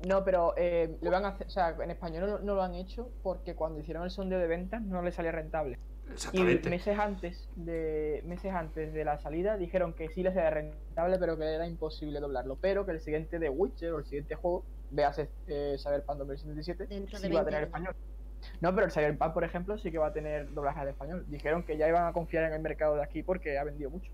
No, pero eh, lo van a hacer, o sea, en español no, no lo han hecho porque cuando hicieron el sondeo de ventas no les salía rentable. Y Exactamente. meses antes de meses antes de la salida dijeron que sí les era rentable, pero que era imposible doblarlo. Pero que el siguiente de Witcher o el siguiente juego, veas eh, Cyberpunk 2077, Dentro sí va a 20 tener años. español. No, pero el Cyberpunk, por ejemplo, sí que va a tener doblaje al español. Dijeron que ya iban a confiar en el mercado de aquí porque ha vendido mucho.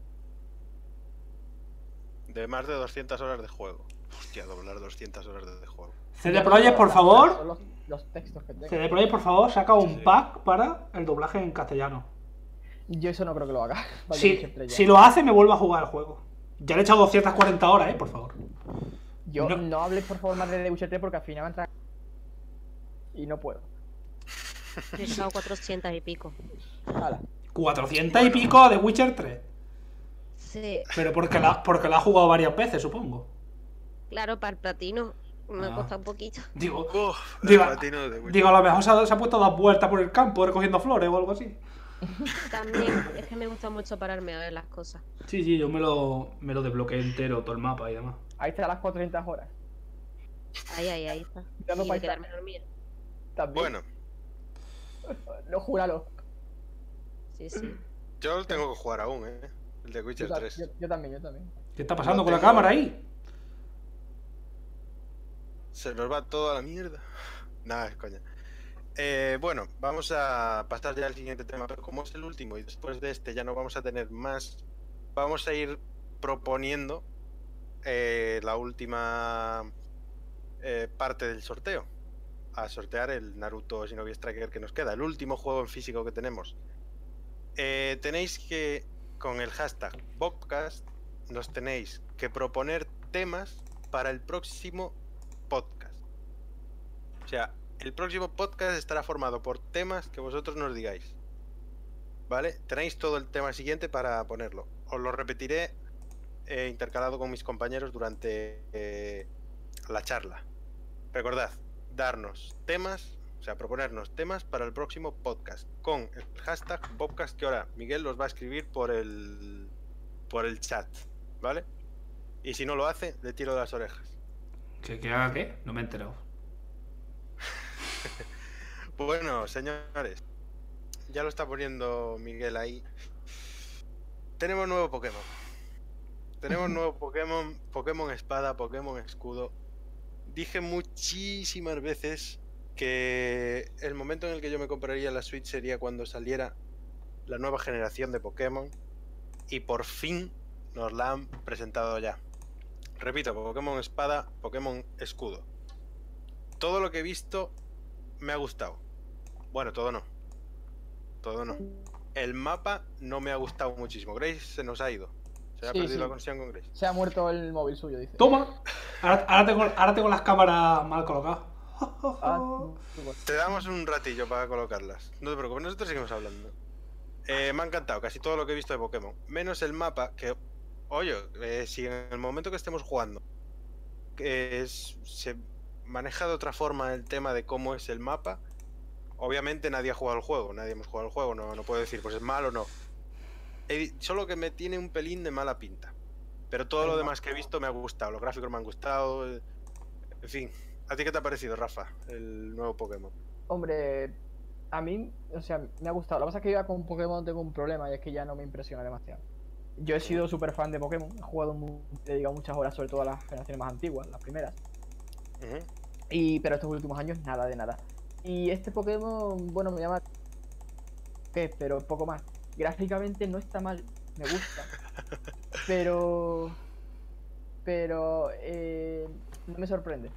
De más de 200 horas de juego. Hostia, doblar 200 horas de, juego. CD Projekt, por favor. Los, los textos que tengo. CD Projekt, por favor, saca un sí. pack para el doblaje en castellano. Yo eso no creo que lo haga. Si, Witcher 3 ya. si lo hace, me vuelvo a jugar el juego. Ya le he echado 240 horas, eh, por favor. Yo no. no, hables por favor más de The Witcher 3 porque al final va a entrar. Y no puedo. He echado 400 y pico. Hala. 400 y pico de Witcher 3. Sí, Pero porque la, porque la ha jugado varias veces, supongo. Claro, para el platino me Ah. ha costado un poquito. Digo, Uf, platino de digo a lo mejor se ha, se ha puesto a dar vueltas por el campo recogiendo flores o algo así. También es que me gusta mucho pararme a ver las cosas. Sí, sí, yo me lo, me lo desbloqueé entero, todo el mapa y demás. Ahí está las 400 horas. Ahí, ahí, ahí está. Dando Y de paisaje. quedarme dormida. También. Bueno, No, júralo. Sí, sí. yo lo tengo que jugar aún, ¿eh? El de Yo, Witcher ta- 3. yo- yo también, yo también. ¿Qué está pasando No con la cámara ahí? Se nos va todo a la mierda. Nada, coña. Eh, bueno, vamos a pasar ya al siguiente tema, pero como es el último y después de este ya no vamos a tener más, vamos a ir proponiendo eh, la última eh, parte del sorteo. A sortear el Naruto Shinobi Striker que nos queda, el último juego en físico que tenemos. Eh, tenéis que, con el hashtag Bobcast, nos tenéis que proponer temas para el próximo podcast. O sea, el próximo podcast estará formado por temas que vosotros nos digáis. ¿Vale? Tenéis todo el tema siguiente para ponerlo. Os lo repetiré intercalado con mis compañeros durante eh, la charla. Recordad, darnos temas, o sea, proponernos temas para el próximo podcast con el hashtag Bobcast que ahora Miguel los va a escribir por el por el chat, ¿vale? Y si no lo hace, le tiro de las orejas. ¿Que, que haga qué? No me he enterado. Bueno, señores, ya lo está poniendo Miguel ahí. Tenemos nuevo Pokémon. Tenemos nuevo Pokémon, Pokémon Espada, Pokémon Escudo. Dije muchísimas veces que el momento en el que yo me compraría la Switch sería cuando saliera la nueva generación de Pokémon. Y por fin nos la han presentado ya. Repito, Pokémon Espada, Pokémon Escudo. Todo lo que he visto me ha gustado. Bueno, todo no. Todo no. El mapa no me ha gustado muchísimo. Grace se nos ha ido. Se ha Sí, perdido sí. la conexión con Grace. Se ha muerto el móvil suyo, dice. Toma. Ahora, ahora tengo, ahora tengo las cámaras mal colocadas. Ah. Te damos un ratillo para colocarlas. No te preocupes, nosotros seguimos hablando. Eh, me ha encantado casi todo lo que he visto de Pokémon. Menos el mapa, que, oye, eh, si en el momento que estemos jugando que es- se maneja de otra forma el tema de cómo es el mapa, obviamente nadie ha jugado el juego, nadie hemos jugado el juego, no, no puedo decir pues es malo o no. He solo que me tiene un pelín de mala pinta. Pero todo lo demás que he visto me ha gustado, los gráficos me han gustado. eh, En fin, ¿a ti qué te ha parecido, Rafa, el nuevo Pokémon? Hombre, a mí, o sea, me ha gustado. Lo que pasa es que yo ya con Pokémon tengo un problema y es que ya no me impresiona demasiado. Yo he sido súper fan de Pokémon, he jugado he dedicado muchas horas, sobre todo a las generaciones más antiguas, las primeras. Y, pero estos últimos años nada de nada. Y este Pokémon, bueno, me llama... ¿Qué? Pero poco más. Gráficamente no está mal, me gusta. pero... Pero... eh, no me sorprende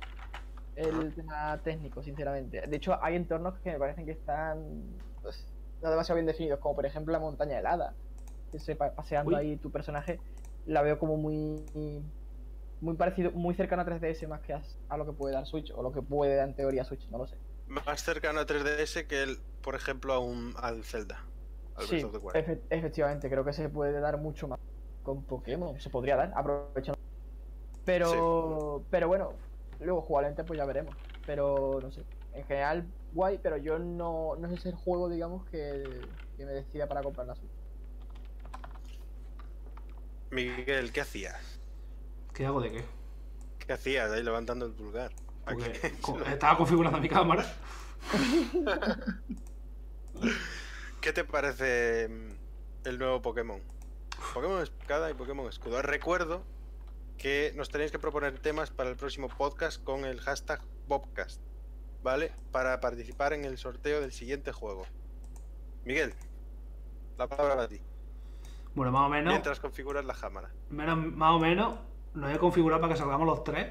el tema técnico, sinceramente. De hecho, hay entornos que me parecen que están pues, no demasiado bien definidos, como por ejemplo la montaña helada. Se paseando Uy. ahí tu personaje, la veo como muy muy parecido, muy cercano a 3DS más que a, a lo que puede dar Switch, o lo que puede dar en teoría Switch, no lo sé. Más cercano a 3DS que el, por ejemplo, a un, al Zelda. Al Sí, efe- efectivamente, creo que se puede dar mucho más con Pokémon, se podría dar, aprovechando. Pero, pero bueno, luego jugablemente pues ya veremos. Pero no sé, en general guay, pero yo no, no sé si es el juego, digamos, que, que me decida para comprar la Switch. Miguel, ¿qué hacías? ¿Qué hago de qué? ¿Qué hacías ahí levantando el pulgar? ¿A Porque estaba configurando mi cámara. ¿Qué te parece mm, el nuevo Pokémon? Pokémon Espada y Pokémon Escudo. Recuerdo que nos tenéis que proponer temas para el próximo podcast con el hashtag Bobcast, ¿vale? Para participar en el sorteo del siguiente juego. Miguel, la palabra para ti. Bueno, más o menos. Mientras configuras la cámara. menos más o menos. Lo he configurado para que salgamos los tres.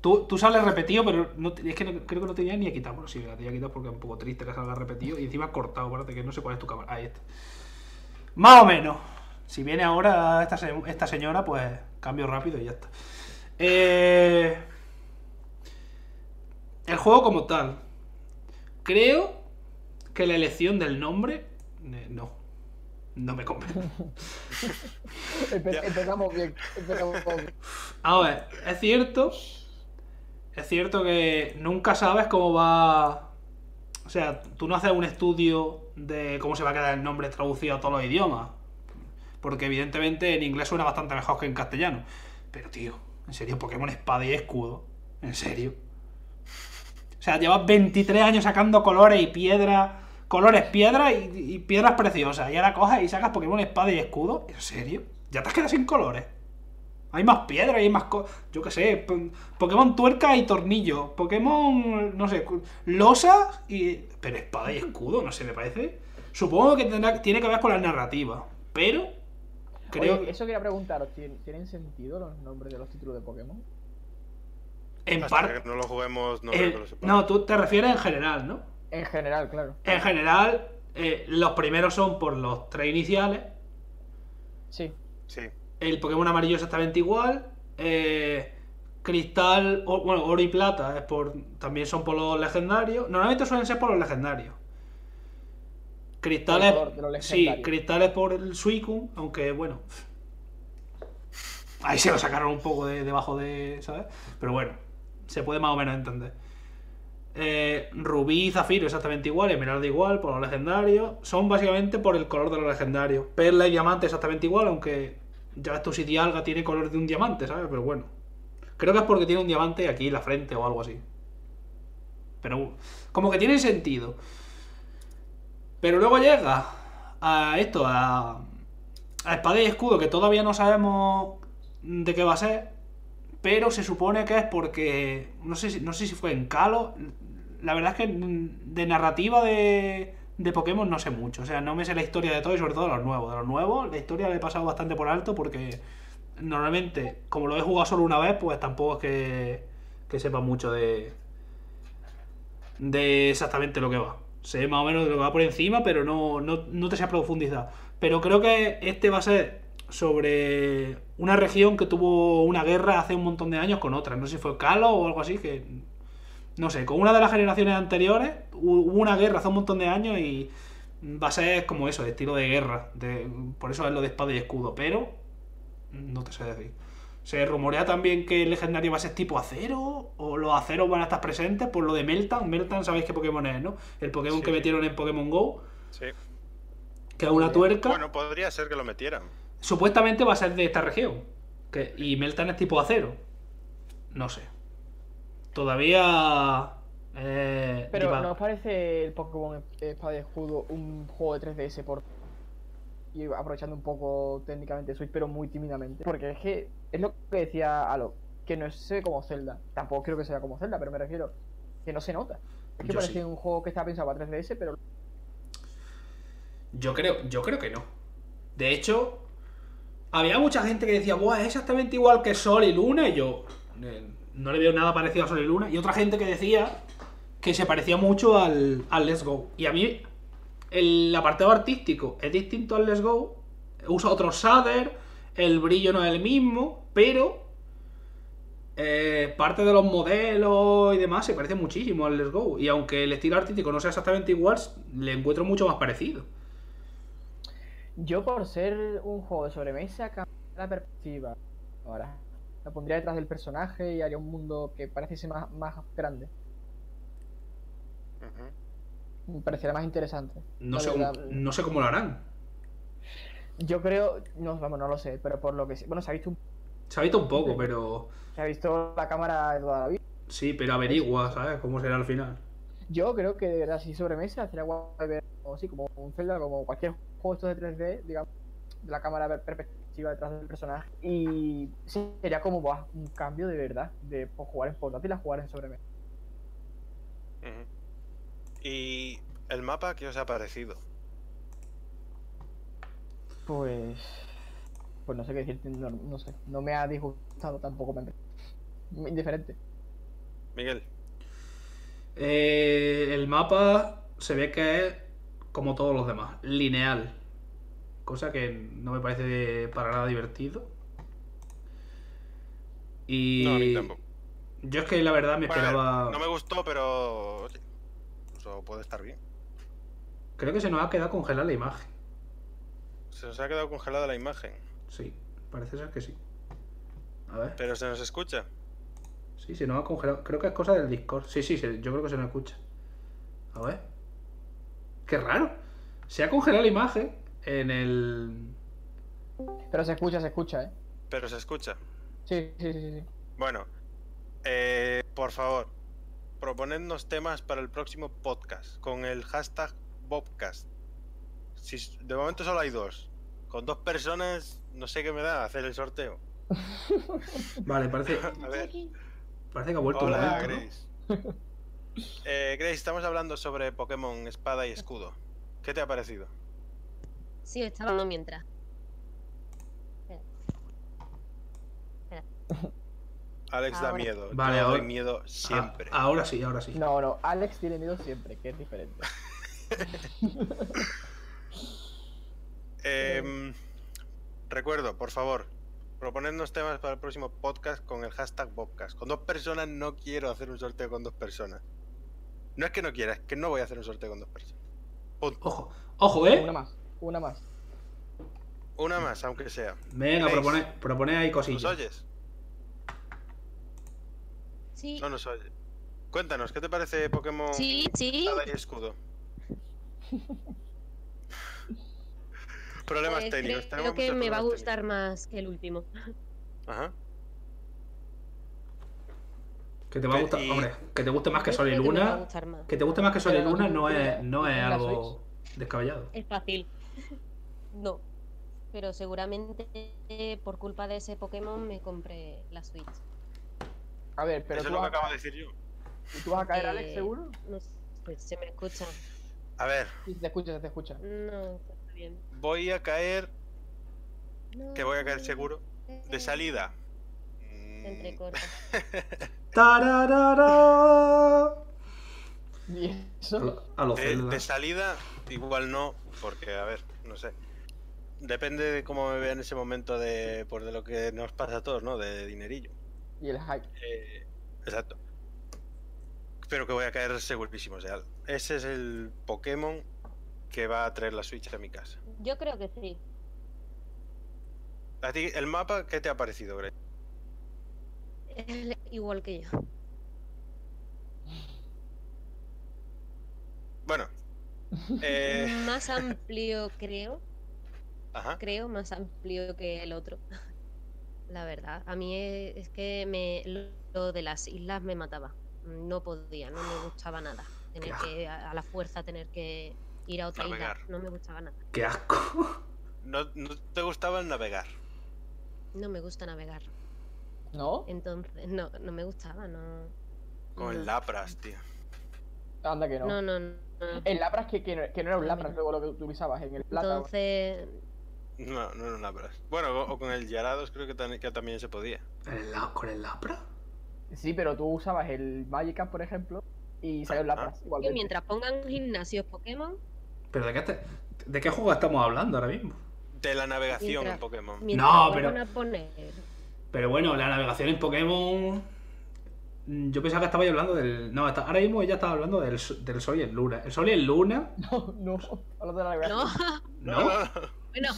Tú, tú sales repetido, pero no, es que no- creo que no tenía ni a quitar. Bueno, sí, la tenía quitar porque es un poco triste que salga repetido. Y encima cortado, parece que no sé cuál es tu cámara. Ahí está. Más o menos. Si viene ahora esta, esta señora, pues cambio rápido y ya está. Eh, el juego como tal. Creo que la elección del nombre. eh, no. No me convence. Empe- empezamos bien, empezamos bien. A ver, es cierto. Es cierto que nunca sabes cómo va. O sea, tú no haces un estudio de cómo se va a quedar el nombre traducido a todos los idiomas. Porque evidentemente en inglés suena bastante mejor que en castellano. Pero tío, en serio, Pokémon Espada y Escudo. En serio. O sea, llevas 23 años sacando colores y piedras. Colores piedras y, y piedras preciosas. Y ahora coges y sacas Pokémon Espada y Escudo. ¿En serio? Ya te has quedado sin colores. Hay más piedras, hay más cosas. Yo qué sé. po- Pokémon tuerca y tornillo. Pokémon, no sé, losas y. Pero espada y escudo, no sé, me parece. Supongo que tendrá- tiene que ver con la narrativa. Pero. Creo. Oye, eso quería preguntaros, ¿tien- ¿tienen sentido los nombres de los títulos de Pokémon? en parte. no lo juguemos, el- no, tú te refieres en general, ¿no? En general, claro. En general, eh, los primeros son por los tres iniciales. Sí. Sí. El Pokémon amarillo exactamente igual. eh, cristal, o- bueno, oro y plata es por, también son por los legendarios. Normalmente suelen ser por los legendarios. Cristales, sí, cristales por el Suicune, aunque bueno. Ahí se lo sacaron un poco de debajo de, ¿sabes? Pero bueno, se puede más o menos entender. Eh, Rubí y Zafiro exactamente igual, Esmeralda igual, por los legendarios. Son básicamente por el color de los legendarios. Perla y Diamante exactamente igual, aunque ya ves tú si Dialga tiene color de un diamante, ¿sabes? Pero bueno. Creo que es porque tiene un diamante aquí en la frente o algo así. Pero como que tiene sentido. Pero luego llega a esto, a, a Espada y Escudo, que todavía no sabemos de qué va a ser. Pero se supone que es porque. No sé si, no sé si fue en Calo. La verdad es que de narrativa de, de Pokémon no sé mucho. O sea, no me sé la historia de todo y sobre todo de los nuevos. De los nuevos, la historia la he pasado bastante por alto porque normalmente, como lo he jugado solo una vez, pues tampoco es que, que sepa mucho de. de exactamente lo que va. Sé más o menos de lo que va por encima, pero no, no, no te sé profundizar. Pero creo que este va a ser sobre una región que tuvo una guerra hace un montón de años con otra. No sé si fue Calo o algo así, que no sé, con una de las generaciones anteriores hu- hubo una guerra hace un montón de años y va a ser como eso, de estilo de guerra. De, por eso es lo de espada y escudo, pero no te sé decir. Se rumorea también que el legendario va a ser tipo acero, o los aceros van a estar presentes por lo de Meltan. Meltan, sabéis qué Pokémon es, ¿no? El Pokémon Sí. que metieron en Pokémon Go, Sí. que es una tuerca. Bueno, podría ser que lo metieran. Supuestamente va a ser de esta región. Que, y Meltan es tipo acero. No sé. Todavía. Eh, Pero ¿no os parece el Pokémon Espada y Escudo un juego de 3DS por y aprovechando un poco técnicamente Switch, pero muy tímidamente? Porque es que es lo que decía Alo, que no sé como Zelda. Tampoco creo que sea como Zelda, pero me refiero que no se nota. Es que Yo parece sí. un juego que está pensado para 3DS, pero Yo creo, yo creo que no. De hecho, había mucha gente que decía, Buah, es exactamente igual que Sol y Luna. Y yo no le veo nada parecido a Sol y Luna. Y otra gente que decía que se parecía mucho al, al Let's Go. Y a mí, el apartado artístico es distinto al Let's Go. Usa otro shader, el brillo no es el mismo, pero eh, parte de los modelos y demás se parece muchísimo al Let's Go. Y aunque el estilo artístico no sea exactamente igual, le encuentro mucho más parecido. yo por ser un juego de sobremesa cambiaría la perspectiva. Ahora, la pondría detrás del personaje y haría un mundo que pareciese más, más grande. Me pareciera más interesante. No sé, no sé cómo lo harán. Yo creo, no, vamos, no lo sé, pero por lo que sé- bueno, se ha visto un- Se ha visto un poco, pero. se ha visto la cámara de toda la vida. Sí, pero averigua, ¿sabes? Cómo será al final. Yo creo que de verdad si sobremesa sería guay ver como así, como un Zelda, como cualquier juego estos de 3D, digamos, de la cámara detrás del personaje. Y sí, sería como un cambio de verdad, de pues, jugar en portátil a jugar en sobremesa. ¿Y el mapa qué os ha parecido? Pues. Pues no sé qué decirte, no, no sé. No me ha disgustado tampoco, me ha- indiferente. Miguel. Eh, el mapa se ve que es como todos los demás, lineal. Cosa que no me parece para nada divertido. Y. No, a mí tampoco. Yo es que la verdad me Bueno, esperaba. no me gustó, pero. oye, Eso puede estar bien. Creo que se nos ha quedado congelada la imagen. Se nos ha quedado congelada la imagen. Sí, parece ser que sí. A ver. Pero se nos escucha. Sí, se nos ha congelado. Creo que es cosa del Discord. Sí, sí, se- yo creo que se nos escucha. A ver. Qué raro. Se ha congelado la imagen en el. Pero se escucha, se escucha, ¿eh? Pero se escucha. Sí, sí, sí, sí. Bueno, eh, por favor, proponednos temas para el próximo podcast con el hashtag Bobcast. Si, de momento solo hay dos. Con dos personas, no sé qué me da hacer el sorteo. Vale, parece, A ver. parece que ha vuelto el Hola, momento, ¿no? Grace. Eh, Grace, estamos hablando sobre Pokémon Espada y Escudo. ¿Qué te ha parecido? Sí, estaba hablando mientras. Alex da Ahora. miedo. Vale, Yo doy miedo siempre. Ah, ahora sí, ahora sí. No, no, Alex tiene miedo siempre, que es diferente. Em, recuerdo, por favor, proponednos temas para el próximo podcast con el hashtag Bobcast. Con dos personas no quiero hacer un sorteo con dos personas. No es que no quiera, es que no voy a hacer un sorteo con dos personas. Punto. Ojo, ojo, ¿eh? Una más, una más. Una más, aunque sea. Venga, propone, propone ahí ¿Nos cosillas. oyes? Sí, No nos oyes. Cuéntanos, ¿qué te parece Pokémon sí, sí. Y Escudo? Problemas Pues técnicos. creo que me va a gustar más que el último. Ajá. Que te va a gustar, Y- hombre, que te guste más que Sol y que Luna. más. Que te guste más que Sol y Luna no es, no es algo descabellado. Es fácil. No. Pero seguramente eh, por culpa de ese Pokémon me compré la Switch. A ver, pero Eso es lo que acabo de decir yo. ¿y tú vas a caer, Eh, Alex, seguro? No sé, se me escucha. A ver, Sí, se te escucha, se te escucha. No, está bien. voy a caer, No, que voy a caer seguro, de salida. Se Mm, entrecorta. ¡Tararara! Y A eso. lo- A de salida, igual no, porque, a ver, no sé. Depende de cómo me vea en ese momento de, por de lo que nos pasa a todos, ¿no? De dinerillo. Y el hype. Eh, exacto. pero que voy a caer segurísimo. O sea, ese es el Pokémon que va a traer la Switch a mi casa. Yo creo que sí. ¿A ti el mapa qué te ha parecido, Grey? Es igual que yo. Bueno. Eh, Más amplio, creo. ajá. Creo más amplio que el otro. La verdad. A mí es, es que me, lo- de las islas me mataba. No podía, no me gustaba nada. Tener que, a, a la fuerza, tener que ir a otra Navegar. isla. No me gustaba nada. Qué asco. No, no te gustaba el navegar. No me gusta navegar. ¿No? Entonces, no, no me gustaba, no. Con no. el Lapras, tío. Anda que no. No, no, no. El Lapras que, que, no- que no era un Lapras luego lo que utilizabas en el plata. Entonces, No, no era un Lapras. Bueno, o, o con el Yarados creo que, tan- que también se podía. ¿El la- ¿Con el Lapra? Sí, pero tú usabas el Magikarp, por ejemplo, y salió el. Lapras que igualmente. mientras pongan gimnasios Pokémon, ¿Pero de qué, te- de qué juego estamos hablando ahora mismo? De la navegación Mientras- en Pokémon. No, pero- poner Pero bueno, la navegación en Pokémon. Mm, Yo pensaba que estaba hablando del. No, está- ahora mismo ella estaba hablando del, del Sol y el Luna. El Sol y el Luna. No, no, de la. No, ¿No? bueno,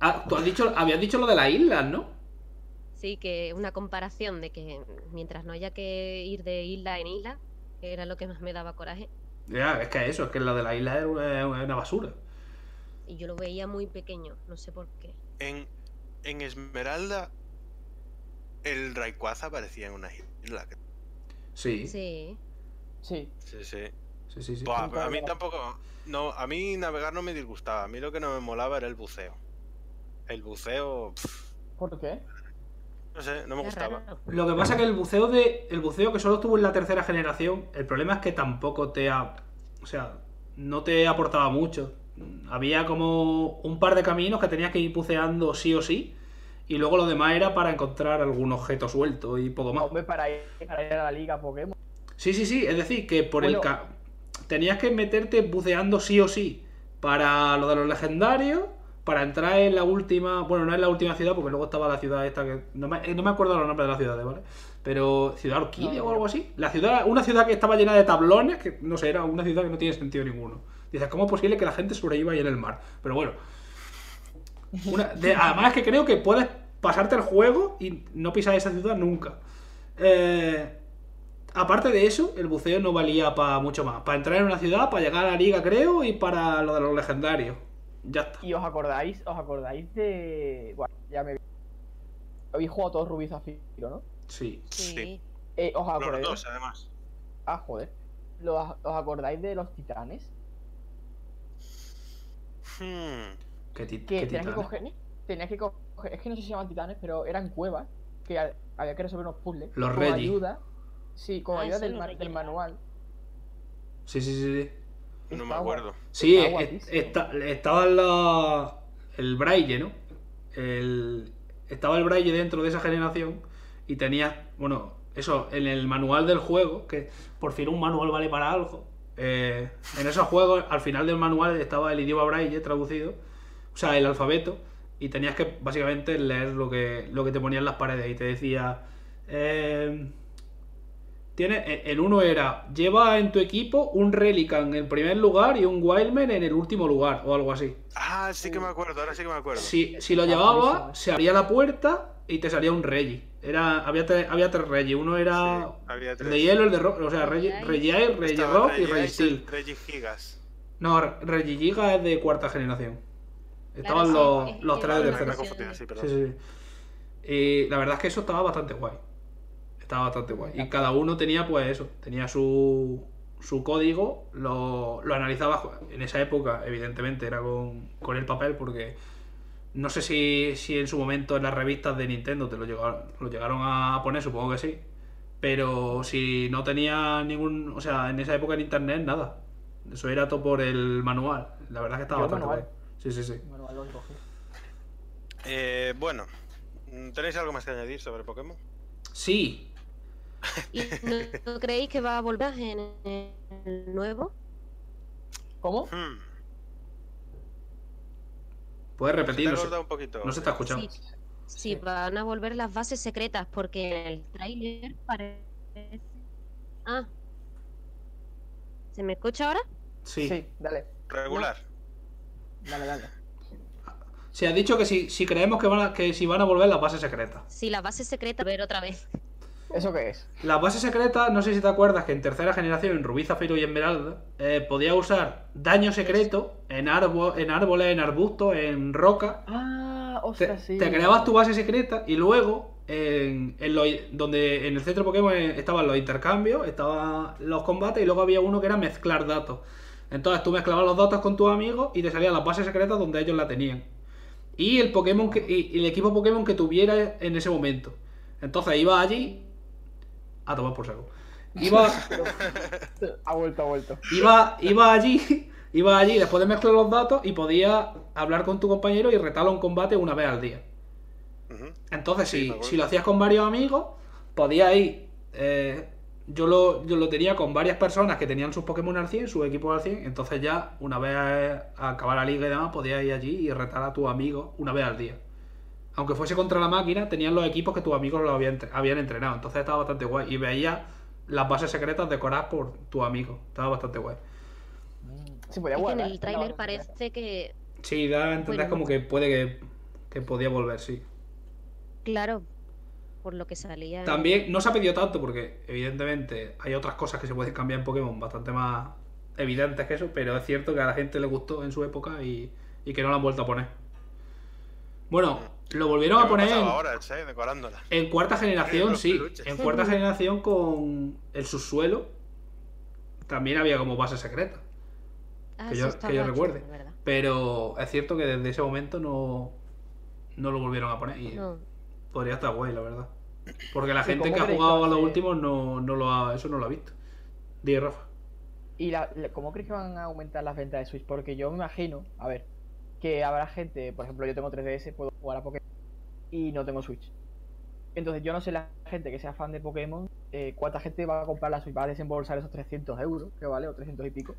Ah, tú has dicho, habías dicho lo de las islas, ¿no? sí que una comparación de que mientras no haya que ir de isla en isla, que era lo que más me daba coraje, Ya, es que eso, es que la de la isla es una, es una basura. y yo lo veía muy pequeño, no sé por qué. En, en Esmeralda, el Rayquaza aparecía en una isla. Sí, sí, Sí, Sí. Sí, sí. sí. sí, Buah, Nunca a mí tampoco. No, a mí navegar no me disgustaba. A mí lo que no me molaba era el buceo. El buceo. ¿Por qué? no sé, no me gustaba. Lo que pasa es que el buceo de. El buceo que solo estuvo en la tercera generación, el problema es que tampoco te ha. O sea, no te aportaba mucho. Había como un par de caminos que tenías que ir buceando sí o sí. Y luego lo demás era para encontrar algún objeto suelto y poco más. Hombre, para ir, para ir a la liga Pokémon. Sí, sí, sí. Es decir, que por el ca- tenías que meterte buceando sí o sí para lo de los legendarios, para entrar en la última. Bueno, no en la última ciudad, porque luego estaba la ciudad esta que. No me, eh, no me acuerdo los nombres de las ciudades, ¿vale? Pero. Ciudad Orquídea No, o algo así. La ciudad, una ciudad que estaba llena de tablones, que no sé, era una ciudad que no tiene sentido ninguno. Dices, ¿cómo es posible que la gente sobreviva ahí en el mar? Pero bueno. Una- de- además es que creo que puedes pasarte el juego y no pisar esa ciudad nunca. Eh, aparte de eso, el buceo no valía para mucho más. Para entrar en una ciudad, para llegar a la liga, creo, y para lo de los legendarios. Ya está. Y os acordáis, os acordáis de. Bueno, ya me. Habéis jugado todos Rubí Zafiro, ¿no? Sí. Sí. Eh, ¿Os Los acordáis? dos, además. Ah, joder. ¿Los- ¿Os acordáis de los titanes? Hmm, ¿Qué, qué tenías que titanes? coger. Tenías que coger. Es que no sé si se llaman titanes, pero eran cuevas. Que ha- había que resolver unos puzzles. Los con Reggie. ayuda. Sí, con Ah, ayuda del, ma- manual. Sí, sí, sí. sí. no me acuerdo. Sí, es- está- el braille, ¿no? El, estaba el braille dentro de esa generación y tenías, bueno, eso, en el manual del juego, que por fin un manual vale para algo. eh, en esos juegos, al final del manual estaba el idioma braille traducido, o sea, el alfabeto, y tenías que básicamente leer lo que, lo que te ponía en las paredes y te decía... eh, tiene, e- el uno era, lleva en tu equipo un Relican en el primer lugar y un Wildman en el último lugar, o algo así. Ah, sí que me acuerdo, ahora sí que me acuerdo. Si, si lo Ah, llevaba, se abría la puerta y te salía un Reggie. Era, había, tres, había tres Reggie. Uno era Sí, el de hielo, el de rock, o sea, Reggie, Reggie Rock y Reggie Steel. Reggie Gigas. No, Reggie Giga es de cuarta generación. Estaban sí, los, es- los es tres de tercera. confundido, sí, perdón. Sí, sí, sí. Y la verdad es que eso estaba bastante guay. Estaba bastante guay. Y cada uno tenía, pues eso, tenía su, su código, lo, lo analizaba. En esa época, evidentemente, era con, con el papel, porque no sé si, si en su momento en las revistas de Nintendo te lo llegaron, lo llegaron a poner, supongo que sí. Pero si no tenía ningún. O sea, en esa época en internet, nada. Eso era todo por el manual. La verdad es que estaba Yo bastante manual. guay. Sí, sí, sí. Manual lo cogí. Eh, bueno, ¿tenéis algo más que añadir sobre Pokémon? Sí, ¿Y no, no creéis que va a volver en el nuevo? ¿Cómo? Hmm, puedes se te repetir. ha No se, cortado un poquito. no se te ha escuchado. Sí, sí, van a volver las bases secretas porque en el tráiler parece... Ah, ¿Se me escucha ahora? Sí. Sí, dale, Regular. Dale, dale. Se ha dicho que si, si creemos que, van a, que si van a volver las bases secretas. Sí, la base secreta, a ver otra vez. ¿Eso qué es? Las bases secretas, no sé si te acuerdas que en tercera generación, en Rubí, Zafiro y Esmeralda, eh, podía usar daño secreto en, árbol, en árboles, en arbustos, en roca. Ah, Te, ostras, sí. te creabas tu base secreta y luego en, en lo- donde en el centro Pokémon eh, estaban los intercambios, estaban los combates y luego había uno que era mezclar datos. Entonces tú mezclabas los datos con tus amigos y te salían las bases secretas donde ellos la tenían. Y el Pokémon que, y, el equipo Pokémon que tuviera en ese momento. Entonces iba allí a tomar por saco. Iba, Ha vuelto, ha vuelto. iba, iba allí, iba allí después de mezclar los datos y podía hablar con tu compañero y retarlo un combate una vez al día. Entonces, Sí, si, si lo hacías con varios amigos, podías ir. eh, yo, lo, yo lo tenía con varias personas que tenían sus Pokémon al 100, sus equipos al 100. Entonces, ya una vez a acabar la liga y demás, podías ir allí y retar a tus amigos una vez al día. Aunque fuese contra la máquina, tenían los equipos que tus amigos lo habían, entre- habían entrenado. Entonces, estaba bastante guay. Y veías las bases secretas decoradas por tus amigos. Estaba bastante guay. Sí, podía Es que en el tráiler parece que, Sí, da a entender Bueno, como no. que puede que, que podía volver, sí. claro, por lo que salía. También no se ha pedido tanto porque evidentemente hay otras cosas que se pueden cambiar en Pokémon bastante más evidentes que eso, pero es cierto que a la gente le gustó en su época y, y que no lo han vuelto a poner. Bueno, lo volvieron a poner en, horas, eh, decorándola. en cuarta generación, sí. peluches. En cuarta generación con el subsuelo también había como base secreta. Ah, que sí, yo- que yo chulo, recuerde. ¿verdad? Pero es cierto que desde ese momento no, no lo volvieron a poner y No, podría estar guay, la verdad. Porque la Sí, gente ¿cómo que ha jugado a los últimos no, no lo ha, eso no lo ha visto. Dí, Rafa. ¿Y la, la- cómo crees que van a aumentar las ventas de Switch? Porque yo me imagino, a ver, que habrá gente, por ejemplo, yo tengo 3DS, puedo jugar a Pokémon y no tengo Switch. Entonces yo no sé la gente que sea fan de Pokémon, eh, cuánta gente va a comprar la Switch, va a desembolsar esos 300 euros, que vale, o 300 y pico.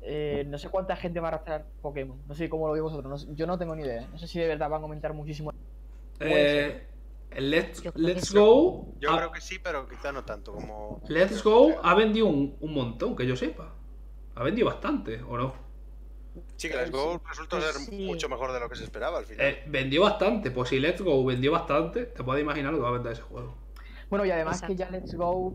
Eh, no sé cuánta gente va a arrastrar Pokémon, no sé cómo lo veis vosotros, no sé- yo no tengo ni idea, no sé si de verdad van a aumentar muchísimo. Eh, el Let's. Go. Yo ha- creo que sí, pero quizá no tanto como. Let's Go ha vendido un, un montón, que yo sepa. Ha vendido bastante, ¿o no? Sí, que Let's Go resultó Pues ser sí. mucho mejor de lo que se esperaba al final. Eh, vendió bastante. Pues si Let's Go vendió bastante, te puedes imaginar lo que va a vender ese juego. Bueno, y además que ya Let's Go,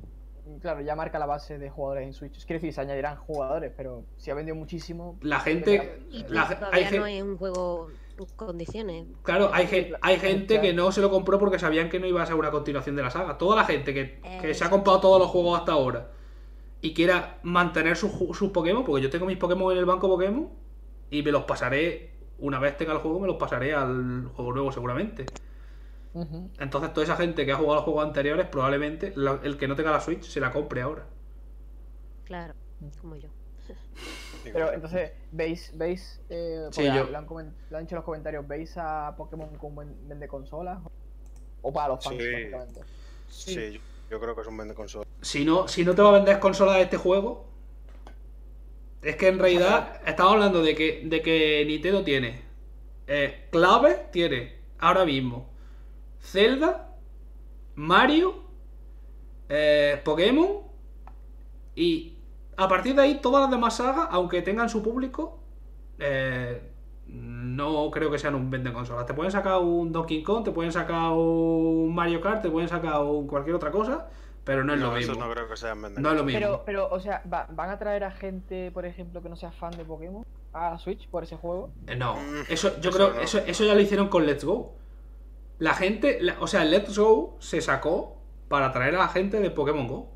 claro, ya marca la base de jugadores en Switch. Quiero decir, se añadirán jugadores, pero si ha vendido muchísimo, La gente. y la- hay todavía gen- no es un juego condiciones. Claro, hay, hay gente que no se lo compró porque sabían que no iba a ser una continuación de la saga. Toda la gente que, que se ha comprado todos los juegos hasta ahora y quiera mantener sus, sus Pokémon, porque yo tengo mis Pokémon en el banco Pokémon y me los pasaré, una vez tenga el juego, me los pasaré al juego nuevo seguramente. Entonces toda esa gente que ha jugado los juegos anteriores, probablemente la- el que no tenga la Switch se la compre ahora. Claro, como yo. Pero entonces, ¿veis, veis eh, Sí, yo- lo, han comen- lo han dicho en los comentarios, ¿veis a Pokémon como ven- vende consolas? ¿O para los fans, Sí. básicamente? Sí, yo, yo creo que es un vende consola. Si no, si no te va a vender consola de este juego, es que en realidad estamos hablando de que, de que Nintendo tiene eh, clave, tiene ahora mismo Zelda, Mario, eh, Pokémon y a partir de ahí todas las demás sagas, aunque tengan su público, eh, no creo que sean un vende consolas. Te pueden sacar un Donkey Kong, te pueden sacar un Mario Kart, te pueden sacar un cualquier otra cosa, pero no es lo mismo. no creo que sean vende No es lo mismo. Pero, pero, o sea, ¿va- ¿van a traer a gente, por ejemplo, que no sea fan de Pokémon a Switch por ese juego? Eh, No, Mm, eso yo eso creo no. eso, eso ya lo hicieron con Let's Go. La gente, la- o sea, Let's Go se sacó para atraer a la gente de Pokémon Go.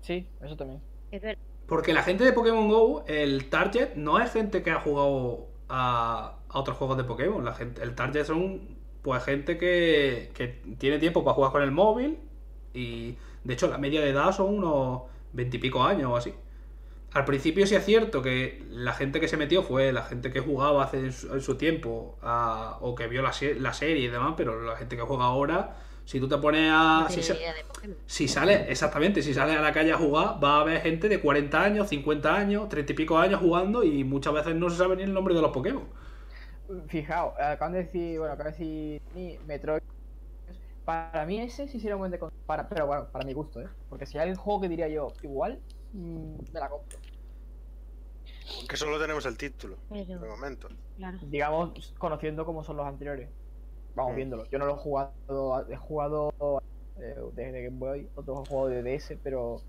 Sí, eso también. Es verdad. Porque la gente de Pokémon Go, el target no es gente que ha jugado a, a otros juegos de Pokémon. La gente, el target son pues gente que, que tiene tiempo para jugar con el móvil. Y de hecho la media de edad son unos veintipico años o así. Al principio sí es cierto que la gente que se metió fue la gente que jugaba hace en su, en su tiempo a- o que vio la, la serie y demás, pero la gente que juega ahora, si tú te pones a... no si si sale, exactamente, si sale a la calle a jugar, va a haber gente de 40 años, 50 años, 30 y pico años jugando y muchas veces no se sabe ni el nombre de los Pokémon. Fijaos, acaban de decir, bueno, acaban de decir ni Metroid. Para mí ese sí sería un buen de para, pero bueno, para mi gusto, ¿eh? Porque si hay un juego que diría yo igual, mm, me la compro. Que solo tenemos el título, de momento. claro. Digamos, conociendo cómo son los anteriores. Vamos Mm. viéndolo. Yo no lo he jugado, he jugado eh, desde Game Boy, otros he jugado de DS, pero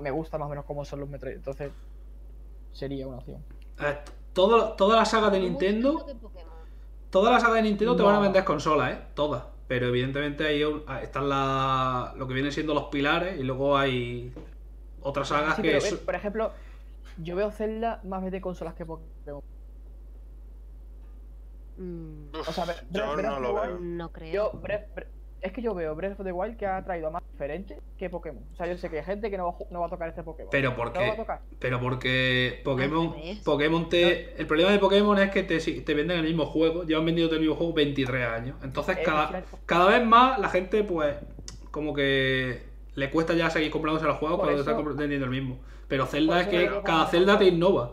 me gusta más o menos cómo son los Metroid. Entonces, sería una opción. Eh, todo- toda la saga de Nintendo, toda la saga de Nintendo te van a vender consolas, ¿eh? Todas. Pero evidentemente ahí ah, están la, lo que vienen siendo los pilares y luego hay otras sagas Sí, que... pero, es- ves, por ejemplo, yo veo Zelda más vez de consolas que Pokémon. Mm, Uf, O sea, Breath- yo Breath no lo veo. Wild- no creo. Yo, Breath- Breath- es que yo veo Breath of the Wild que ha traído más diferente que Pokémon. O sea, yo sé que hay gente que no va, a ju- no va a tocar este Pokémon. Pero ¿por ¿No lo va a qué? tocar? Pero porque Pokémon. Pokémon te... El problema de Pokémon es que te, te venden el mismo juego. Llevan vendiendo el mismo juego 23 años. Entonces Eh, cada, cada vez más la gente pues como que le cuesta ya seguir comprándose los juegos cuando eso- está compr- vendiendo el mismo. Pero Zelda es que cada Zelda te innova.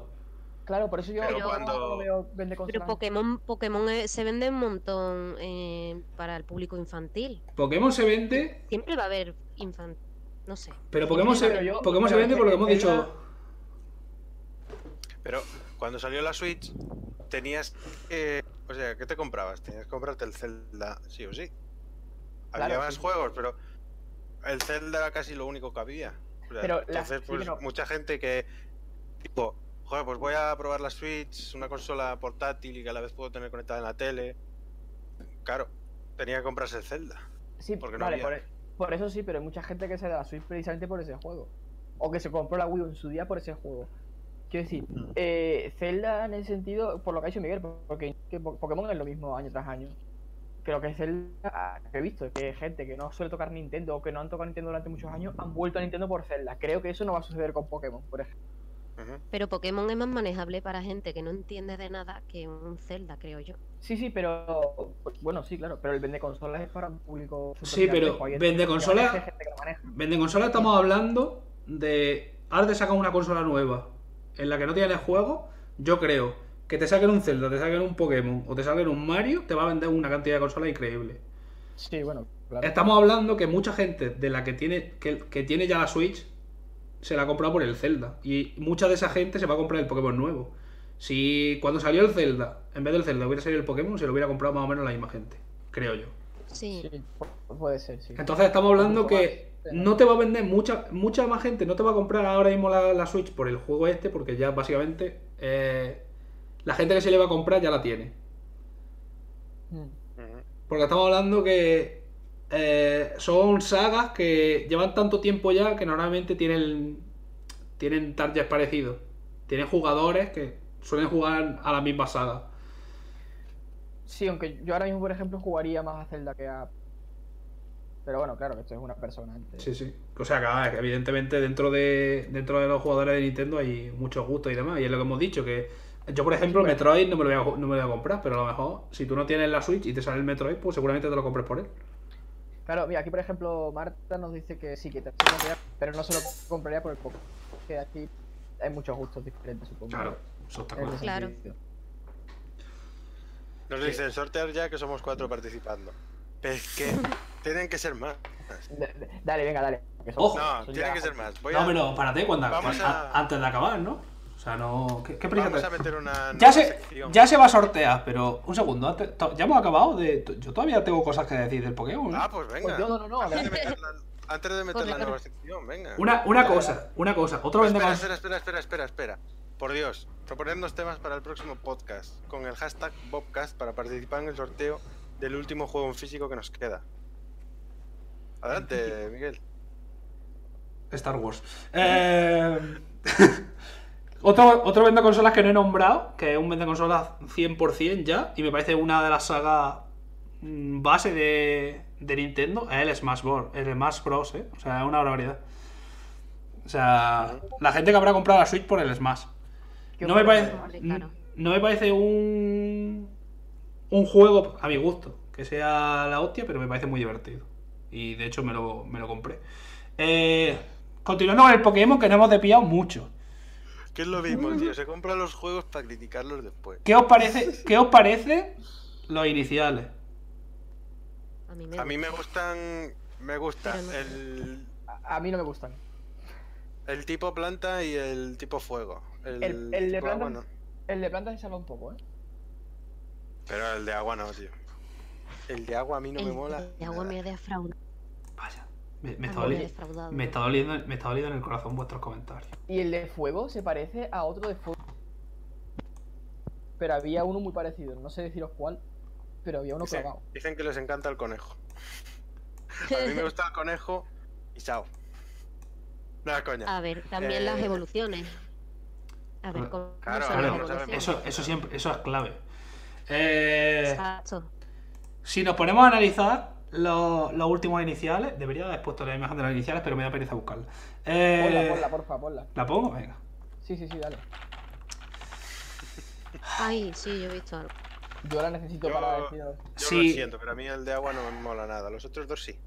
Claro, por eso yo Pero yo cuando- no veo vende Pero. Pokémon, Pokémon eh, se vende un montón eh, para el público infantil. Pokémon se vende, Siempre va a haber infantil. No sé. pero Pokémon se, pero yo- Pokémon se vende por lo que hemos dicho. Pero cuando salió la Switch, tenías que. O sea, ¿qué te comprabas? Tenías que comprarte el Zelda, sí o sí. Había Claro, más sí. juegos, pero el Zelda era casi lo único que había. O sea, Pero la- entonces, sí, pues pero- mucha gente que. Tipo, joder, pues voy a probar la Switch, una consola portátil y que a la vez puedo tener conectada en la tele. Claro, tenía que comprarse el Zelda. Sí, porque no vale, había. por, e- por eso sí, pero hay mucha gente que se da la Switch precisamente por ese juego. O que se compró la Wii U en su día por ese juego. Quiero decir, Mm. eh, Zelda en el sentido, por lo que ha dicho Miguel, porque que Po- Pokémon es lo mismo año tras año. Creo que Zelda, que he visto, que gente que no suele tocar Nintendo o que no han tocado Nintendo durante muchos años, han vuelto a Nintendo por Zelda. Creo que eso no va a suceder con Pokémon, por ejemplo. Pero Pokémon es más manejable para gente que no entiende de nada que un Zelda, creo yo. Sí, sí, pero. pues, Bueno, sí, claro, pero el vende consolas es para un público. Sí, pero vende consolas-. Vende consola, estamos hablando de. Ahora te sacan una consola nueva en la que no tienes juego. Yo creo que te saquen un Zelda, te saquen un Pokémon o te saquen un Mario, te va a vender una cantidad de consolas increíble. Sí, bueno, claro. Estamos hablando que mucha gente de la que tiene, que, que tiene ya la Switch se la ha comprado por el Zelda. Y mucha de esa gente se va a comprar el Pokémon nuevo. Si cuando salió el Zelda, en vez del Zelda hubiera salido el Pokémon, se lo hubiera comprado más o menos la misma gente. Creo yo. Sí. Sí, pu- puede ser, sí. Entonces estamos hablando que más, no te va a vender mucha, mucha más gente, no te va a comprar ahora mismo la, la Switch por el juego este, porque ya básicamente eh, la gente que se le va a comprar ya la tiene. Mm. Porque estamos hablando que eh, son sagas que llevan tanto tiempo ya que normalmente tienen, tienen targets parecidos. Tienen jugadores que suelen jugar a la misma saga. Sí, aunque yo ahora mismo, por ejemplo, jugaría más a Zelda que a. Pero bueno, claro, que esto es una persona. antes. Sí, sí. O sea, que, evidentemente dentro de, dentro de los jugadores de Nintendo hay muchos gustos y demás. Y es lo que hemos dicho, que yo, por ejemplo, bueno. Metroid no me, lo voy a, no me lo voy a comprar, pero a lo mejor si tú no tienes la Switch y te sale el Metroid, pues seguramente te lo compres por él. Claro, mira, aquí por ejemplo, Marta nos dice que sí, que te compraría, pero no se lo compraría por el poco. Que aquí hay muchos gustos diferentes, supongo. Claro, eso está claro. Claro. Nos dicen sortear ya que somos cuatro participando. Pero es que tienen que ser más. Dale, venga, dale. Ojo. No, tienen ya- que ser más. Voy No, a, pero párate cuando a- antes de acabar, ¿no? O sea, no. ¿Qué, qué prisa vamos te- a meter una Ya se, sección. ya se va a sortear, pero un segundo, antes- ya hemos acabado de. Yo todavía tengo cosas que decir del Pokémon. Ah, pues venga. Pues yo no, no, no, antes, de meter la, antes de meter Corre, la nueva sección, venga. Una, una cosa, una cosa. Otro vende espera, espera, espera, espera, espera, espera. Por Dios, proponernos temas para el próximo podcast con el hashtag Bobcast para participar en el sorteo del último juego en físico que nos queda. Adelante, Miguel. Star Wars. Eh, otro, otro vende consolas que no he nombrado, que es un vende consolas 100% ya, y me parece una de las sagas mm, base de, de Nintendo, es el Smash Bros. El Smash Bros, ¿eh? O sea, es una barbaridad. O sea, la gente que habrá comprado la Switch por el Smash. ¿Qué No me parece, no me parece un, un juego a mi gusto, que sea la hostia, pero me parece muy divertido. Y de hecho me lo, me lo compré. Eh, continuando con el Pokémon, que no hemos depillado mucho. Que es lo mismo, tío. Se compran los juegos para criticarlos después. ¿Qué os parece, qué os parece los iniciales? A mí me, A mí me gusta. gustan. Me gusta no- el. A, a mí no me gustan. El tipo planta y el tipo fuego. El, El- el de tipo agua planta- no. El de planta se salva un poco, ¿eh? Pero el de agua no, tío. El de agua a mí no el me mola. de agua nada. me ha defraudado. Me, me está me doliendo, me está doliendo en el corazón vuestros comentarios. Y el de fuego se parece a otro de fuego. Pero había uno muy parecido, no sé deciros cuál, pero había uno Dicen, clavado. dicen que les encanta el conejo. A mí me gusta el conejo y chao. Nada, coña. A ver, también las Eh, evoluciones. A ver, ¿cómo claro, son las evoluciones? Eso, eso siempre, eso es clave. Eh, Exacto. si nos ponemos a analizar los, los últimos iniciales, debería haber puesto la imagen de las iniciales, pero me da pereza buscarla. Eh, Ponla, ponla, porfa, ponla. ¿La pongo? Venga. Sí, sí, sí, dale. Ay, sí, yo he visto algo. Yo la necesito Yo- para deciros. Yo sí. lo siento, pero a mí el de agua no me mola nada. Los otros dos sí.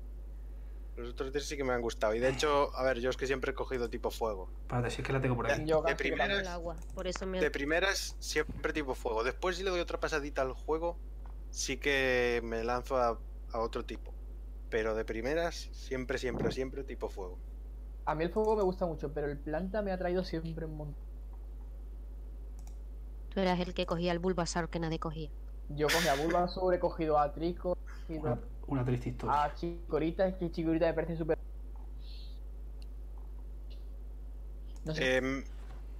Los otros tres sí que me han gustado. Y de hecho, a ver, yo es que siempre he cogido tipo fuego. Espérate, si es que la tengo por aquí. Yo de primeras- El agua, por eso me De primeras, siempre tipo fuego. Después, si le doy otra pasadita al juego, sí que me lanzo a, a otro tipo. Pero de primeras, siempre, siempre, siempre tipo fuego. A mí el fuego me gusta mucho, pero el planta me ha traído siempre un montón. Tú eras el que cogía el Bulbasaur que nadie cogía. Yo cogí a Bulbasaur, he cogido a Trico, he cogido Una, una triste historia. a Chikorita, es que Chikorita me parece súper... No sé, Em,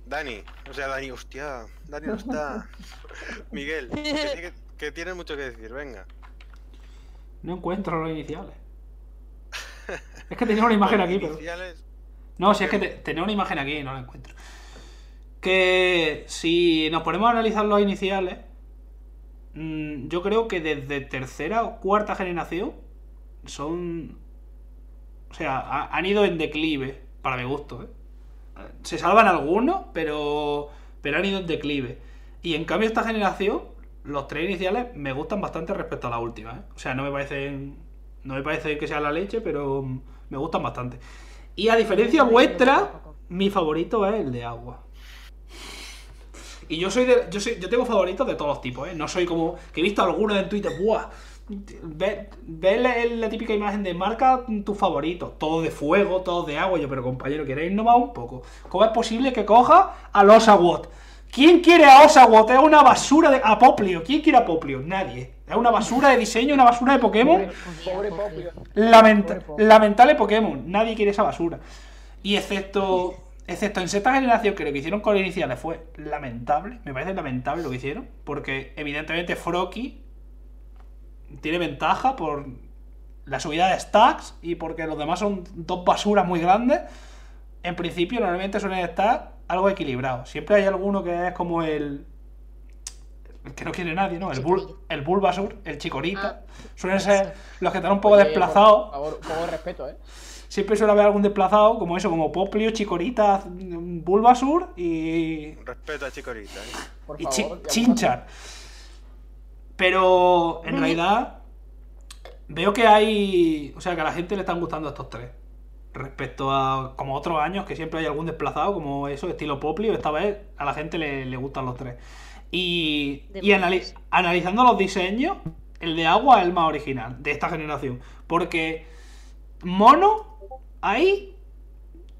Dani, o sea, Dani, hostia, Dani no está. Miguel, que, que, que tienes mucho que decir, venga. No encuentro los iniciales. Es que tenía una imagen aquí, pero. No, si es que te- tenía una imagen aquí y no la encuentro. Que si nos ponemos a analizar los iniciales, mm, yo creo que desde tercera o cuarta generación son. O sea, ha- han ido en declive, para mi gusto. ¿eh? Se salvan algunos, pero, pero han ido en declive. Y en cambio, esta generación, los tres iniciales me gustan bastante respecto a la última. ¿eh? O sea, no me parecen. No me parece que sea la leche, pero me gustan bastante. Y a diferencia vuestra, mi favorito es el de agua. Y yo soy de. Yo soy, yo tengo favoritos de todos los tipos, ¿eh? No soy como. Que he visto algunos en Twitter, ¡buah! Ve, ve la, la típica imagen de marca tus favoritos, todos de fuego, todos de agua. Yo, pero compañero, ¿queréis innovar un poco? ¿Cómo es posible que coja al Osawott? ¿Quién quiere a Osawott? Es una basura de. A Poplio. ¿Quién quiere a Poplio? Nadie. Es una basura de diseño, una basura de Pokémon. pobre. Lamenta- Pobre lamentable Pokémon. Nadie quiere esa basura. Y excepto. Excepto en sexta generación, que lo que hicieron con los iniciales fue lamentable. Me parece lamentable lo que hicieron. Porque evidentemente Froki tiene ventaja por la subida de stacks y porque los demás son dos basuras muy grandes. En principio, normalmente suelen estar algo equilibrados. Siempre hay alguno que es como el. el que no quiere nadie, ¿no? El, Bul- el Bulbasur, el Chicorita. Ah, Suelen ser los que están un poco Oye, desplazados. Por favor, un poco de respeto, ¿eh? Siempre suele haber algún desplazado, como eso, como Poplio, Chikorita, mm, Bulbasur y. respeto a Chikorita, ¿eh? Por y favor. Chi- ya Chinchar. Pero en realidad veo que hay. O sea, que a la gente le están gustando estos tres. Respecto a como otros años, que siempre hay algún desplazado, como eso, estilo Poplio, esta vez a la gente le, le gustan los tres. Y, y anali- analizando los diseños, el de agua es el más original de esta generación. Porque mono, ahí,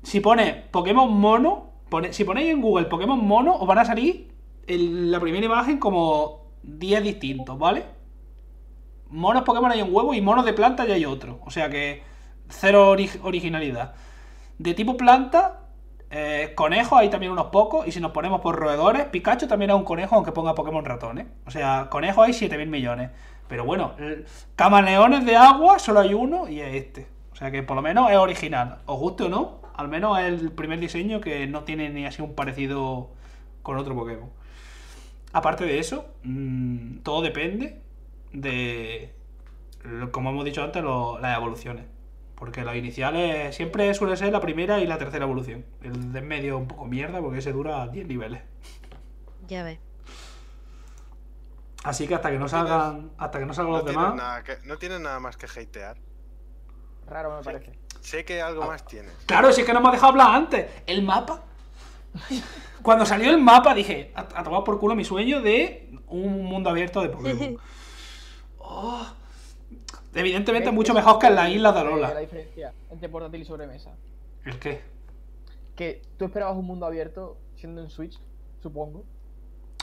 si pones Pokémon mono, pone- si ponéis en Google Pokémon mono, os van a salir en la primera imagen como 10 distintos, ¿vale? Monos Pokémon hay un huevo y monos de planta ya hay otro. O sea que cero ori- originalidad. De tipo planta, eh, conejos hay también unos pocos. Y si nos ponemos por roedores, Pikachu también es un conejo, aunque ponga Pokémon ratones. O sea, conejos hay 7000 millones. Pero bueno, camaleones de agua solo hay uno y es este. O sea que por lo menos es original. Os guste o no, al menos es el primer diseño que no tiene ni así un parecido con otro Pokémon. Aparte de eso, mm, todo depende de, como hemos dicho antes, las evoluciones. Porque los iniciales siempre suele ser la primera y la tercera evolución. El de en medio un poco mierda porque ese dura 10 niveles. ya ves. Así que hasta que no salgan, hasta que no salgan No los tienes, demás. nada que, no tienes nada más que hatear. Raro me parece. Sé que algo más tienes. Claro, si es que no me has dejado hablar antes. El mapa. Cuando salió el mapa dije, a, a tomar por culo mi sueño de un mundo abierto de Pokémon. Oh. Evidentemente mucho mejor que en la isla de La Alola. diferencia entre portátil y sobremesa. ¿El qué? que tú esperabas un mundo abierto siendo en Switch, supongo.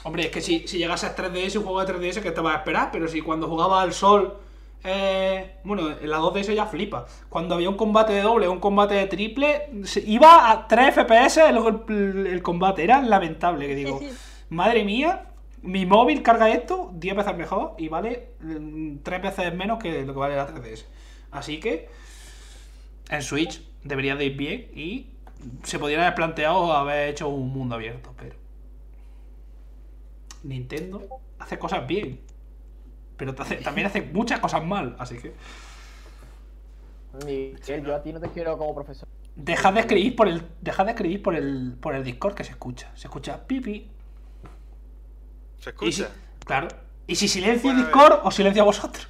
Hombre, es que si, si llegase a 3DS, un juego de 3DS, que te vas a esperar? Pero si cuando jugaba al sol. eh, bueno, en la 2DS ya flipa. Cuando había un combate de doble o un combate de triple, se- iba a 3 FPS el, el- el combate. Era lamentable, que digo. Madre mía, mi móvil carga esto 10 veces mejor y vale 3 veces menos que lo que vale la 3DS. Así que en Switch debería de ir bien y se podrían haber planteado haber hecho un mundo abierto, pero Nintendo hace cosas bien, pero hace- también hace muchas cosas mal, así que Miguel, yo a ti no te quiero como profesor. dejad de escribir por el dejad de escribir por el por el Discord que se escucha, se escucha pipi. Claro. Y si silencio Bueno. Discord o silencio a vosotros.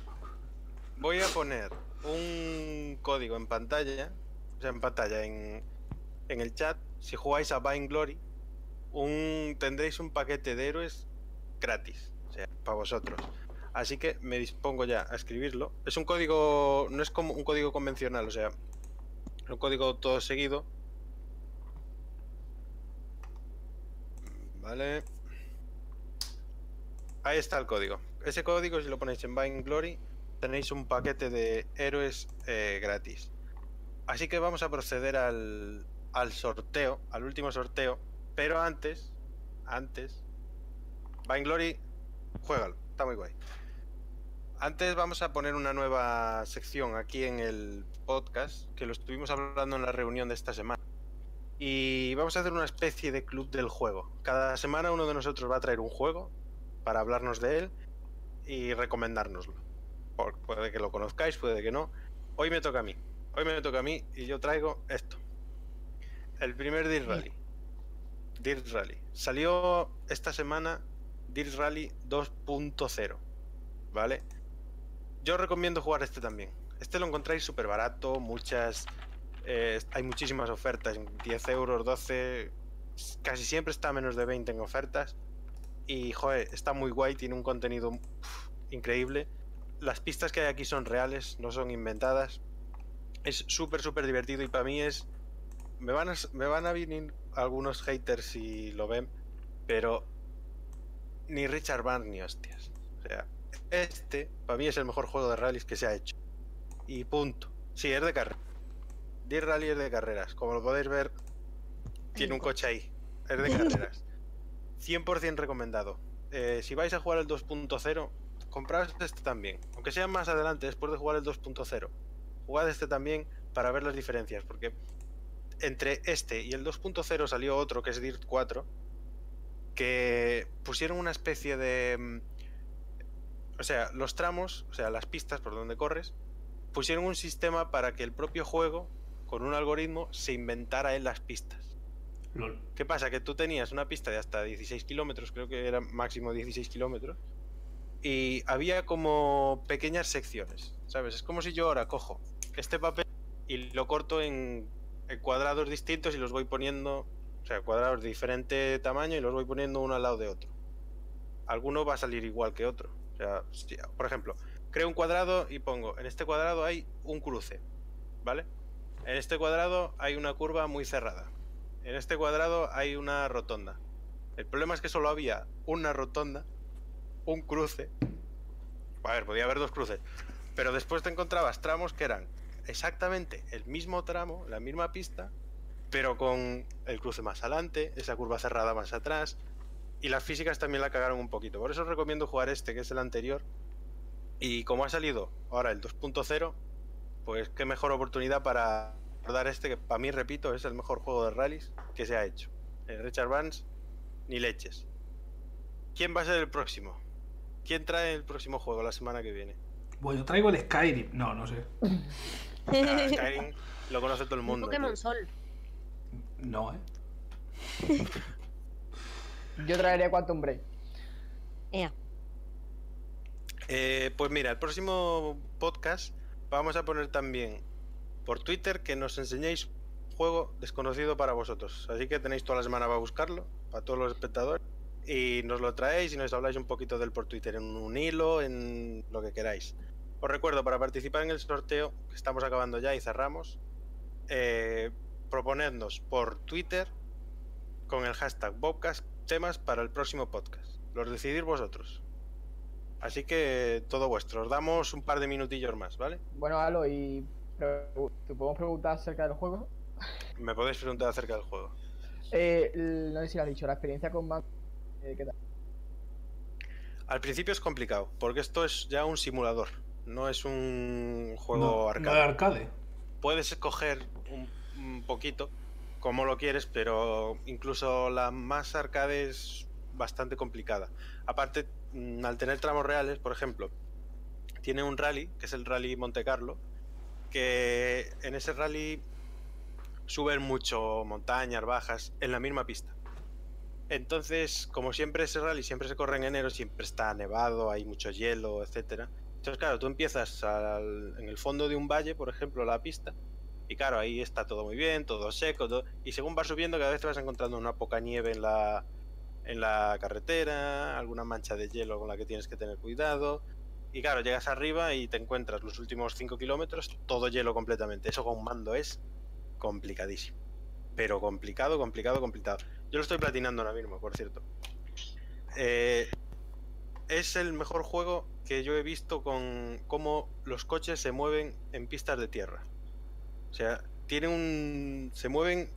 Voy a poner un código en pantalla, o sea, en pantalla, en, en el chat. Si jugáis a Vine Glory, un, tendréis un paquete de héroes gratis, o sea, para vosotros. Así que me dispongo ya a escribirlo. Es un código, no es como un código convencional, o sea, es un código todo seguido. Vale. Ahí está el código. Ese código, si lo ponéis en Vine Glory, tenéis un paquete de héroes eh, gratis. Así que vamos a proceder al, al sorteo, al último sorteo. Pero antes, antes, Vine Glory, juégalo, está muy guay. Antes vamos a poner una nueva sección aquí en el podcast, que lo estuvimos hablando en la reunión de esta semana. Y vamos a hacer una especie de club del juego. Cada semana uno de nosotros va a traer un juego para hablarnos de él y recomendárnoslo. Puede que lo conozcáis, puede que no. Hoy me toca a mí. Hoy me toca a mí y yo traigo esto. El primer Dirt Rally. Dirt Rally. Salió esta semana Dirt Rally 2.0. ¿Vale? Yo recomiendo jugar este también. Este lo encontráis súper barato, muchas... eh, hay muchísimas ofertas, 10 euros, 12... Casi siempre está a menos de 20 en ofertas. Y, joder, está muy guay, tiene un contenido uf, increíble. Las pistas que hay aquí son reales, no son inventadas. Es súper, súper divertido y para mí es... Me van, a, me van a venir algunos haters si lo ven, pero ni Richard Barnes ni hostias. O sea, este para mí es el mejor juego de rallies que se ha hecho. Y punto. Sí, es de carreras. 10 rally es de carreras. Como lo podéis ver, tiene un coche ahí. Es de carreras. 100% recomendado. Eh, si vais a jugar el 2.0, compraos este también. Aunque sea más adelante, después de jugar el 2.0. Jugad este también para ver las diferencias. Porque entre este y el 2.0 salió otro que es Dirt 4. Que pusieron una especie de... mm, O sea, los tramos, o sea, las pistas por donde corres, pusieron un sistema para que el propio juego, con un algoritmo, se inventara en las pistas. ¿Qué pasa? Que tú tenías una pista de hasta 16 kilómetros, creo que era máximo 16 kilómetros, y había como pequeñas secciones, ¿sabes? Es como si yo ahora cojo este papel y lo corto en, cuadrados distintos y los voy poniendo, o sea, cuadrados de diferente tamaño y los voy poniendo uno al lado de otro. Alguno va a salir igual que otro. O sea, por ejemplo, creo un cuadrado y pongo, en este cuadrado hay un cruce, ¿vale? En este cuadrado hay una curva muy cerrada. En este cuadrado hay una rotonda. El problema es que solo había una rotonda, un cruce. A ver, podía haber dos cruces. Pero después te encontrabas tramos que eran exactamente el mismo tramo, la misma pista, pero con el cruce más adelante, esa curva cerrada más atrás. Y las físicas también la cagaron un poquito. Por eso os recomiendo jugar este, que es el anterior. Y como ha salido ahora el 2.0, pues qué mejor oportunidad para dar este, que para mí, repito, es el mejor juego de rallies que se ha hecho. El Richard Barnes, ni leches. ¿Quién va a ser el próximo? ¿Quién trae el próximo juego la semana que viene? Bueno, yo traigo el Skyrim. No, no sé. Ah, Skyrim lo conoce todo el Un mundo. Pokémon tío. Sol. No, eh. Yo traería Quantum Break. Ea. Eh, pues mira, el próximo podcast vamos a poner también por Twitter que nos enseñéis juego desconocido para vosotros. Así que tenéis toda la semana para buscarlo, para todos los espectadores. Y nos lo traéis y nos habláis un poquito del por Twitter, en un hilo, en lo que queráis. Os recuerdo, para participar en el sorteo, que estamos acabando ya y cerramos, eh, proponednos por Twitter con el hashtag Bobcast temas para el próximo podcast. Los decidís vosotros. Así que todo vuestro. Os damos un par de minutillos más, ¿vale? Bueno, Alo, y te podemos preguntar acerca del juego. Me podéis preguntar acerca del juego. Eh, no sé si lo has dicho, la experiencia con Mac. eh, ¿Qué tal? Al principio es complicado, porque esto es ya un simulador, no es un juego no, no arcade. de arcade. Puedes escoger un, un poquito como lo quieres, pero incluso la más arcade es bastante complicada. Aparte, mm, al tener tramos reales, por ejemplo, tiene un rally, que es el rally Monte Carlo, que en ese rally suben mucho montañas, bajas, en la misma pista. Entonces, como siempre ese rally siempre se corre en enero, siempre está nevado, hay mucho hielo, etcétera. Entonces, claro, tú empiezas al- en el fondo de un valle, por ejemplo, la pista, y claro, ahí está todo muy bien, todo seco, todo- y según vas subiendo, cada vez te vas encontrando una poca nieve en la, en la carretera, alguna mancha de hielo con la que tienes que tener cuidado. Y claro, llegas arriba y te encuentras los últimos 5 kilómetros todo hielo completamente. Eso con mando es complicadísimo. Pero complicado, complicado, complicado. Yo lo estoy platinando ahora mismo, por cierto. Eh, es el mejor juego que yo he visto con cómo los coches se mueven en pistas de tierra. O sea, tiene un. se mueven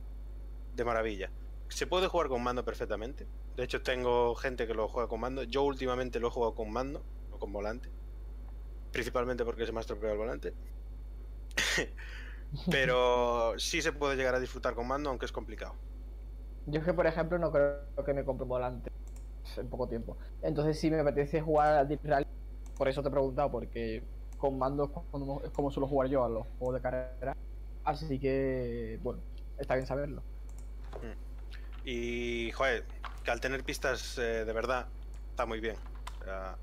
de maravilla. Se puede jugar con mando perfectamente. De hecho, tengo gente que lo juega con mando. Yo últimamente lo he jugado con mando, no con volante. Principalmente porque se me ha estropeado el volante. Pero sí se puede llegar a disfrutar con mando, aunque es complicado. Yo es que, por ejemplo, no creo que me compre un volante en poco tiempo. Entonces, si me apetece jugar a Deep Rally, por eso te he preguntado, porque con mando es como, es como suelo jugar yo a los juegos de carrera. Así que, bueno, está bien saberlo. Y, joder, que al tener pistas eh, de verdad, está muy bien. O sea,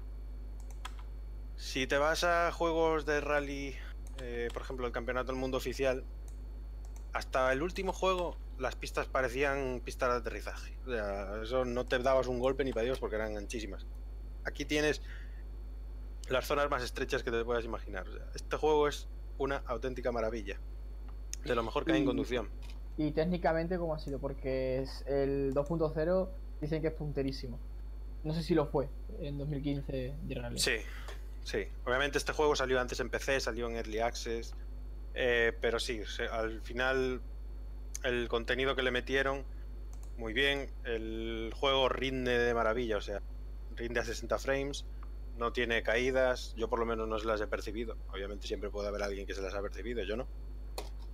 si te vas a juegos de rally, eh, por ejemplo, el Campeonato del Mundo Oficial, hasta el último juego las pistas parecían pistas de aterrizaje. O sea, eso no te dabas un golpe ni para Dios porque eran anchísimas. Aquí tienes las zonas más estrechas que te puedas imaginar. O sea, este juego es una auténtica maravilla. De lo mejor que hay en conducción. Y técnicamente, ¿cómo ha sido? Porque es el 2.0 dicen que es punterísimo. No sé si lo fue en 2015 de Rally. Sí, sí. Obviamente este juego salió antes en PC, salió en Early Access, eh, pero sí, al final el contenido que le metieron, muy bien. El juego rinde de maravilla, o sea, rinde a 60 frames, no tiene caídas, yo por lo menos no se las he percibido. Obviamente siempre puede haber alguien que se las ha percibido, yo no.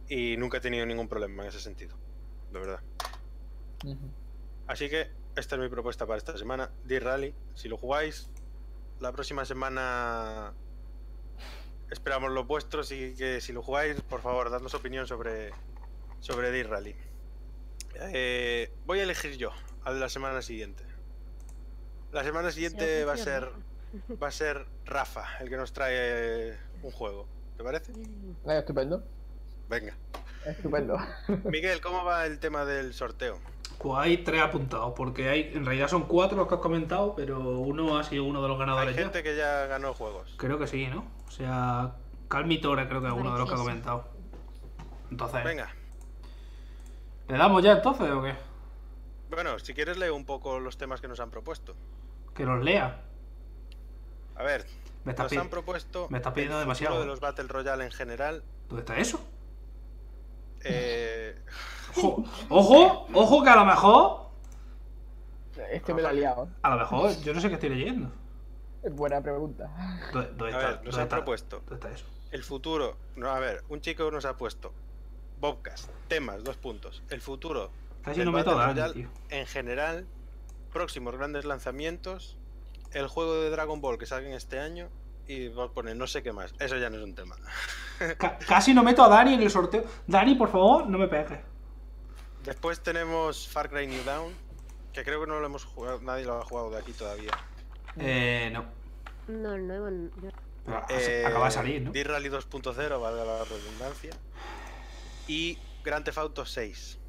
Y nunca he tenido ningún problema en ese sentido, de verdad. Así que esta es mi propuesta para esta semana. D-Rally, si lo jugáis, la próxima semana esperamos los vuestros y que si lo jugáis, por favor, dadnos opinión sobre, sobre D-Rally. Eh, voy a elegir yo al de la semana siguiente. La semana siguiente va a ser va a ser Rafa el que nos trae un juego. ¿Te parece? Eh, estupendo. Venga. Estupendo. Miguel, ¿cómo va el tema del sorteo? Pues hay tres apuntados, porque hay, en realidad son cuatro los que has comentado, pero uno ha sido uno de los Hay ganadores ya. gente que ya ganó juegos. Creo que sí, ¿no? O sea, Calmitora creo que es uno de los que ha comentado. Entonces, Venga. ¿le damos ya entonces o qué? Bueno, si quieres leo un poco los temas que nos han propuesto. Que los lea. A ver, Me estás nos han propuesto me estás pidiendo el demasiado. de los Battle Royale en general. ¿Dónde está eso? Eh, Ojo, ojo, ojo que a lo mejor, Este me lo ha liado. a lo mejor, yo no sé qué estoy leyendo. Es buena pregunta. ¿Dónde, dónde a está? ver, nos ¿Dónde han está? propuesto ¿Dónde está eso? el futuro. No, a ver, un chico nos ha puesto Bobcast, temas, dos puntos. El futuro Casi no meto en general, próximos grandes lanzamientos, el juego de Dragon Ball que salga este año y vos poner no sé qué más. Eso ya no es un tema. Ca- casi no meto a Dani en el sorteo. Dani, por favor, no me pegues. Después tenemos Far Cry New Dawn, que creo que no lo hemos jugado, nadie lo ha jugado de aquí todavía. Eh, no. No, el nuevo. no. Eh, acaba de salir, ¿no? D-Rally 2.0, valga la redundancia. Y Grand Theft Auto 6.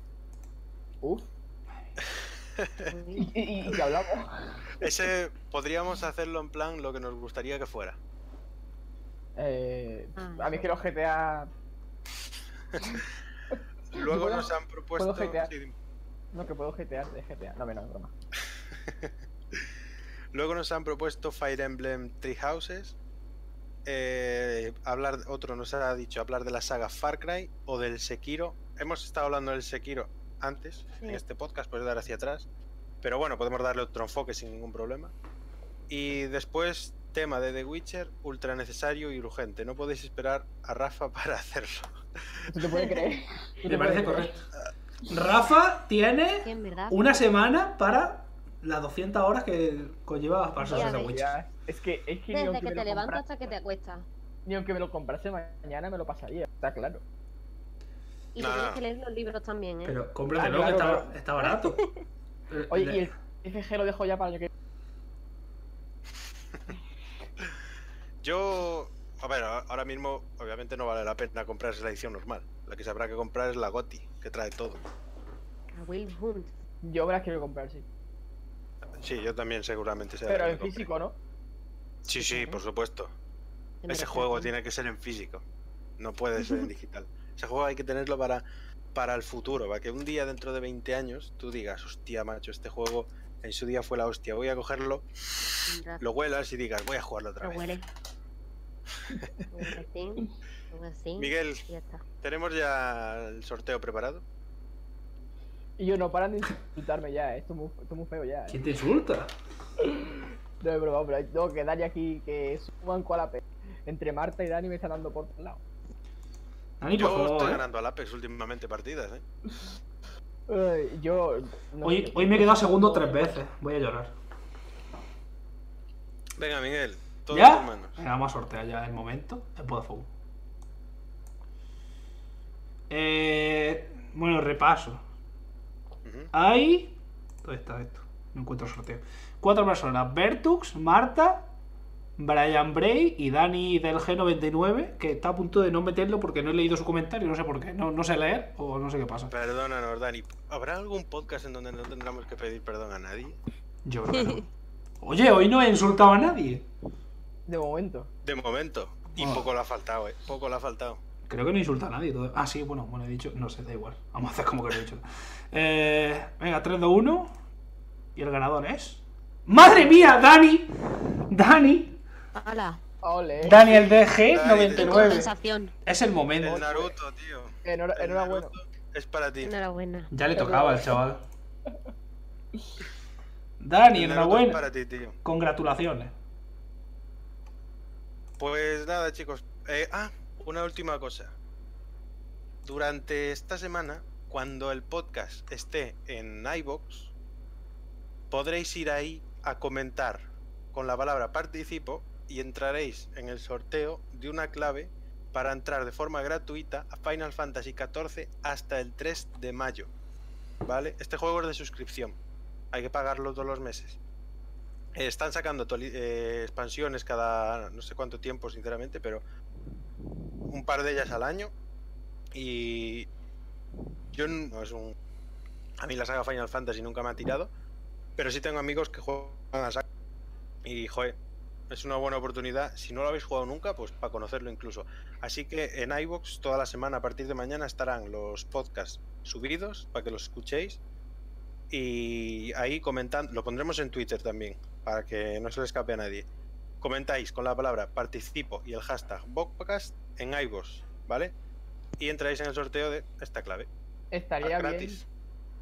Uf. Uy, ¿Y, y, hablamos? Ese podríamos hacerlo en plan lo que nos gustaría que fuera. Eh, Ah. a mí es que los GTA. Luego puedo- nos han propuesto. sí. No, que puedo GTA de GTA. No, menos, broma. Luego nos han propuesto Fire Emblem Three Houses. eh, hablar, otro nos ha dicho hablar de la saga Far Cry o del Sekiro. Hemos estado hablando del Sekiro antes en este podcast, puedes dar hacia atrás. Pero bueno, podemos darle otro enfoque sin ningún problema. Y después, tema de The Witcher, ultra necesario y urgente. No podéis esperar a Rafa para hacerlo. ¿Tú te puedes creer? ¿Tú te Me parece correcto. Rafa tiene Que una semana para las 200 horas que conlleva pasarse Ya de ves. Witcher. Es que, es que Desde aunque que me te lo levantas hasta que te acuestas. Ni aunque me lo comprase mañana me lo pasaría, está claro. Y No, tienes no. que leer los libros también, ¿eh? Pero cómpratelo, Ah, que claro, está, claro. está barato. Eh, Oye, le- y el FG lo dejo ya para el año que Yo, a ver, ahora mismo obviamente no vale la pena comprarse la edición normal. La que se habrá que comprar es la GOTI, que trae todo. A Will Hunt. Yo me las quiero comprar, sí. Sí, yo también seguramente la Pero en físico, ¿no? Sí, sí, por supuesto. Te Ese juego tiene que ser en físico. No puede ser en digital. Ese juego hay que tenerlo para, para el futuro, para que un día dentro de 20 años tú digas, hostia, macho, este juego en su día fue la hostia, voy a cogerlo, lo huelas y digas, voy a jugarlo otra Lo vez. huele. Así, así, Miguel, y ya está. ¿tenemos ya el sorteo preparado? Y yo no paran de insultarme ya, eh. esto es muy, esto es muy feo ya. eh. ¿Quién te insulta? No es broma, pero tengo que Dani aquí que suban con la pe. Entre Marta y Dani me están dando por todos lados. Dani, por Yo favor, estoy ¿eh? ganando al Apex últimamente partidas, ¿eh? Yo. no Hoy, hoy me he quedado segundo tres veces. Voy a llorar. Venga, Miguel, todo en ¿Ya? manos. Venga, vamos a sortear ya el momento. El Vodafone. Eh, bueno, repaso. Hay. ¿Dónde está esto? No encuentro el sorteo. Cuatro personas: Bertux, Marta, Brian Bray y Dani del G99, que está a punto de no meterlo porque no he leído su comentario, no sé por qué. No, no sé leer o no sé qué pasa. Perdónanos, Dani. ¿Habrá algún podcast en donde no tendremos que pedir perdón a nadie? Yo creo que no. Oye, hoy no he insultado a nadie. De momento. De momento. Y Ah. poco le ha faltado, ¿eh? Poco le ha faltado. Creo que no insulta a nadie. todo- Ah, sí, bueno, bueno, he dicho. No sé, da igual. Vamos a hacer como que no he dicho. Eh, venga, 3, 2, 1. Y el ganador es. ¡Madre mía! ¡Dani! ¡Dani! ¡Hala! Ole. Daniel Qué DG99. Sensación. Es el momento. El Naruto, tío. El enhorabuena. Naruto Es para ti. Enhorabuena. Ya le tocaba al chaval. Dani, enhorabuena. para ti, tío. Congratulaciones. Pues nada, chicos. Eh, ah, una última cosa. Durante esta semana, cuando el podcast esté en iBox, podréis ir ahí a comentar con la palabra participo y entraréis en el sorteo de una clave para entrar de forma gratuita a Final Fantasy XIV hasta el 3 de mayo. ¿Vale? Este juego es de suscripción. Hay que pagarlo todos los meses. Eh, Están sacando eh, expansiones cada no sé cuánto tiempo, sinceramente, pero un par de ellas al año. Y yo no es un. A mí la saga Final Fantasy nunca me ha tirado, pero sí tengo amigos que juegan a saga. Y joder, es una buena oportunidad. Si no lo habéis jugado nunca, pues para conocerlo incluso. Así que en iBox toda la semana a partir de mañana estarán los podcasts subidos para que los escuchéis. Y ahí comentando, lo pondremos en Twitter también, para que no se le escape a nadie. Comentáis con la palabra participo y el hashtag podcast en iVoox, ¿vale? Y entráis en el sorteo de esta clave. Estaría bien.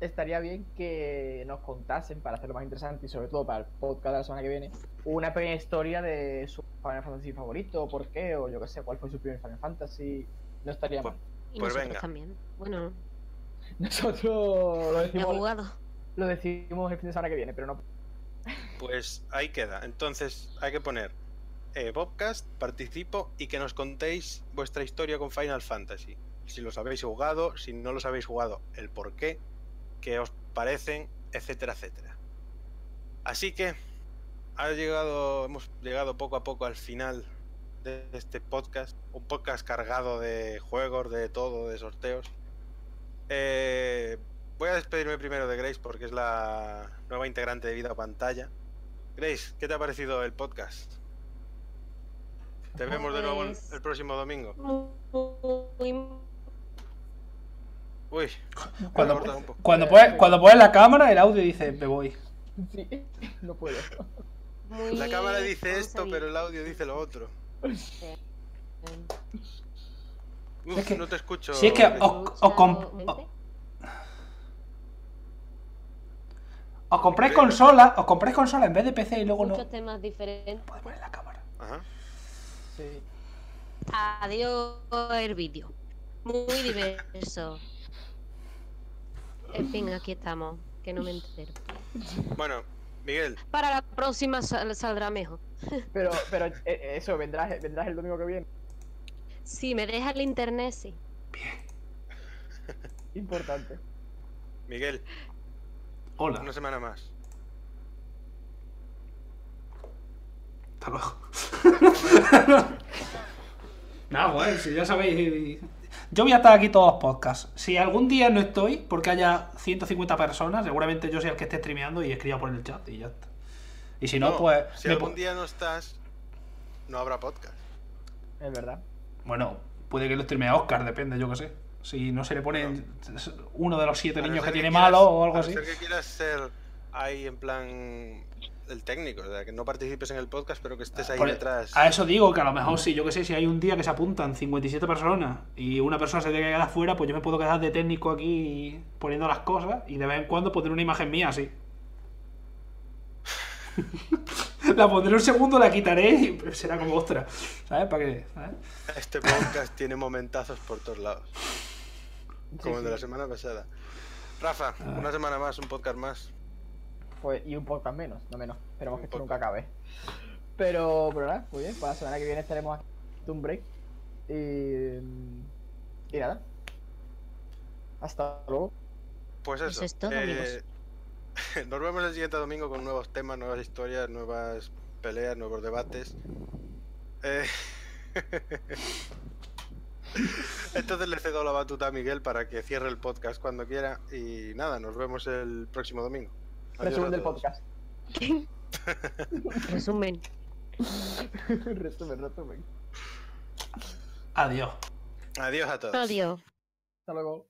Estaría bien que nos contasen, para hacerlo más interesante y sobre todo para el podcast de la semana que viene, una pequeña historia de su Final Fantasy favorito, por qué, o yo qué sé, cuál fue su primer Final Fantasy. No estaría Pues- mal. Y Pues venga. también. Bueno, Nosotros lo decimos, jugado. lo decimos el fin de semana que viene, pero no. Pues ahí queda. Entonces hay que poner eh, podcast, participo y que nos contéis vuestra historia con Final Fantasy. Si los habéis jugado, si no los habéis jugado, el por qué, qué os parecen, etcétera, etcétera. Así que ha llegado, hemos llegado poco a poco al final de este podcast. Un podcast cargado de juegos, de todo, de sorteos. Eh, voy a despedirme primero de Grace porque es la nueva integrante de Vida Pantalla. Grace, ¿qué te ha parecido el podcast? Te vemos de nuevo el, Pues- el próximo domingo. Uy, Cuando, me he cortado un poco. cuando, pones, cuando pones la cámara, el audio dice, me voy. Sí, no puedo. Muy La cámara dice esto, pero el audio dice lo otro. Sí. Uf, Es que- no te escucho. si es que Miguel. os- os comp- Escucha, os- os compráis consola, os compráis consola en vez de PC y luego no. muchos temas diferentes. Podéis poner la cámara. Ajá. Sí. Adiós el vídeo. Muy diverso. En fin, aquí estamos, que no me entero. Bueno, Miguel, Para la próxima sal- saldrá mejor. Pero, pero eh, eso, vendrás, vendrás el domingo que viene. Si me deja el internet, sí. Importante. Miguel, Hola. una semana más. Hasta luego. Nada, guay, si ya sabéis. Yo voy a estar aquí todos los podcasts. Si algún día no estoy, porque haya 150 personas, seguramente yo soy el que esté streameando y escriba por el chat y ya está. Y si no, No, pues. Si algún día no estás, no habrá podcast. Es verdad. Bueno, puede que lo streamee a Oscar, depende, yo qué sé. Si no se le pone uno de los siete A niños que tiene quieras- malo o algo a así. ser que quieras ser ahí en plan el técnico, o sea, que no participes en el podcast, pero que estés ahí Por- detrás. A eso digo que a lo mejor sí, yo que sé, si hay un día que se apuntan 57 personas y una persona se tiene que quedar fuera, pues yo me puedo quedar de técnico aquí poniendo las cosas y de vez en cuando poner una imagen mía así. la pondré un segundo, la quitaré y será como ostra. ¿Sabes? Para. ¿sabes? Este podcast tiene momentazos por todos lados, como Sí, el de la semana pasada. Rafa, una semana más, un podcast más. Pues, y un podcast menos, no menos. Esperemos Un que esto podcast. nunca acabe. Pero, pero nada, muy bien. Pues la semana que viene estaremos aquí. Un break. Y. Y nada. Hasta luego. Pues Eso eso. es todo, eh, amigos. Nos vemos el siguiente domingo con nuevos temas, nuevas historias, nuevas peleas, nuevos debates. Eh, Entonces le cedo la batuta a Miguel para que cierre el podcast cuando quiera. Y nada, nos vemos el próximo domingo. Resumen del podcast. Resumen. resumen, resumen. Adiós. Adiós a todos. Adiós. Hasta luego.